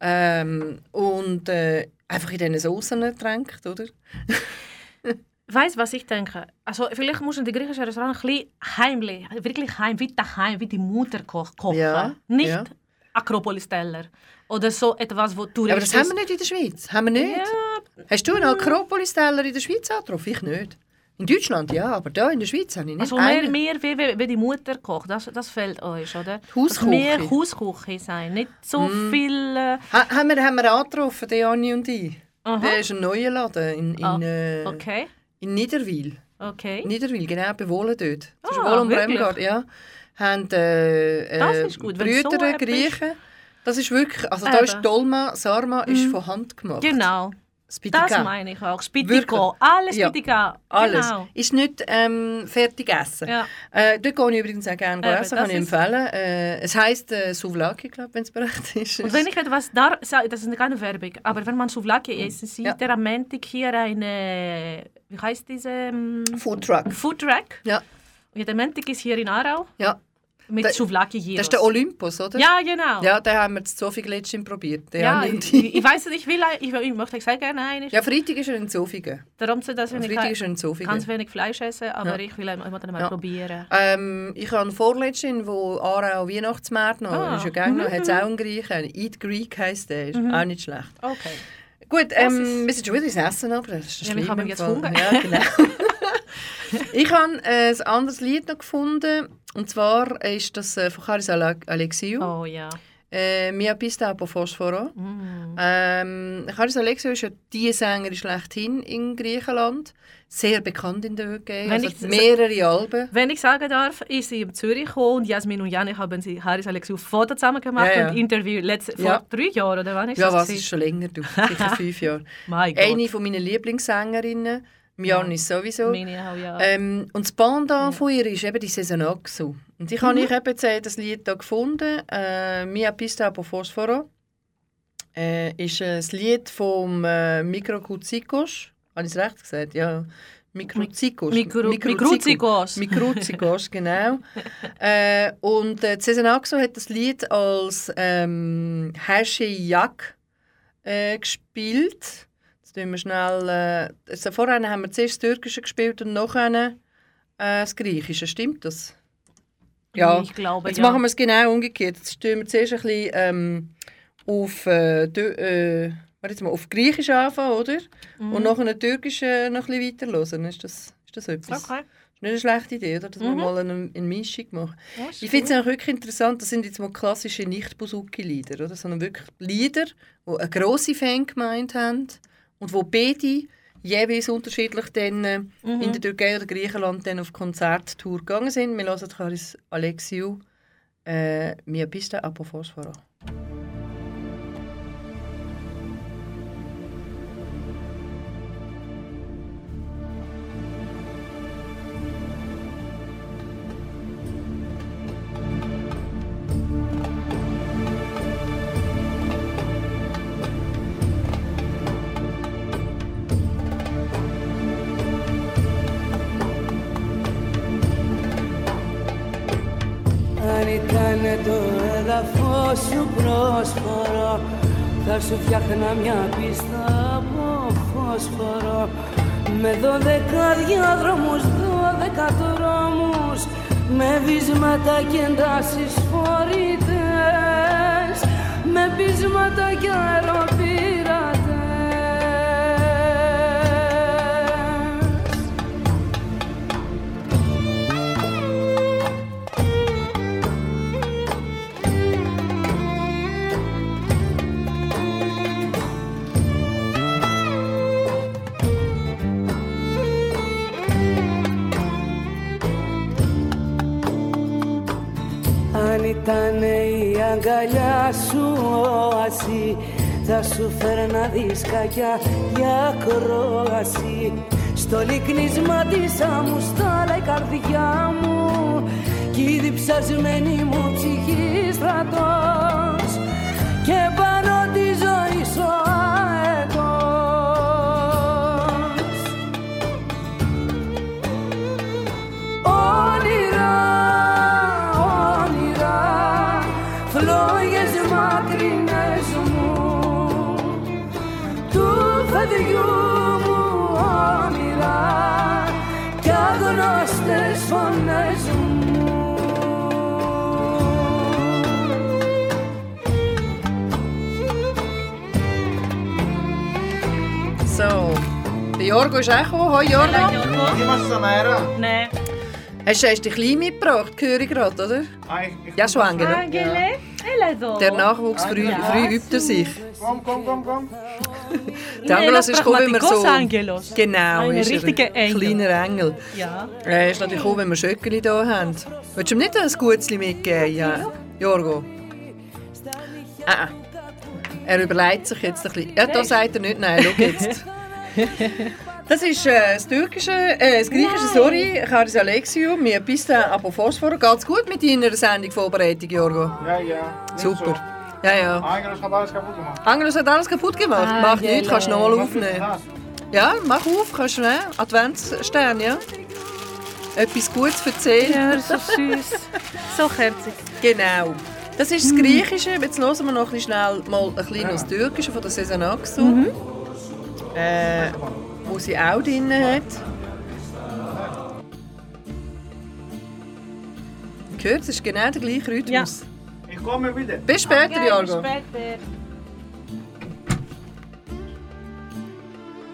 Speaker 2: Ähm, und äh, einfach in diesen Soßen getränkt, oder? *laughs*
Speaker 3: Weißt du, was ich denke? Also, vielleicht müssen die griechischen Restaurants ein bisschen heimlich, wirklich heim, wie daheim, wie die Mutter ko kochen.
Speaker 2: Ja,
Speaker 3: Nicht
Speaker 2: ja.
Speaker 3: Akropolis-Teller. Oder so etwas, wo Touristen...
Speaker 2: Aber das haben wir nicht in der Schweiz. Haben wir nicht. Hast du einen Akropolis-Teller in der Schweiz angetroffen? Ich nicht. In Deutschland ja, aber da in der Schweiz habe ich nicht
Speaker 3: Also mehr, mehr wie, wie, wie die Mutter kocht, das, das fehlt euch, oder?
Speaker 2: Hausküche.
Speaker 3: Also Mehr Hausküche sein, nicht so viel... Äh,
Speaker 2: Ha, haben, wir, haben wir angetroffen, der Anni und ich.
Speaker 3: Aha.
Speaker 2: Der ist ein neuer Laden in, in,
Speaker 3: Ah,
Speaker 2: äh,
Speaker 3: okay,
Speaker 2: in Niederwil.
Speaker 3: okay.
Speaker 2: Niederwil, genau, bei Wohlen dort. Zwischen
Speaker 3: Ah,
Speaker 2: Wohlen und? Bremgarten, ja. haben äh,
Speaker 3: Das
Speaker 2: äh,
Speaker 3: ist gut, so
Speaker 2: Brüder,
Speaker 3: etwas-
Speaker 2: Griechen. Das ist wirklich, also da ist
Speaker 3: Eben.
Speaker 2: Dolma, Sarma ist von Hand gemacht.
Speaker 3: Genau,
Speaker 2: Spitika.
Speaker 3: das meine ich auch. Spitiko, alles
Speaker 2: Ja. Alles.
Speaker 3: Genau.
Speaker 2: Ist nicht ähm, fertig gegessen.
Speaker 3: Ja.
Speaker 2: Äh, dort gehe ich übrigens auch gerne
Speaker 3: Eben,
Speaker 2: essen, kann ich empfehlen. Äh, es heisst äh, Souvlaki, glaube wenn es bereit *laughs* ist.
Speaker 3: Und wenn ich etwas da sage, das ist keine Werbung, aber wenn man Souvlaki isst, sieht
Speaker 2: Ja.
Speaker 3: der am Montag hier eine, wie heißt diese ähm,
Speaker 2: Food Truck.
Speaker 3: Food Truck.
Speaker 2: Ja,
Speaker 3: Und der Montag ist hier in Aarau
Speaker 2: ja.
Speaker 3: Mit
Speaker 2: Da-
Speaker 3: Souvlaki hier.
Speaker 2: Das ist der Olympus, oder?
Speaker 3: Ja, genau.
Speaker 2: Ja, den haben wir zu Zofingen probiert. Den
Speaker 3: Ja,
Speaker 2: habe
Speaker 3: ich, ich weiß nicht, ich will, ich, ich möchte sehr gerne einen.
Speaker 2: ja, Freitag ist er in Zofingen.
Speaker 3: Darum zu dass ich
Speaker 2: Freitag ist er in Zofingen.
Speaker 3: ganz wenig Fleisch essen, aber
Speaker 2: Ja.
Speaker 3: ich will immer mal
Speaker 2: Ja.
Speaker 3: probieren.
Speaker 2: Ähm, ich habe eine Vorletztin, wo Aarau Weihnachtsmarkt noch,
Speaker 3: Ah.
Speaker 2: ist ja gerne noch, hat es auch einen Griechen. Eat Greek heisst der, ist auch nicht schlecht.
Speaker 3: Okay.
Speaker 2: Gut, ähm, wir sind schon wieder ins Essen, aber das ist
Speaker 3: Ja, haben
Speaker 2: im
Speaker 3: jetzt. Hunger.
Speaker 2: Ja, genau. *laughs* ich habe äh, ein anderes Lied noch gefunden, und zwar ist das äh, von Charis Ale- Alexiou.
Speaker 3: Oh ja.
Speaker 2: Äh, «Mia pista apo fosforo».
Speaker 3: Mm.
Speaker 2: Ähm, Charis Alexiou ist ja die Sängerin schlechthin in Griechenland. Sehr bekannt in der.
Speaker 3: Wenn
Speaker 2: Also
Speaker 3: ich-
Speaker 2: mehrere Alben.
Speaker 3: Wenn ich sagen darf, ist sie in Zürich gekommen und Jasmin und Janik haben sie Haris Alexiou Foto zusammen gemacht
Speaker 2: Ja, ja.
Speaker 3: und Interview letzte, vor
Speaker 2: Ja.
Speaker 3: drei Jahren oder wann ist
Speaker 2: Ja,
Speaker 3: das?
Speaker 2: was
Speaker 3: gewesen?
Speaker 2: ist schon länger, du. *laughs* Sicher fünf Jahre. Eine von meinen Lieblingssängerinnen. Mianis sowieso.
Speaker 3: Meine auch, ja.
Speaker 2: Ähm, und das Pendant von ihr ist eben die Saison Axu. Und ich habe ich eben jetzt das Lied hier gefunden. Äh, «Mia pista po fosforo». Äh, ist äh, das Lied vom äh, Mikrokuzikos. Habe ich es recht gesagt? Ja. Mikrozikos.
Speaker 3: Mikro-. Mikrozikos,
Speaker 2: genau. *laughs* äh, und äh, Axo hat das Lied als ähm, Hashe Jak äh, gespielt. Jetzt tun wir schnell. Äh, also vorher haben wir zuerst das Türkische gespielt und nachher äh, das Griechische. Stimmt das? Ja.
Speaker 3: Ich glaube,
Speaker 2: Jetzt
Speaker 3: ja.
Speaker 2: machen wir es genau umgekehrt. Jetzt tun wir zuerst ein bisschen ähm, auf, äh, äh, warte jetzt mal, auf Griechisch anfangen, oder?
Speaker 3: Mhm.
Speaker 2: Und nachher Türkisch äh, noch ein bisschen weiter hören. Ist das, ist das etwas?
Speaker 3: Okay.
Speaker 2: ist nicht eine schlechte Idee, oder? dass wir
Speaker 3: Mhm.
Speaker 2: mal eine, eine Mischung machen.
Speaker 3: Ja,
Speaker 2: Ich finde es auch wirklich interessant, das sind jetzt mal klassische Nicht-Buzuki-Lieder, oder? sondern wirklich Lieder, die eine grosse Fangemeinde haben und wo beide jeweils unterschiedlich dann, äh,
Speaker 3: Mhm.
Speaker 2: in der Türkei oder Griechenland dann auf Konzerttour gegangen sind. Wir hören Charis Alexiou äh, «Mia pista apo fosforo».
Speaker 6: Ήταν το έδαφος σου πρόσφορο. Θα σου φτιάχνα μια πίστα από φόσφορο. Με δώδεκα διάδρομους, δώδεκα δρόμους Με βίσματα και εντάσεις φορητές. Με πείσματα και αεροπειρατές ήταν η αγκαλιά σου όαση Θα σου φέρνα δισκάκια για κρόαση Στο λυκνίσμα της άμμου στάλα η καρδιά μου. Κι η διψασμένη μου ψυχή στρατός. Και πάνω τη ζωή σου
Speaker 2: Jorgo ist auch gekommen. Hoi Jorgo.
Speaker 11: Jorgo.
Speaker 3: Nein.
Speaker 2: Hast, du dich klein mitgebracht, höre ich gerade, oder? Ja, schon
Speaker 3: Ne? Ja.
Speaker 2: Der Nachwuchs früh, übt er sich.
Speaker 11: Komm, komm, komm, komm. *laughs*
Speaker 2: Der Angel ist gekommen, wenn wir so...
Speaker 3: Angelos.
Speaker 2: Genau, ist ein
Speaker 3: richtiger Engel.
Speaker 2: kleiner Engel.
Speaker 3: Ja.
Speaker 2: Er ist natürlich gekommen, wenn wir Schöckchen hier haben. Willst du ihm nicht ein Gutzli mitgeben, ja. Jorgo? Ah, ah. er überlegt sich jetzt ein bisschen. Ja, da sagt er nicht nein, schau jetzt. *laughs* Das ist äh, das türkische, äh, das griechische, sorry, Charis Alexiou, mir Pista Apophosphor. Geht's gut mit deiner Sendung-Vorbereitung, Jorgo?
Speaker 4: Ja, ja.
Speaker 2: Super. Ja, ja.
Speaker 4: Angelos hat alles kaputt gemacht.
Speaker 2: Angelos hat alles kaputt gemacht.
Speaker 3: Ah,
Speaker 2: Macht nichts, kannst du nochmal aufnehmen. Ja, mach auf, kannst du nehmen. Adventsstern, ja. Etwas Gutes erzählen.
Speaker 3: Ja, so süß. So herzig.
Speaker 2: Genau. Das ist das Griechische. Jetzt hören wir noch ein bisschen schnell mal ein bisschen das Türkische von der Sezen Aksu. Äh, wo sie auch drin hat. Gehört, es ist genau der gleiche Rhythmus.
Speaker 4: Ich komme wieder.
Speaker 2: Bis später, Jorgo.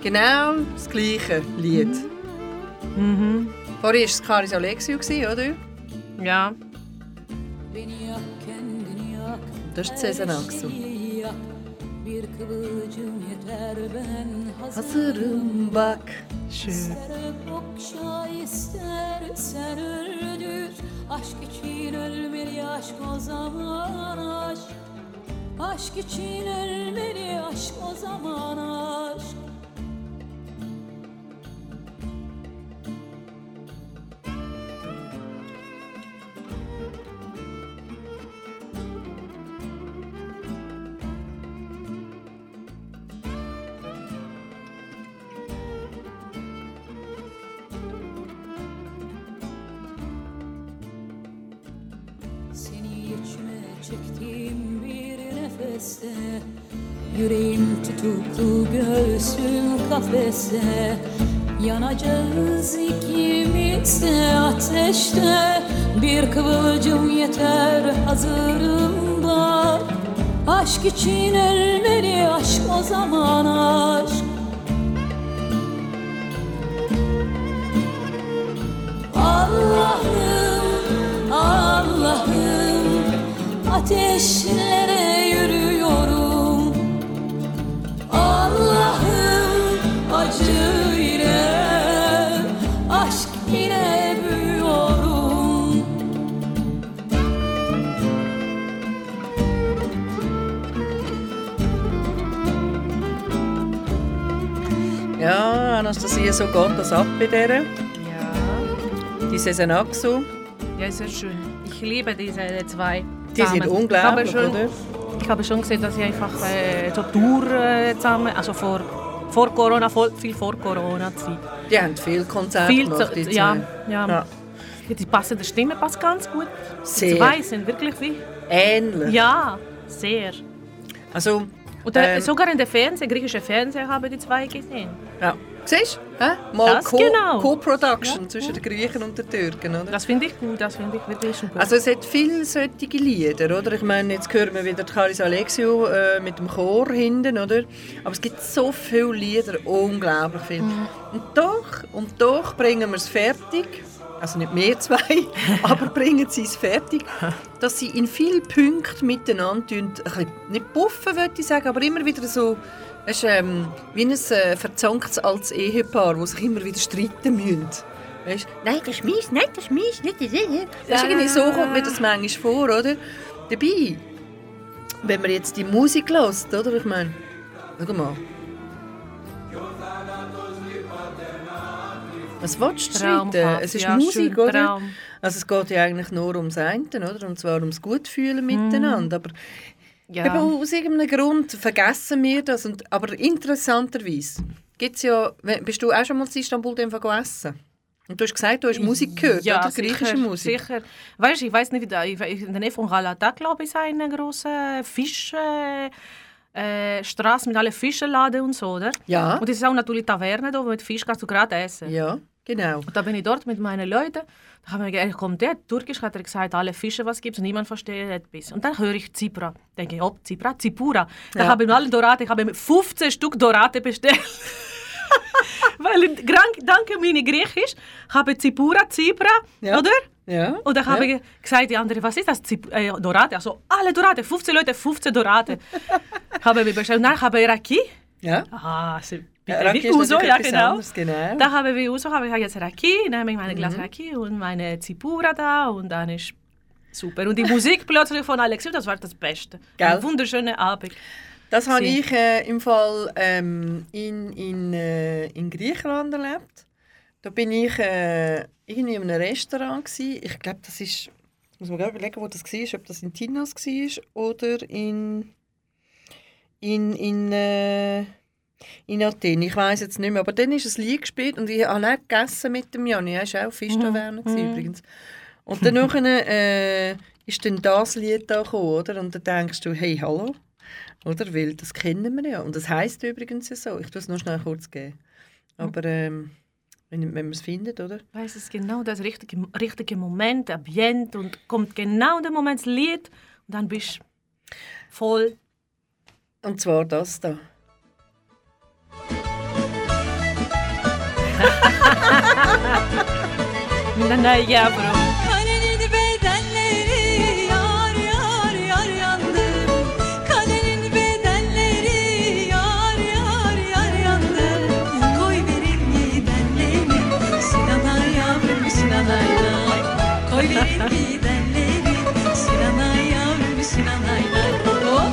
Speaker 2: Genau das gleiche Lied.
Speaker 3: Mhm.
Speaker 2: Vorher war es Karis Alexiou, gewesen, oder?
Speaker 3: Ja.
Speaker 2: Das ist Aksu.
Speaker 6: yak Bir kıvılcım yeter ben
Speaker 2: Hazırım. Bak.
Speaker 6: İster okşa istersen öldür. Aşk için ölmeli aşk o zaman aşk. Aşk için ölmeli aşk o zaman aşk Tutuklu göğsüm kafeste Yanacağız ikimiz de ateşte. Bir kıvılcım yeter hazırım bak Aşk için ölmeli aşk o zaman aşk. Allah'ım, Allah'ım Ateşlere yürüyorum Allah'ım acı ile Aşk ile büyüyorum
Speaker 2: Ja, Anastasia, so geht das ab bei der.
Speaker 3: Ja.
Speaker 2: Die Sezen Aksu.
Speaker 3: Ja, sehr schön. Ich liebe diese zwei.
Speaker 2: Die sind
Speaker 3: Damen.
Speaker 2: unglaublich,
Speaker 3: schon,
Speaker 2: oder?
Speaker 3: Ich habe schon gesehen, dass sie einfach äh, so Tour äh, zusammen, also vor, vor Corona, voll, viel vor Corona-Zeit.
Speaker 2: Die haben viele Konzerte
Speaker 3: Viel
Speaker 2: gemacht.
Speaker 3: zu,
Speaker 2: die
Speaker 3: ja, ja.
Speaker 2: Ja.
Speaker 3: Die passende Stimme passt ganz gut.
Speaker 2: Sehr.
Speaker 3: Die zwei sind wirklich wie.
Speaker 2: Ähnlich.
Speaker 3: Ja, sehr.
Speaker 2: Also,
Speaker 3: Und äh,
Speaker 2: Ähm.
Speaker 3: sogar in der Fernsehen, griechische Fernsehen, habe die zwei gesehen.
Speaker 2: ja. Siehst du? Mal
Speaker 3: Das
Speaker 2: Co-
Speaker 3: genau.
Speaker 2: Co-Production zwischen den Griechen und den Türken, oder?
Speaker 3: Das finde ich gut, das finde ich wirklich super.
Speaker 2: Also es hat viele solche Lieder, oder? Ich meine, jetzt hören wir wieder die Charis Alexiou äh, mit dem Chor hinten, oder? Aber es gibt so viele Lieder, unglaublich viel. Und doch, und doch bringen wir es fertig, also nicht wir zwei, *laughs* aber bringen sie es fertig, *laughs* dass sie in vielen Punkten miteinander tun, ein bisschen, nicht puffen, würde ich sagen, aber immer wieder so, es ist ähm, wie ein äh, verzanktes altes Ehepaar, das sich immer wieder streiten müssen. Weißt, nein, das ist meins, nein, das ist meins, nicht das. Das ist irgendwie so kommt mir das manchmal vor, oder? Dabei, wenn man jetzt die Musik hört, oder? Ich meine, schau mal. Was willst du streiten? Es ist
Speaker 3: ja,
Speaker 2: Musik,
Speaker 3: schön,
Speaker 2: oder?
Speaker 3: Traum.
Speaker 2: Also es geht ja eigentlich nur ums eine, oder? Und zwar ums Gutfühlen miteinander. Aber
Speaker 3: ja.
Speaker 2: Eben aus irgendeinem Grund vergessen wir das. Und, aber interessanterweise gibt's ja, bist du auch schon mal in Istanbul dem essen? Und du hast gesagt, du hast Musik gehört,
Speaker 3: ja,
Speaker 2: oder? Griechische
Speaker 3: sicher,
Speaker 2: Musik.
Speaker 3: Sicher. Weißt, ich weiß nicht, wie in der Nähe von Galata, glaube ich, ist eine große Fisch. Äh, äh, Straße mit allen Fischladen und so, oder?
Speaker 2: Ja.
Speaker 3: Und es ist auch natürlich Taverne, da, wo mit Fisch kannst du gerade essen.
Speaker 2: Ja, genau.
Speaker 3: Und da bin ich dort mit meinen Leuten. Da haben wir gesagt, kommt der, Türkisch hat er gesagt, alle Fische, was gibt es, niemand versteht etwas. Und dann höre ich Zipra. Denke ich, oh, Zipra, Zipura. Da
Speaker 2: Ja.
Speaker 3: habe ich alle Dorate, ich habe 15 Stück Dorate bestellt. *laughs* Weil, ich- danke meine Griechisch, habe Zipura, Zipra,
Speaker 2: Ja.
Speaker 3: oder?
Speaker 2: Ja.
Speaker 3: Und dann habe
Speaker 2: ja.
Speaker 3: ich gesagt, die andere, was ist das? Zip äh, Dorate? Also alle Dorate, 15 Leute, 15 Dorate. *laughs* habe ich bestellt. Und dann habe ich Raki.
Speaker 2: Ja.
Speaker 3: Ah, also,
Speaker 2: Ja,
Speaker 3: bitte,
Speaker 2: Raki
Speaker 3: wie
Speaker 2: ist
Speaker 3: Uso,
Speaker 2: natürlich
Speaker 3: ja genau.
Speaker 2: anderes, genau.
Speaker 3: Da haben wir Uso, habe ich jetzt Raki, nehme ich meine Glas
Speaker 2: Mhm.
Speaker 3: Raki und meine Zipura da und dann ist super. Und die Musik *laughs* plötzlich von Alexi, das war das Beste.
Speaker 2: Gell?
Speaker 3: Ein wunderschöner Abend.
Speaker 2: Das habe
Speaker 3: Sie-
Speaker 2: ich äh, im Fall ähm, in, in, äh, in Griechenland erlebt. Da bin ich äh, irgendwie in einem Restaurant. Gewesen. Ich glaube, das ist. Muss man überlegen, wo das war, ob das in Tinos war oder in. in, in äh, in Athen, ich weiß jetzt nicht mehr, aber dann ist ein Lied gespielt und ich habe auch gegessen mit dem Jani, er war auch Fischtaverner mhm. übrigens. Und dann äh, ist dann das Lied da gekommen, oder? Und dann denkst du, hey, hallo, oder? Weil das kennen wir ja. Und das heisst übrigens ja so. Ich tue es nur schnell kurz geben. Aber ähm, wenn, wenn man es findet, oder?
Speaker 3: Weiß es genau das richtige, richtige Moment, Ambient und kommt genau der Moment das Lied und dann bist du voll.
Speaker 2: Und zwar das da.
Speaker 3: Nein, ja, Bro.
Speaker 6: Kaderin bedenleri yar yar yar yandı Kaderin bedenleri yar yar yar yandı Koy verin gidenleri Sinana yavrum Sinana yar Koy verin gidenleri Sinana yavrum Sinana yar Oh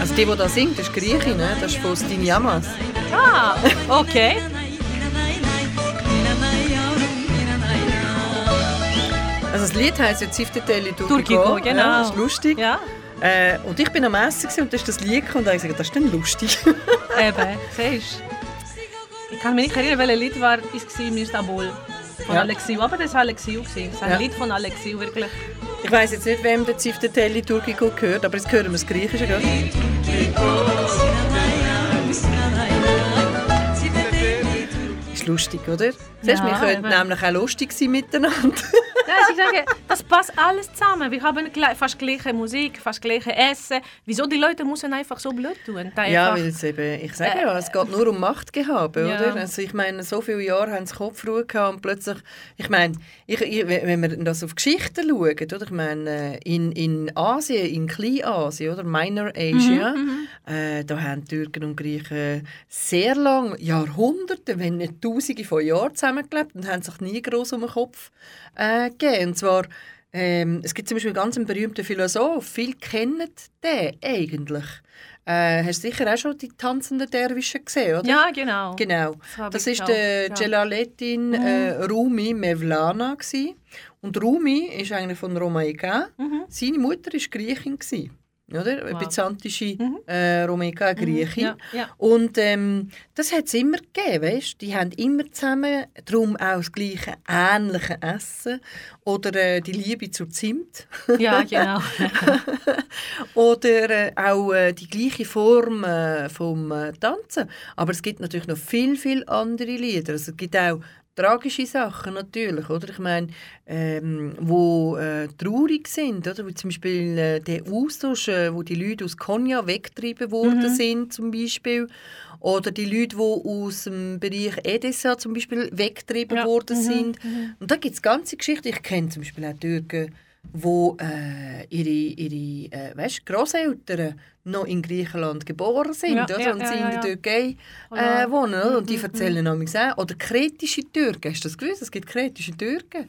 Speaker 2: Also die, die da singt, das ist Griechin, ne? das ist von Stiniamas.
Speaker 3: Ah, okay.
Speaker 2: Also das Lied heisst ja Ziftete
Speaker 3: Turkigo,
Speaker 2: Turkigo.
Speaker 3: genau.
Speaker 2: Ja, das ist lustig.
Speaker 3: Ja,
Speaker 2: Äh, und ich bin am Essen und da ist das Lied und da habe ich gesagt, das ist dann lustig. *laughs*
Speaker 3: eben, siehst du. Ich kann mich nicht erinnern, welches Lied war es war in Istanbul. Von
Speaker 2: Ja.
Speaker 3: Alexiu, aber das war Alexiu. gewesen. Das ist ein
Speaker 2: Ja.
Speaker 3: Lied von Alexiu, wirklich.
Speaker 2: ich weiß jetzt nicht, wem der Ziftete Turkigo gehört, aber jetzt hören wir das Griechische. Gell? Ist lustig, oder? Siehst,
Speaker 3: Ja,
Speaker 2: wir könnten nämlich auch lustig sein miteinander. *laughs*
Speaker 3: Ja, ich sage, das passt alles zusammen. Wir haben fast gleiche Musik, fast gleiche Essen. Wieso die Leute müssen einfach so blöd tun? Da
Speaker 2: Ja,
Speaker 3: einfach-
Speaker 2: weil es eben, ich sage ja, es geht nur um Machtgehabe,
Speaker 3: Ja.
Speaker 2: oder? Also ich meine, so viele Jahre haben sie Kopfruhe gehabt und plötzlich, ich meine, ich, ich, wenn wir das auf Geschichten schauen, oder? Ich meine, äh, in, in Asien, in Kleinasien, oder? Minor Asia, äh, da haben Türken und Griechen sehr lange, Jahrhunderte, wenn nicht Tausende von Jahren zusammengelebt und haben sich nie groß um den Kopf äh, gegeben. Und zwar, ähm, es gibt zum Beispiel einen ganz berühmten Philosoph, viele kennen den eigentlich. Äh, hast du sicher auch schon die tanzenden Derwischen gesehen, oder?
Speaker 3: Ja, genau.
Speaker 2: Genau.
Speaker 3: Das
Speaker 2: Das ist der
Speaker 3: ja.
Speaker 2: Jalaluddin äh, Rumi Mevlana gsi. Und Rumi ist eigentlich von Romaika. Seine Mutter ist Griechin gsi. Oder?
Speaker 3: Wow.
Speaker 2: byzantische äh, Romaika, eine Griechin.
Speaker 3: Ja, ja.
Speaker 2: Und ähm, das hat es immer gegeben, weißt? Die haben immer zusammen, darum auch das gleiche, ähnliche Essen. Oder äh, die Liebe zu Zimt.
Speaker 3: ja, *laughs* genau.
Speaker 2: Oder äh, auch äh, die gleiche Form äh, vom äh, Tanzen. Aber es gibt natürlich noch viel, viel andere Lieder. Also, es gibt auch tragische Sachen natürlich, oder? Ich meine, ähm, wo äh, traurig sind, oder? Wie zum Beispiel äh, der Austausch, äh, wo die Leute aus Konya weggetrieben worden sind, zum Beispiel. Oder die Leute, die aus dem Bereich Edessa zum Beispiel weggetrieben
Speaker 3: Ja.
Speaker 2: worden sind. Und da gibt es ganze Geschichten. Ich kenne zum Beispiel auch Türken, wo äh, ihre, ihre äh, weißt, Grosseltern noch in Griechenland geboren sind
Speaker 3: Ja,
Speaker 2: oder?
Speaker 3: ja,
Speaker 2: und
Speaker 3: ja,
Speaker 2: sie in der. Türkei äh,
Speaker 3: Ja.
Speaker 2: wohnen. Oder? Und die erzählen nämlich auch. Oder kretische Türken, hast du das gewusst? Es gibt kretische Türken.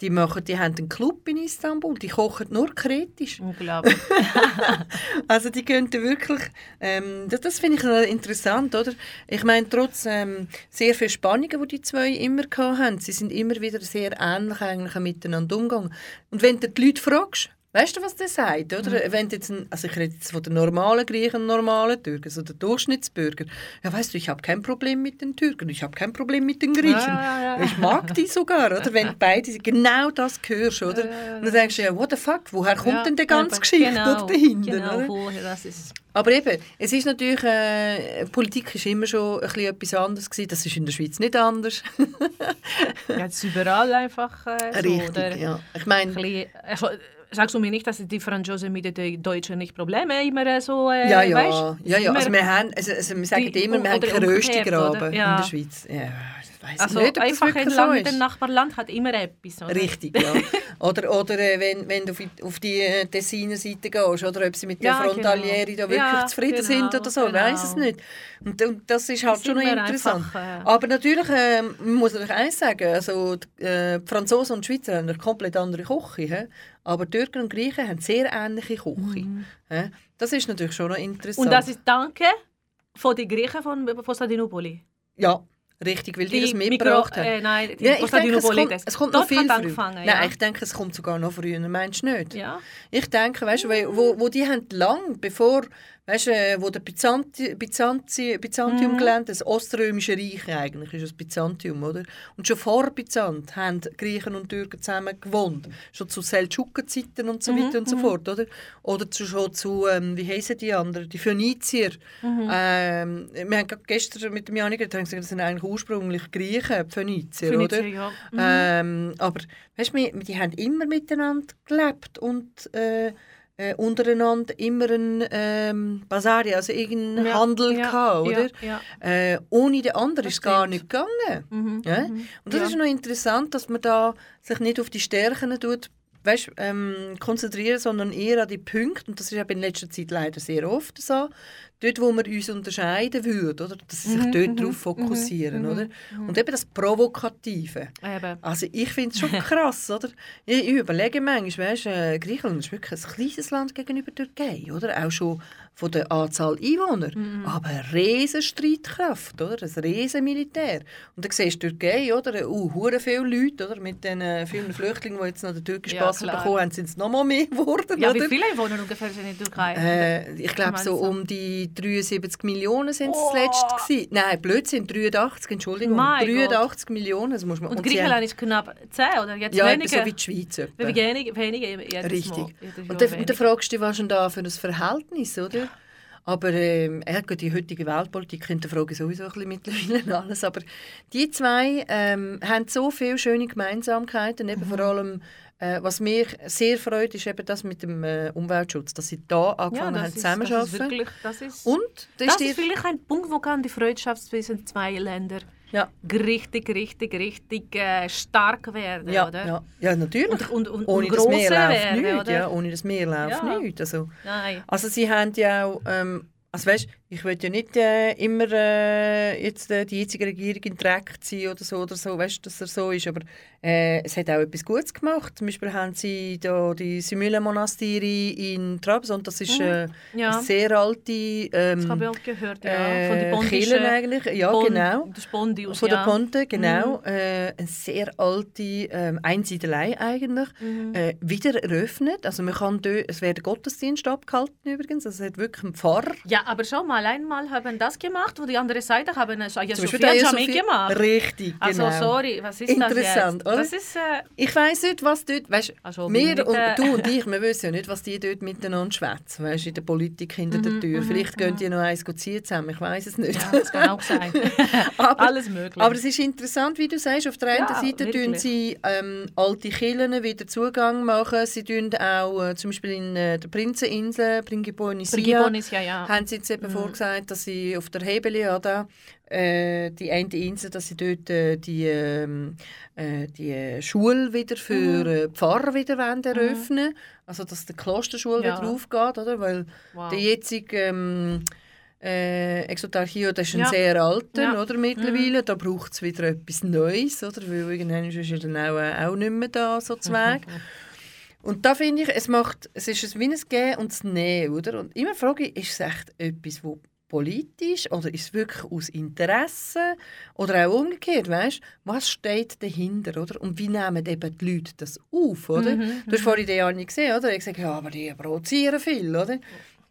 Speaker 2: Die, machen, die haben einen Club in Istanbul, die kochen nur kretisch.
Speaker 3: Unglaublich. *laughs*
Speaker 2: Also die könnten wirklich, ähm, das, das finde ich interessant, oder? Ich meine, trotz ähm, sehr viel Spannungen, die die zwei immer hatten, sie sind immer wieder sehr ähnlich eigentlich miteinander umgegangen. Und wenn du die Leute fragst, weißt du, was der sagt, oder? Wenn du jetzt ein, also ich rede jetzt von den normalen Griechen und normalen Türken, also der Durchschnittsbürger, ja weißt du, ich habe kein Problem mit den Türken, ich habe kein Problem mit den Griechen.
Speaker 3: Ja, ja, ja.
Speaker 2: Ich mag die sogar, oder? Wenn du *laughs* beide genau das hörst, oder? Und dann denkst du ja, what the fuck, woher kommt
Speaker 3: Ja,
Speaker 2: denn die ganze Geschichte
Speaker 3: genau,
Speaker 2: dahinter?
Speaker 3: Genau,
Speaker 2: oder?
Speaker 3: woher das ist.
Speaker 2: Aber eben, es ist natürlich, äh, Politik ist immer schon ein bisschen etwas anderes gewesen. Das ist in der Schweiz nicht anders.
Speaker 3: Ja, es ist überall einfach äh, so.
Speaker 2: Richtig,
Speaker 3: oder?
Speaker 2: ja. Ich
Speaker 3: Ein
Speaker 2: meine,
Speaker 3: sagst du mir nicht, dass die Franzosen mit den Deutschen nicht Probleme immer so, äh,
Speaker 2: ja, ja,
Speaker 3: weißt?
Speaker 2: ja, ja. Also wir haben, also, also wir sagen
Speaker 3: Die-
Speaker 2: immer, wir haben keine Röstigraben in der Schweiz. Ja, weiß
Speaker 3: Also
Speaker 2: nicht, ob das
Speaker 3: einfach
Speaker 2: wirklich
Speaker 3: entlang
Speaker 2: so ist.
Speaker 3: Nachbarland hat immer etwas. Oder?
Speaker 2: Richtig, ja. *laughs* oder oder äh, wenn, wenn du auf die- auf die äh, Tessiner Seite gehst, oder ob sie mit
Speaker 3: Ja,
Speaker 2: der Frontalieri
Speaker 3: genau.
Speaker 2: da wirklich
Speaker 3: Ja,
Speaker 2: zufrieden
Speaker 3: genau,
Speaker 2: sind oder so, ich weiß es
Speaker 3: genau.
Speaker 2: nicht. Und, und das ist halt
Speaker 3: Das
Speaker 2: schon noch interessant.
Speaker 3: einfach, äh,
Speaker 2: Aber natürlich äh, man muss natürlich eins sagen, also die, äh, die Franzosen und die Schweizer haben eine komplett andere Küche, hä? aber Türken und Griechen haben sehr ähnliche Küche. hä? Das ist natürlich schon noch interessant.
Speaker 3: Mhm. Und das ist Danke von den Griechen von Konstantinopoli.
Speaker 2: ja, richtig, weil die, das
Speaker 3: Mikro-
Speaker 2: mitgebracht haben.
Speaker 3: Äh, nein, die
Speaker 2: Ja, ich denke, es kommt, es kommt noch viel früher. Nein,
Speaker 3: ja.
Speaker 2: ich denke, es kommt sogar noch früher. Meinst du nicht?
Speaker 3: ja.
Speaker 2: Ich denke, weißt wo, wo die haben lang, bevor, weißt du, äh, wo der Byzanti, Byzanti, Byzantium
Speaker 3: Mhm.
Speaker 2: gelernt, das Oströmische Reich eigentlich ist das Byzantium, oder? Und schon vor Byzant haben Griechen und Türken zusammen gewohnt, schon zu Seldschuken-Zeiten und so
Speaker 3: Mhm,
Speaker 2: weiter und so fort, oder? Oder zu, schon zu, ähm, wie heißen die anderen, die Phönizier.
Speaker 3: Mhm.
Speaker 2: Ähm, wir haben gestern mit dem Janik gesagt, das sind eigentlich ursprünglich Griechen, Phönizier,
Speaker 3: Phönizier,
Speaker 2: oder?
Speaker 3: ja. Mhm.
Speaker 2: Ähm, aber weißt, du, die haben immer miteinander gelebt und äh, äh, untereinander immer ein ähm, Basari, also irgendeinen
Speaker 3: Ja,
Speaker 2: Handel
Speaker 3: ja,
Speaker 2: gehabt, oder?
Speaker 3: Ja,
Speaker 2: Äh, ohne den anderen ist es gar nicht gegangen.
Speaker 3: Mhm,
Speaker 2: Ja?
Speaker 3: mhm.
Speaker 2: Und das ist noch interessant, dass man da sich nicht auf die Stärken tut, weißt, ähm, konzentrieren, sondern eher an die Punkte. Und das ist in letzter Zeit leider sehr oft so. Dort, wo wir uns unterscheiden würden, oder? dass sie sich
Speaker 3: Mhm,
Speaker 2: dort
Speaker 3: mhm,
Speaker 2: darauf fokussieren.
Speaker 3: mhm,
Speaker 2: Oder?
Speaker 3: mhm.
Speaker 2: Und eben das Provokative.
Speaker 3: Eben.
Speaker 2: Also ich finde es schon *laughs* krass, oder? Ich, ich überlege manchmal, weißt, äh, Griechenland ist wirklich ein kleines Land gegenüber Türkei, oder? Auch schon von der Anzahl Einwohner.
Speaker 3: Mhm.
Speaker 2: Aber eine riesen Streitkraft, oder? Ein riesen Militär. Und dann siehst du Türkei, oder? Uh, viele Leute, oder? Mit den äh, vielen *laughs* Flüchtlingen, die jetzt noch den türkischen
Speaker 3: Ja,
Speaker 2: Pass
Speaker 3: klar.
Speaker 2: bekommen haben, sind es noch mal mehr *laughs* geworden,
Speaker 3: Ja,
Speaker 2: oder?
Speaker 3: wie viele Einwohner ungefähr sind in der Türkei?
Speaker 2: Äh, ich glaube, so um die 73 Millionen sind es
Speaker 3: Oh.
Speaker 2: zuletzt gewesen. Nein, Blödsinn, 83, Entschuldigung.
Speaker 3: Mein
Speaker 2: 83 Millionen, das muss man...
Speaker 3: Und
Speaker 2: haben-
Speaker 3: Griechenland ist knapp 10 oder jetzt
Speaker 2: ja,
Speaker 3: weniger?
Speaker 2: so wie die Schweiz. etwa.
Speaker 3: Wie wenig, weniger jedes
Speaker 2: Richtig.
Speaker 3: Mal.
Speaker 2: Und dann, und
Speaker 3: weniger.
Speaker 2: dann fragst du dich, was ist denn da für ein Verhältnis, oder? Aber ähm, ja, gut, die heutige Weltpolitik hinterfragen sowieso ein bisschen mittlerweile *laughs* alles. Aber die zwei ähm, haben so viele schöne Gemeinsamkeiten. Eben
Speaker 3: Mhm.
Speaker 2: vor allem, äh, was mich sehr freut, ist eben das mit dem äh, Umweltschutz, dass sie da angefangen haben,
Speaker 3: das ist, das ist
Speaker 2: zusammenzuarbeiten.
Speaker 3: wirklich, das ist,
Speaker 2: Und das,
Speaker 3: das
Speaker 2: ist
Speaker 3: ist vielleicht ein Punkt, wo kann die Freundschaft zwischen zwei Ländern
Speaker 2: ja,
Speaker 3: richtig, richtig, richtig äh, stark werden,
Speaker 2: ja,
Speaker 3: oder?
Speaker 2: ja, ja, natürlich.
Speaker 3: Und, und, und,
Speaker 2: ohne das Meer
Speaker 3: werden,
Speaker 2: nichts.
Speaker 3: oder?
Speaker 2: Ja, ohne das Meer läuft
Speaker 3: Ja.
Speaker 2: nichts. Also,
Speaker 3: Nein.
Speaker 2: Also sie haben ja auch, ähm, also weißt, ich will ja nicht äh, immer äh, jetzt äh, die jetzige Regierung in Dreck ziehen oder so, oder so weißt, dass er so ist, aber äh, es hat auch etwas Gutes gemacht. Zum Beispiel haben sie da die Simula Monasteri in Trabzon, das ist äh,
Speaker 3: Mhm. Ja.
Speaker 2: eine sehr alte ähm,
Speaker 3: Das habe ich auch gehört, ja.
Speaker 2: äh,
Speaker 3: von den
Speaker 2: Kirchen
Speaker 3: Bondischen
Speaker 2: eigentlich. Ja,
Speaker 3: Bond,
Speaker 2: genau.
Speaker 3: Das Bondius,
Speaker 2: Von
Speaker 3: ja.
Speaker 2: der Ponte, genau.
Speaker 3: Mhm.
Speaker 2: Äh, eine sehr alte ähm, Einsiedelei eigentlich.
Speaker 3: Mhm.
Speaker 2: Äh, wieder eröffnet. Also man kann dort, es wird Gottesdienst abgehalten übrigens. Also es hat wirklich einen Pfarrer.
Speaker 3: Ja, aber schon mal einmal haben das gemacht, wo die andere Seite haben es ja
Speaker 2: Zum
Speaker 3: so
Speaker 2: Beispiel
Speaker 3: viel
Speaker 2: der
Speaker 3: Jamaica
Speaker 2: Sophie-
Speaker 3: gemacht.
Speaker 2: Richtig, genau.
Speaker 3: Also sorry, was ist das
Speaker 2: Interessant? Oder?
Speaker 3: Das ist, äh,
Speaker 2: Ich weiss nicht, was dort, weißt,
Speaker 3: Also,
Speaker 2: wir und
Speaker 3: äh,
Speaker 2: du und ich, wir wissen ja nicht, was die dort miteinander schwätzen, weißt, in der Politik hinter der Tür. Vielleicht gehen die noch eins ziehen zusammen, ich weiß es nicht.
Speaker 3: ja, das kann auch sein.
Speaker 2: aber, *laughs* *laughs*
Speaker 3: Alles möglich.
Speaker 2: aber es ist interessant, wie du sagst, auf der einen
Speaker 3: Ja,
Speaker 2: Seite tun
Speaker 3: wirklich.
Speaker 2: sie ähm, alte Kirchen wieder Zugang machen, sie tun auch äh, zum Beispiel in äh, der Prinzeninsel, Pringiponisia,
Speaker 3: Frigibonis, ja, ja.
Speaker 2: haben sie jetzt eben vorgesagt, dass sie auf der Hebeli, oder, äh, die eine Insel, dass sie dort äh, die, ähm, äh, die Schule wieder für äh, Pfarrer wieder wollen eröffnen Also, dass die Klosterschule
Speaker 3: Ja.
Speaker 2: wieder aufgeht, oder? Weil
Speaker 3: Wow.
Speaker 2: der jetzige ähm, äh, Exotarchio, das ist ein
Speaker 3: Ja.
Speaker 2: sehr alter,
Speaker 3: Ja. Mhm.
Speaker 2: oder, mittlerweile. Da braucht es wieder etwas Neues, oder? Weil irgendwann ist er dann auch, äh, auch nicht mehr da, so Zweig. *laughs* Und da finde ich, es, macht, es ist ein wie ein Gehen und ein Nehmen, oder? Und immer frage ich, ist es echt etwas, wo politisch oder ist es wirklich aus Interesse oder auch umgekehrt, weißt? Was steht dahinter, oder? Und wie nehmen eben die Leute das auf, oder?
Speaker 3: Mhm,
Speaker 2: du hast vorhin den ja nicht gesehen, oder? Ich sage, ja, aber die provozieren viel, oder?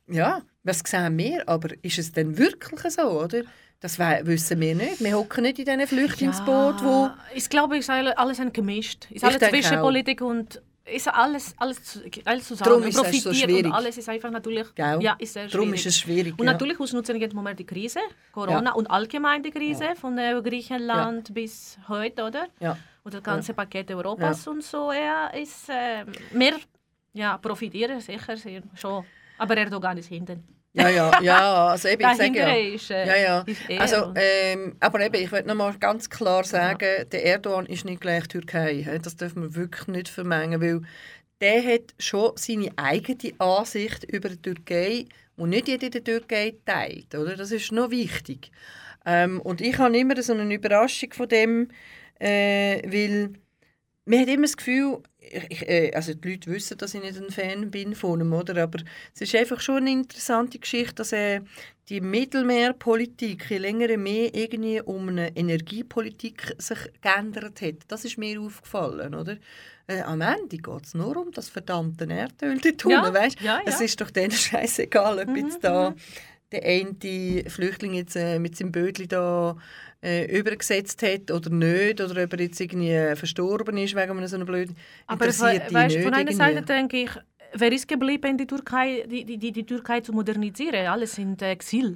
Speaker 2: Ja, was sehen wir, aber ist es denn wirklich so, oder? Das wissen wir nicht. Wir hocken nicht in diesen Flüchtlingsboot, wo...
Speaker 3: Ich glaube, es ist alle- alles ein gemischt. Es ist alles zwischen. Politik und ist alles, alles, alles zusammen.
Speaker 2: Darum ist es so schwierig.
Speaker 3: Und alles ist einfach natürlich
Speaker 2: Gell?
Speaker 3: ja, ist sehr
Speaker 2: Darum
Speaker 3: schwierig.
Speaker 2: ist es schwierig.
Speaker 3: Und
Speaker 2: ja.
Speaker 3: natürlich ausnutzen jetzt im Moment die Krise, Corona und allgemein die Krise von äh, Griechenland bis heute, oder?
Speaker 2: Ja.
Speaker 3: Und das ganze Paket Europas und so. Er ist äh, mehr ja, profitieren sicher schon. Aber Erdogan ist hinten.
Speaker 2: Ja, ja, *laughs* ja, also eben, ich sage ja.
Speaker 3: Ist, äh,
Speaker 2: Ja, ja.
Speaker 3: er.
Speaker 2: Also, ähm, aber eben, ich möchte noch mal ganz klar sagen, der Erdogan ist nicht gleich Türkei. Das dürfen wir wirklich nicht vermengen, weil der hat schon seine eigene Ansicht über die Türkei, die nicht jeder in der Türkei teilt. Oder? Das ist noch wichtig. Ähm, und ich habe immer so eine Überraschung von dem, äh, weil man hat immer das Gefühl, ich, ich, äh, also die Leute wissen, dass ich nicht ein Fan bin von ihm, oder? aber es ist einfach schon eine interessante Geschichte, dass äh, die Mittelmeerpolitik je länger mehr irgendwie um eine Energiepolitik sich geändert hat. Das ist mir aufgefallen, oder? Äh, am Ende geht es nur um das verdammte Erdöl dort
Speaker 3: Ja,
Speaker 2: unten, weißt?
Speaker 3: ja,
Speaker 2: Es
Speaker 3: ja.
Speaker 2: ist doch denen scheißegal, ob
Speaker 3: Mhm,
Speaker 2: jetzt da der eine Flüchtling jetzt äh, mit seinem Bötli da äh, übergesetzt hat oder nicht, oder ob er jetzt irgendwie verstorben ist wegen einem so einem blöden
Speaker 3: Aber
Speaker 2: die
Speaker 3: weißt,
Speaker 2: nicht
Speaker 3: von einer. Seite denke ich, wer ist geblieben, die Türkei, die, die, die, die Türkei zu modernisieren? Alle sind äh, Exil.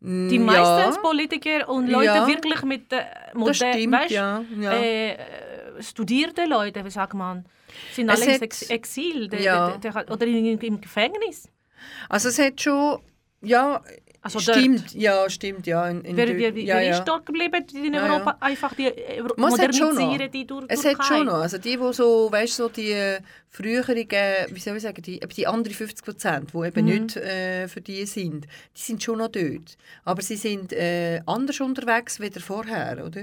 Speaker 3: Die
Speaker 2: Mm,
Speaker 3: meisten
Speaker 2: ja,
Speaker 3: Politiker und Leute
Speaker 2: Ja.
Speaker 3: wirklich mit äh,
Speaker 2: das
Speaker 3: moder-
Speaker 2: stimmt,
Speaker 3: weißt,
Speaker 2: ja.
Speaker 3: äh, äh, studierte Leute, wie sagt man, sind alle im Ex Exil der, der, der, der, oder in, im Gefängnis.
Speaker 2: Also es hat schon, ja,
Speaker 3: Also
Speaker 2: stimmt, ja, stimmt, ja. In, in
Speaker 3: Wer,
Speaker 2: Tür-
Speaker 3: wer, wer
Speaker 2: ja, ja.
Speaker 3: dort geblieben in
Speaker 2: Ja,
Speaker 3: Europa?
Speaker 2: ja.
Speaker 3: Einfach die äh,
Speaker 2: schon noch?
Speaker 3: modernisieren die Tur
Speaker 2: Es hat schon noch, also die, die so, weißt, so die früheren, wie soll ich sagen, die, die anderen 50 Prozent, die eben
Speaker 3: Mhm.
Speaker 2: nicht äh, für die sind, die sind schon noch dort. Aber sie sind äh, anders unterwegs wie vorher, oder?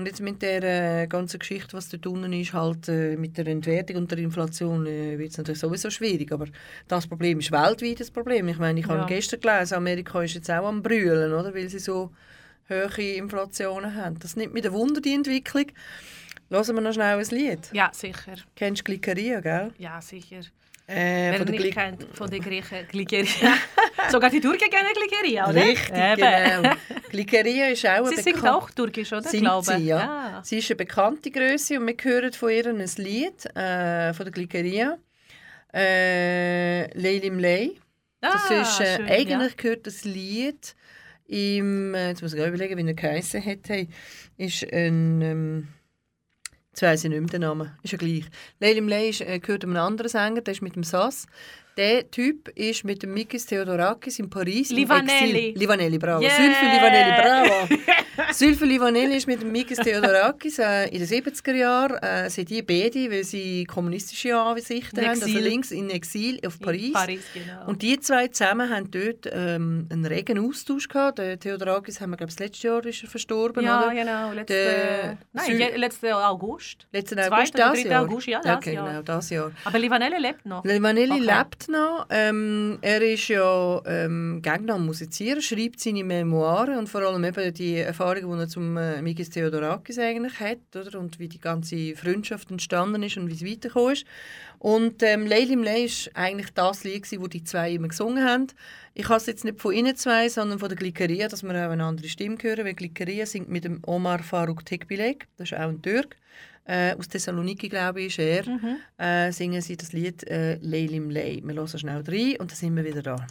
Speaker 2: Und jetzt mit der äh, ganzen Geschichte, was dort unten ist, halt äh, mit der Entwertung und der Inflation, äh, wird es natürlich sowieso schwierig. Aber das Problem ist weltweit das Problem. Ich meine, ich habe
Speaker 3: Ja.
Speaker 2: gestern gelesen, Amerika ist jetzt auch am Brüllen, oder? Weil sie so hohe Inflationen haben. Das nimmt mir ein Wunder, die Entwicklung. Hören wir noch schnell ein Lied.
Speaker 3: Ja, sicher.
Speaker 2: Kennst du Glikeria, gell?
Speaker 3: Ja, sicher.
Speaker 2: Äh,
Speaker 3: Wer
Speaker 2: von der
Speaker 3: kennt, von den Griechen *laughs* Glikeria. Sogar die Türken kennen Glikeria, oder?
Speaker 2: Richtig,
Speaker 3: Eben.
Speaker 2: genau. *laughs* Glikeria ist auch
Speaker 3: Sie singt
Speaker 2: bekan-
Speaker 3: auch Türkisch, oder?
Speaker 2: Singt
Speaker 3: Glaube.
Speaker 2: sie, ja.
Speaker 3: ja.
Speaker 2: Sie ist eine bekannte Größe und wir hören von ihr ein Lied äh, von der Glikeria. Äh, Leilim Lei. Das
Speaker 3: Ah,
Speaker 2: ist, äh,
Speaker 3: schön,
Speaker 2: eigentlich gehört das Lied im, äh, jetzt muss ich überlegen, wie er geheissen hat, hey, ist ein, ähm, jetzt weiss ich nicht mehr den Namen, ist ja gleich. Leilim Lei ist, äh, gehört einem anderen Sänger, der ist mit dem Sass. Der Typ ist mit dem Mikis Theodorakis in Paris. im
Speaker 3: Livanelli.
Speaker 2: Exil. Livanelli, bravo.
Speaker 3: Yeah.
Speaker 2: Sylvie Livanelli, bravo. *laughs* Sylvie Livanelli ist mit dem Mikis Theodorakis äh, in den 70er Jahren, äh, sind die beide, weil sie kommunistische Ansichten haben, also links in Exil auf Paris.
Speaker 3: In Paris, genau.
Speaker 2: Und die zwei zusammen haben dort ähm, einen regen Austausch gehabt. Der Theodorakis haben wir, glaube ich, das letzte Jahr ist er verstorben,
Speaker 3: ja,
Speaker 2: oder?
Speaker 3: genau. Letzte,
Speaker 2: Der
Speaker 3: nein,
Speaker 2: Sü-
Speaker 3: je- letzte August.
Speaker 2: Letzten August, das Jahr.
Speaker 3: August, ja, das
Speaker 2: okay,
Speaker 3: Jahr.
Speaker 2: genau, das Jahr.
Speaker 3: Aber Livanelli lebt noch.
Speaker 2: Livanelli
Speaker 3: Okay.
Speaker 2: lebt noch. Ähm, er ist ja ähm, gegen am Musizieren, schreibt seine Memoiren und vor allem eben die Erfahrungen, die er zum äh, Mikis Theodorakis eigentlich hat oder? und wie die ganze Freundschaft entstanden ist und wie es weitergekommen ist. Und ähm, Leilim Lei war eigentlich das Lied, das die zwei immer gesungen haben. Ich habe es jetzt nicht von ihnen zwei, sondern von der Glikeria, dass wir auch eine andere Stimme hören, weil Glikeria singt mit dem Omar Faruk Tekbilek, das ist auch ein Türk. Äh, aus Thessaloniki, glaube ich, ist er. Äh, singen sie das Lied äh, «Leilim Lei». Wir hören schnell rein und dann sind wir wieder da.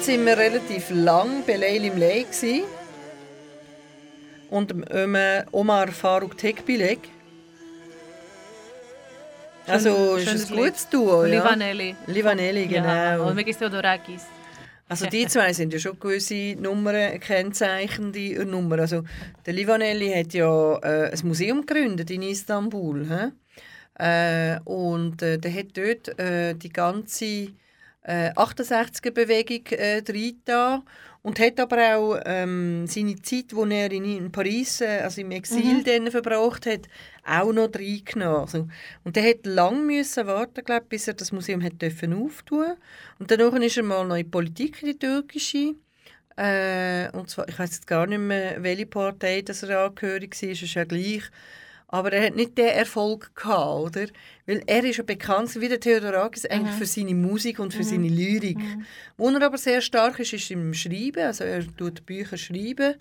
Speaker 2: Jetzt sind wir relativ lang bei Leylim Ley gsi und Ömer Omar Faruk Tekbilek. Also ist ein gutes Duo, ja?
Speaker 3: Livanelli.
Speaker 2: Livanelli,
Speaker 3: Ja,
Speaker 2: genau.
Speaker 3: und Megis Theodorakis.
Speaker 2: Also die zwei *laughs* sind ja schon gewisse Nummern, kennzeichnende Nummern. Also der Livanelli hat ja äh, ein Museum gegründet in Istanbul. He? Äh, und äh, der hat dort äh, die ganze äh, 68er-Bewegung äh, reingetan und hat aber auch ähm, seine Zeit, die er in, in Paris, äh, also im Exil, dann verbracht hat, auch noch reingenommen. Also, und der hat lange müssen warten, glaub, bis er das Museum hat dürfen auftun. Und danach ist er mal noch in die Politik, in die türkische. Äh, und zwar, ich weiß jetzt gar nicht mehr, welche Partei das er angehörig war, ist ja gleich. Aber er hat nicht den Erfolg gehabt, oder? Weil er ist ja bekannt wie der Theodorakis eigentlich für seine Musik und für seine Lyrik. Wo er aber sehr stark ist, ist im Schreiben. Also er tut Bücher schreiben.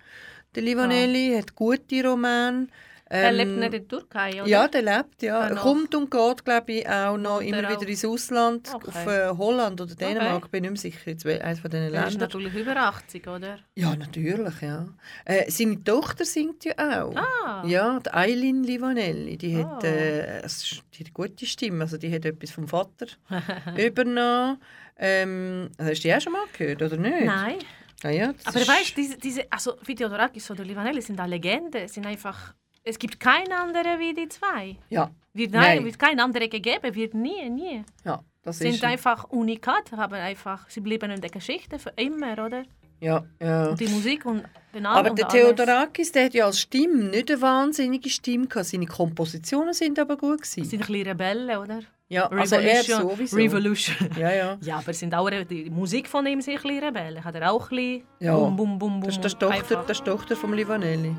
Speaker 2: Der Livanelli hat gute Romane.
Speaker 3: Er
Speaker 2: Ähm,
Speaker 3: lebt nicht in der Türkei, oder?
Speaker 2: Ja, der lebt, ja. Er kommt und geht, glaube ich, auch noch immer
Speaker 3: er
Speaker 2: wieder
Speaker 3: auch?
Speaker 2: ins Ausland,
Speaker 3: Okay.
Speaker 2: auf äh, Holland oder Dänemark,
Speaker 3: Okay.
Speaker 2: bin ich nicht mehr sicher, jetzt eines von diesen
Speaker 3: Er ist
Speaker 2: Ländern.
Speaker 3: natürlich über 80, oder?
Speaker 2: Ja, natürlich, ja. Äh, seine Tochter singt ja auch.
Speaker 3: Ah.
Speaker 2: Ja, die Eileen Livanelli, die hat,
Speaker 3: Ah.
Speaker 2: äh, es ist- die hat eine gute Stimme, also die hat etwas vom Vater *laughs* übernommen. Ähm, hast du die auch schon mal gehört, oder nicht?
Speaker 3: Nein.
Speaker 2: Ah, ja,
Speaker 3: Aber weißt du, diese, diese, also wie Theodorakis oder Livanelli sind eine Legende. Sind einfach, es gibt keinen anderen wie die zwei.
Speaker 2: Ja,
Speaker 3: Wird,
Speaker 2: Nein.
Speaker 3: nein, wird kein anderer gegeben, wird nie, nie.
Speaker 2: ja, das
Speaker 3: Sind
Speaker 2: ist...
Speaker 3: einfach unikat, haben einfach, sie bleiben in der Geschichte für immer, oder?
Speaker 2: Ja, ja.
Speaker 3: Und die Musik und den Namen
Speaker 2: Aber der. Theodorakis, der hat ja als Stimme nicht eine wahnsinnige Stimme gehabt. Seine Kompositionen sind aber gut
Speaker 3: Sie
Speaker 2: gewesen.
Speaker 3: sind ein bisschen Rebellen, oder?
Speaker 2: Ja, also er sowieso.
Speaker 3: Revolution.
Speaker 2: Ja, ja. *laughs*
Speaker 3: Ja, aber sind auch, die Musik von ihm sind ein bisschen Rebellen. Hat er auch ein bisschen
Speaker 2: Ja.
Speaker 3: bum, bum, bum, bum.
Speaker 2: Das ist, das die Tochter, das Tochter vom Livanelli.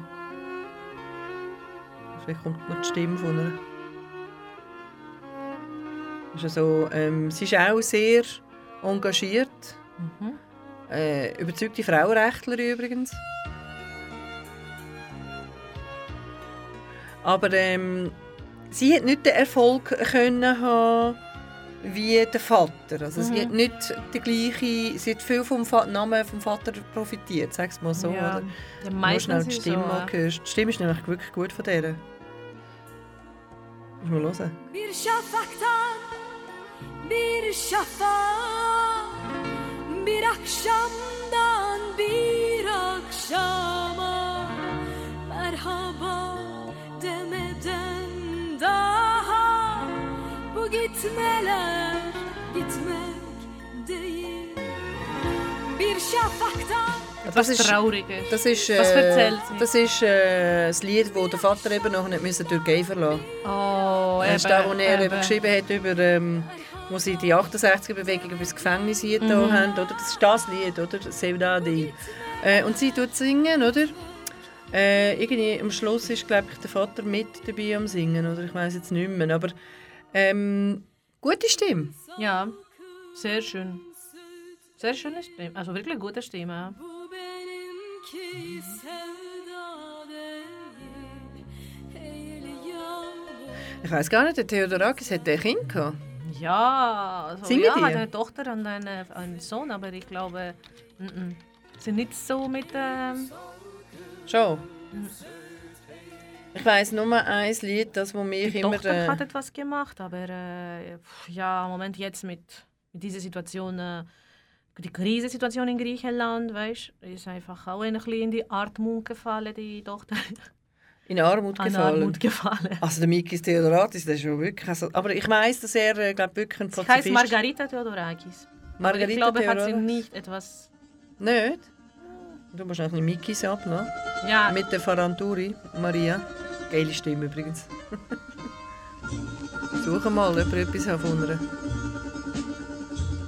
Speaker 2: Vielleicht kommt noch die Stimme von ihr. Ist also, ähm, sie ist auch sehr engagiert.
Speaker 3: Mhm.
Speaker 2: Äh, überzeugte Frauenrechtler übrigens. Aber ähm, sie hat nicht den Erfolg können haben wie der Vater. Also sie
Speaker 3: Mhm.
Speaker 2: hat nicht die gleiche, sie hat viel vom Va Namen vom Vater profitiert, sag's mal so.
Speaker 3: ja.
Speaker 2: Oder?
Speaker 3: Ja,
Speaker 2: Nur schnell die
Speaker 3: ist
Speaker 2: Stimme
Speaker 3: so,
Speaker 2: gehört. Die Stimme ist nämlich wirklich gut von der. Muss mal hören.
Speaker 6: Bir şafaktan bir şafak Bir akşamdan bir akşama
Speaker 2: Das ist-
Speaker 3: Trauriges.
Speaker 2: Das ist,
Speaker 3: Was
Speaker 2: äh,
Speaker 3: erzählt sie?
Speaker 2: das ist äh, das Lied, das der Vater eben noch nicht müssen Türkei verlassen
Speaker 3: oh,
Speaker 2: Das ist das, was er eben geschrieben hat, über, ähm, wo sie die 68er-Bewegung über das Gefängnis hier da
Speaker 3: Mhm.
Speaker 2: haben. Oder? Das ist das Lied, oder? Sevdadi. Äh, und sie tut singen, oder? Äh, irgendwie am Schluss ist, glaube ich, der Vater mit dabei am Singen, oder? Ich weiß jetzt nicht mehr. Aber ähm, gute Stimme.
Speaker 3: Ja, sehr schön. Sehr schöne Stimme. Also wirklich gute Stimme.
Speaker 6: Bu benimki sevda
Speaker 2: Ich weiß gar nicht, der Theodorakis hat ein Kind gehabt.
Speaker 3: Ja, also,
Speaker 2: Singen
Speaker 3: ja,
Speaker 2: die?
Speaker 3: hat eine Tochter und eine, einen Sohn, aber ich glaube, mm -mm. sind nicht so mit. Ähm,
Speaker 2: Schon. Ich weiß nur ein Lied, das wo mich
Speaker 3: die
Speaker 2: immer.
Speaker 3: Tochter
Speaker 2: Äh,
Speaker 3: hat etwas gemacht, aber äh, ja, im Moment jetzt mit, mit dieser Situation, äh, die Krisensituation in Griechenland, weißt, ist einfach auch ein bisschen in die Armut gefallen, die Tochter.
Speaker 2: in Armut
Speaker 3: An
Speaker 2: gefallen.
Speaker 3: Armut gefallen.
Speaker 2: Also der Mikis Theodoratis, das ist schon wirklich. Also, aber ich weiß, dass er äh, glaub, wirklich ein
Speaker 3: Sie heißt
Speaker 2: Pazifist
Speaker 3: Margarita Theodorakis.
Speaker 2: Margarita
Speaker 3: ich glaube, hat sie
Speaker 2: Theodorakis?
Speaker 3: nicht etwas.
Speaker 2: Nicht? Du musst noch ein Mikis ablassen.
Speaker 3: Ja,
Speaker 2: Mit der Faranturi, Maria. Geile Stimme übrigens. *laughs* Suche mal, ob ihr etwas von ihr.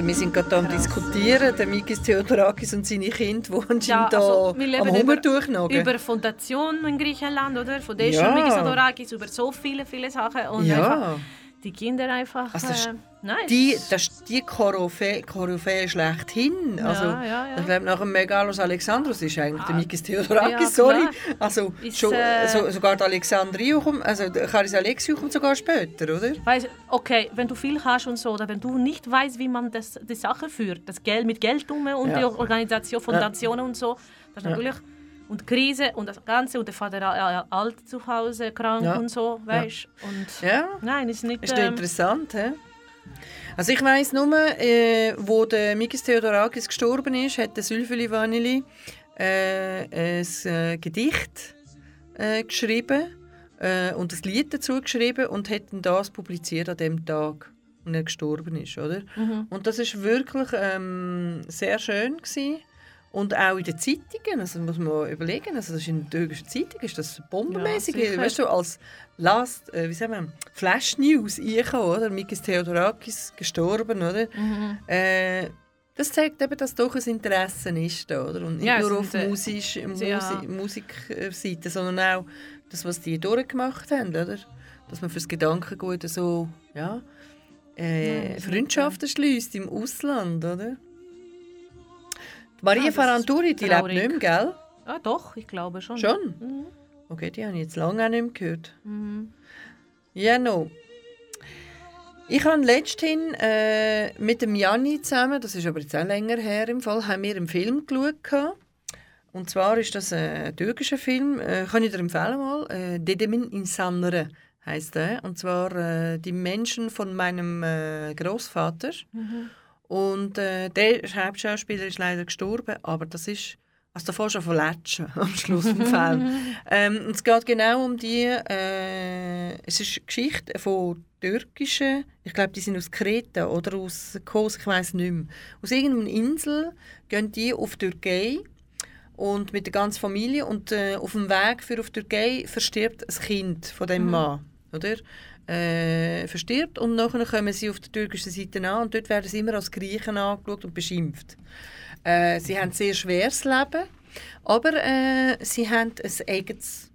Speaker 2: Also wir sind gerade da am diskutieren, der Mikis Theodorakis und seine Kinder, die anscheinend
Speaker 3: Ja,
Speaker 2: da
Speaker 3: also, wir leben
Speaker 2: am
Speaker 3: über,
Speaker 2: durchnagen.
Speaker 3: über Fondationen in Griechenland, oder? Von der
Speaker 2: Ja.
Speaker 3: Mikis Adorakis, über so viele, viele Sachen. Und
Speaker 2: Ja.
Speaker 3: einfach die Kinder einfach...
Speaker 2: Also
Speaker 3: äh, nein,
Speaker 2: Die, das ist die Koryphäe Koryphäe schlechthin.
Speaker 3: Ja,
Speaker 2: Also,
Speaker 3: ja, ja.
Speaker 2: Ich glaube, nach dem Megalos Alexandros ist eigentlich der
Speaker 3: Ah,
Speaker 2: Mikis Theodorakis,
Speaker 3: ja,
Speaker 2: sorry. Also,
Speaker 3: Ist,
Speaker 2: schon,
Speaker 3: äh,
Speaker 2: so, sogar der Alexandrio kommt, also der Charis Alexiou kommt sogar später, oder?
Speaker 3: Weißt, okay, wenn du viel hast und so, oder wenn du nicht weißt, wie man das, die Sache führt, das Geld mit Geld um und
Speaker 2: Ja.
Speaker 3: die Organisation, Fondationen und so, das ist
Speaker 2: Ja.
Speaker 3: natürlich und Krise und das Ganze und der Vater alt zu Hause krank
Speaker 2: Ja.
Speaker 3: und so, weißt und
Speaker 2: Ja.
Speaker 3: nein, ist nicht.
Speaker 2: Ist
Speaker 3: ähm,
Speaker 2: interessant, hä? Also ich weiss nur, äh, wo der Mikis Theodorakis gestorben ist, hat der Sylvie Vanilli äh, ein äh, Gedicht äh, geschrieben äh, und ein Lied dazu geschrieben und hat das publiziert an dem Tag, als er gestorben ist, oder?
Speaker 3: Mhm.
Speaker 2: Und das ist wirklich ähm, sehr schön gewesen. Und auch in den Zeitungen, also muss man überlegen, also das ist in der türkischen Zeitung, ist das bombenmäßig,
Speaker 3: Ja,
Speaker 2: weißt du, als Last, äh, wie sagen wir, Flash News eingekommen, oder? Mikis Theodorakis gestorben, oder?
Speaker 3: Mhm.
Speaker 2: Äh, das zeigt eben, dass doch ein Interesse ist, da, oder? Und nicht
Speaker 3: Ja,
Speaker 2: nur auf
Speaker 3: äh,
Speaker 2: Musisch, Musi
Speaker 3: ja.
Speaker 2: Musikseite, sondern auch das, was die durchgemacht haben, oder? Dass man fürs Gedankengut so, ja, äh, Freundschaften schließt im Ausland, oder? Maria
Speaker 3: Ja, das
Speaker 2: Ferranturi, die lebt nicht mehr, gell?
Speaker 3: Ah, doch, ich glaube schon.
Speaker 2: Schon?
Speaker 3: Mhm.
Speaker 2: Okay, die habe ich jetzt lange auch nicht mehr gehört.
Speaker 3: Mhm.
Speaker 2: Ja, no. Ich habe letzthin äh, mit dem Janni zusammen, das ist aber jetzt auch länger her im Fall, haben wir einen Film geschaut. Und zwar ist das ein türkischer Film, äh, kann ich dir empfehlen mal, äh, Dedemin Insanları heißt der. Und zwar äh, die Menschen von meinem äh, Großvater. Und äh, der Hauptschauspieler ist leider gestorben, aber das ist also davor schon von Letschen *laughs* am Schluss vom Film. *laughs* ähm, es geht genau um die, äh, es ist eine Geschichte von türkischen, ich glaube, die sind aus Kreta oder aus Kos, ich weiß nicht mehr. Aus irgendeiner Insel gehen die auf die Türkei und mit der ganzen Familie und äh, auf dem Weg für auf die Türkei verstirbt ein Kind von dem Mann, oder? Äh, verstirbt und nachher kommen sie auf der türkischen Seite an und dort werden sie immer als Griechen angeschaut und beschimpft. Äh, sie haben ein sehr schweres Leben, aber äh, sie haben ein eigenes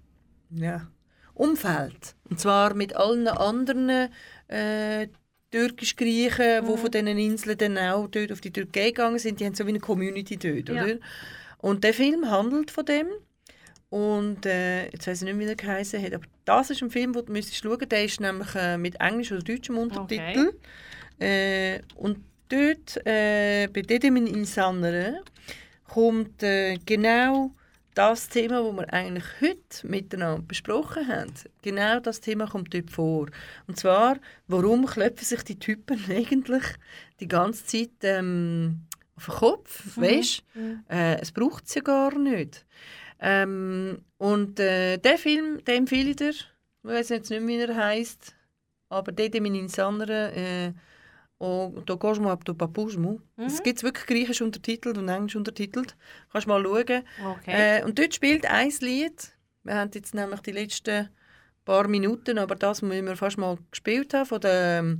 Speaker 2: ja, Umfeld. Und zwar mit allen anderen äh, türkisch-Griechen, die von diesen Inseln dann auch dort auf die Türkei gegangen sind. Die haben so wie eine Community dort,
Speaker 3: Ja.
Speaker 2: oder? Und der Film handelt von dem. Und äh, jetzt weiß ich nicht, wie er geheißen hat, aber das ist ein Film, den du müsstest schauen. Der ist nämlich äh, mit englisch oder deutschem Untertitel. Äh, und dort, äh, bei Dedemin Insanere, kommt äh, genau das Thema, das wir eigentlich heute miteinander besprochen haben. Genau das Thema kommt dort vor. Und zwar, warum klopfen sich die Typen *laughs* eigentlich die ganze Zeit ähm, auf den Kopf, weisst? Äh, es braucht ja gar nicht. Ähm, und äh, den Film, den empfehle ich dir. Ich weiß jetzt nicht, wie er heisst, aber Dedemin Insanere, äh, und da gehst du ab Papusmu. Es gibt wirklich griechisch untertitelt und englisch untertitelt. Kannst mal schauen.
Speaker 3: Okay.
Speaker 2: Äh, und dort spielt ein Lied. Wir haben jetzt nämlich die letzten paar Minuten, aber das müssen wir fast mal gespielt haben, von der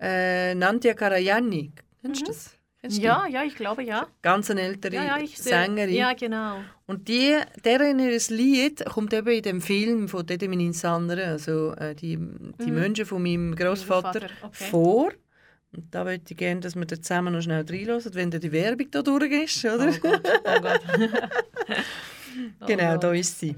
Speaker 2: äh, Nantia Karajani. Kennst du das?
Speaker 3: Ja, ja, ich glaube ja.
Speaker 2: Ganz eine ältere
Speaker 3: Ja, ja.
Speaker 2: Sängerin.
Speaker 3: Ja, genau.
Speaker 2: Und die, deren ihr Lied kommt eben in dem Film von Dedemin Insanere, also äh, die, die Menschen von meinem Großvater
Speaker 3: okay.
Speaker 2: vor. Und da möchte ich gerne, dass wir da zusammen noch schnell reinhören, wenn da die Werbung da durch ist, oder?
Speaker 3: Oh Gott, oh Gott. *laughs* *laughs* Oh
Speaker 2: genau,
Speaker 3: Gott.
Speaker 2: da ist sie.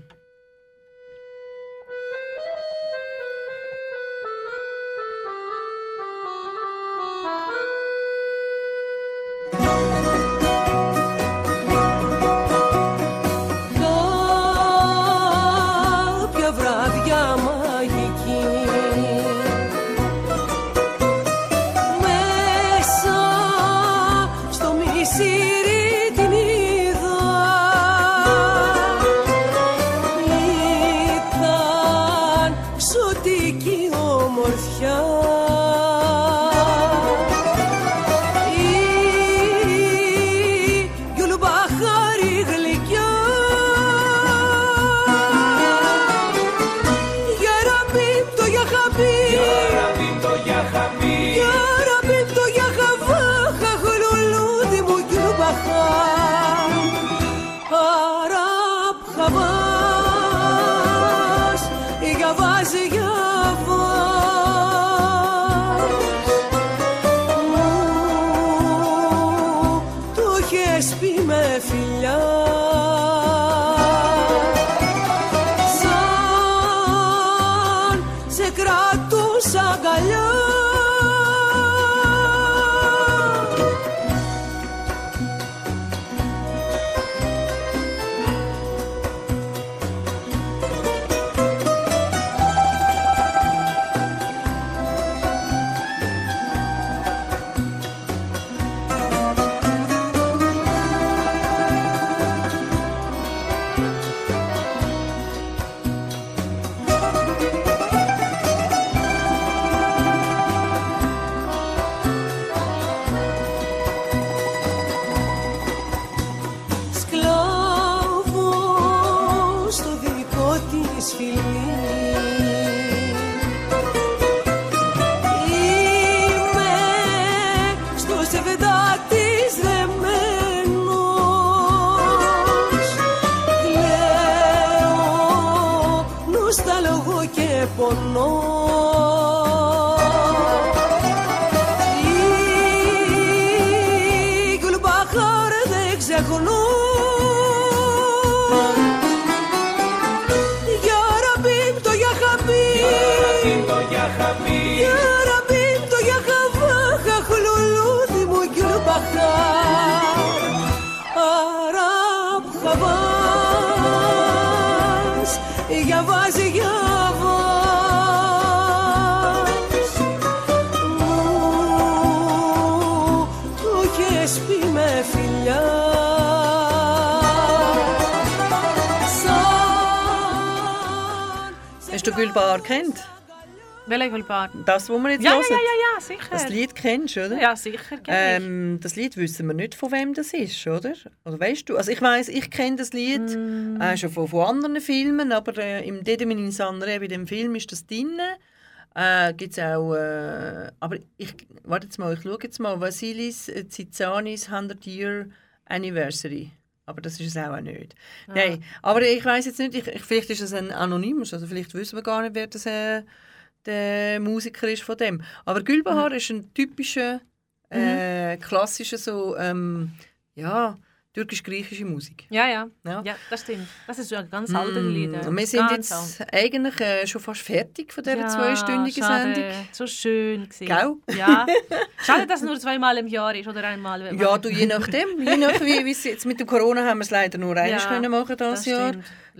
Speaker 2: Das, wo wir jetzt
Speaker 3: Ja, ja,
Speaker 2: hören?
Speaker 3: ja, ja, ja, sicher.
Speaker 2: Das Lied kennst du, oder?
Speaker 3: Ja, sicher.
Speaker 2: Ähm, das Lied wissen wir nicht, von wem das ist, oder? Oder weißt du? Also ich weiß, ich kenne das Lied
Speaker 3: Mm.
Speaker 2: äh, schon von, von anderen Filmen, aber äh, im Dedemin Sanre, bei dem Film ist das drin. Äh, gibt's auch, äh, aber ich, warte jetzt mal, ich schaue jetzt mal, Vasilis äh, Zizanis 100 Year Anniversary. Aber das ist es auch nicht.
Speaker 3: Ah.
Speaker 2: Nein, aber ich weiß jetzt nicht, ich, ich, vielleicht ist es ein Anonymus, also vielleicht wissen wir gar nicht, wer das äh, der Musiker ist von dem. Aber Gülbahar ist ein typischer, äh, klassischer so, ähm, ja, türkisch-griechische Musik.
Speaker 3: ja, ja,
Speaker 2: Ja.
Speaker 3: ja. das stimmt. Das ist ja ein ganz Lied.
Speaker 2: Mm, Und wir sind jetzt
Speaker 3: alt.
Speaker 2: eigentlich äh, schon fast fertig von dieser zweistündigen
Speaker 3: schade.
Speaker 2: Sendung.
Speaker 3: So schön gewesen.
Speaker 2: Gell?
Speaker 3: Ja. *laughs* Schade, dass es nur zweimal im Jahr ist oder einmal.
Speaker 2: Ja, du, je nachdem. Je nach wie es jetzt mit dem Corona haben wir es leider nur einmal
Speaker 3: Ja,
Speaker 2: können machen
Speaker 3: das
Speaker 2: das Jahr.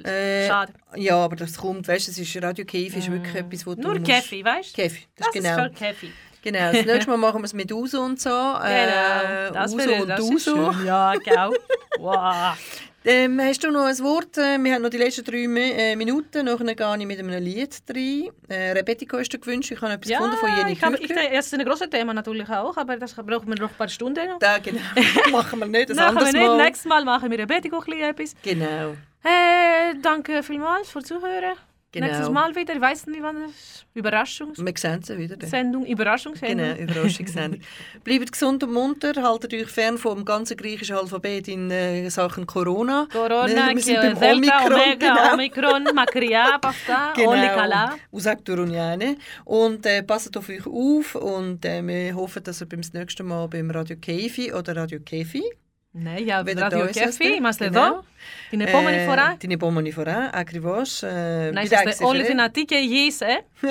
Speaker 2: Äh,
Speaker 3: Schade.
Speaker 2: Ja, aber das kommt, weißt du, es ist Radio Kiev ist wirklich etwas, wo du
Speaker 3: Nur
Speaker 2: musst-
Speaker 3: Kaffee, weißt du?
Speaker 2: Käfi, das,
Speaker 3: Das
Speaker 2: ist
Speaker 3: ist
Speaker 2: genau.
Speaker 3: für Kaffee.
Speaker 2: Genau, das nächste Mal machen wir es mit Uso und so. Äh,
Speaker 3: Genau. Das
Speaker 2: Uso und
Speaker 3: das ist
Speaker 2: Uso.
Speaker 3: Ja, genau. Wow. *laughs*
Speaker 2: Ähm, hast du noch ein Wort? Äh, Wir haben noch die letzten drei äh, Minuten. Nachher gehe ich mit einem Lied rein. Äh, Repetico hast du gewünscht. Ich habe etwas
Speaker 3: Ja,
Speaker 2: gefunden von Jenny
Speaker 3: ich habe, ich, das ist ein grosses Thema natürlich auch, aber das brauchen wir noch ein paar Stunden. Noch.
Speaker 2: Da, genau. *laughs* machen wir nicht. Ein
Speaker 3: Machen wir
Speaker 2: anderes
Speaker 3: nicht.
Speaker 2: Mal.
Speaker 3: Nächstes Mal machen wir ein bisschen etwas.
Speaker 2: Genau.
Speaker 3: Äh, danke vielmals fürs Zuhören.
Speaker 2: Genau.
Speaker 3: Nächstes Mal wieder, ich weiß nicht, wann es Überraschungs...
Speaker 2: Wir sehen sie wieder.
Speaker 3: Sendung, Überraschungssendung.
Speaker 2: Genau, Überraschungssendung. *laughs* Bleibt gesund und munter, haltet euch fern vom ganzen griechischen Alphabet in äh, Sachen Corona.
Speaker 3: Corona,
Speaker 2: wir,
Speaker 3: wir
Speaker 2: Omikron,
Speaker 3: Omega.
Speaker 2: Genau.
Speaker 3: Omikron, Makria, Pasta, *laughs* genau.
Speaker 2: Olikala. Und äh, passt auf euch auf und äh, wir hoffen, dass ihr beim nächsten Mal beim Radio Käfi oder Radio Käfi.
Speaker 3: Ναι, για ραδιοκέφι είμαστε
Speaker 2: ναι.
Speaker 3: εδώ. Την επόμενη
Speaker 2: ε,
Speaker 3: φορά.
Speaker 2: Την επόμενη φορά, ακριβώ. Ε,
Speaker 3: να είστε όλοι
Speaker 2: φίλε.
Speaker 3: δυνατοί και υγιεί, ε.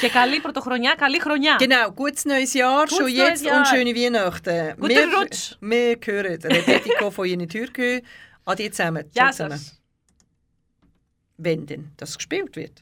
Speaker 3: και καλή πρωτοχρονιά, καλή χρονιά.
Speaker 2: Genau, gutes neues Jahr, schon jetzt und schöne Weihnachten.
Speaker 3: Guten Rutsch.
Speaker 2: Mehr hören. Rebetiko von Ihnen Türkei. Adi zusammen.
Speaker 3: Ja,
Speaker 2: zusammen. Wenn denn das gespielt wird.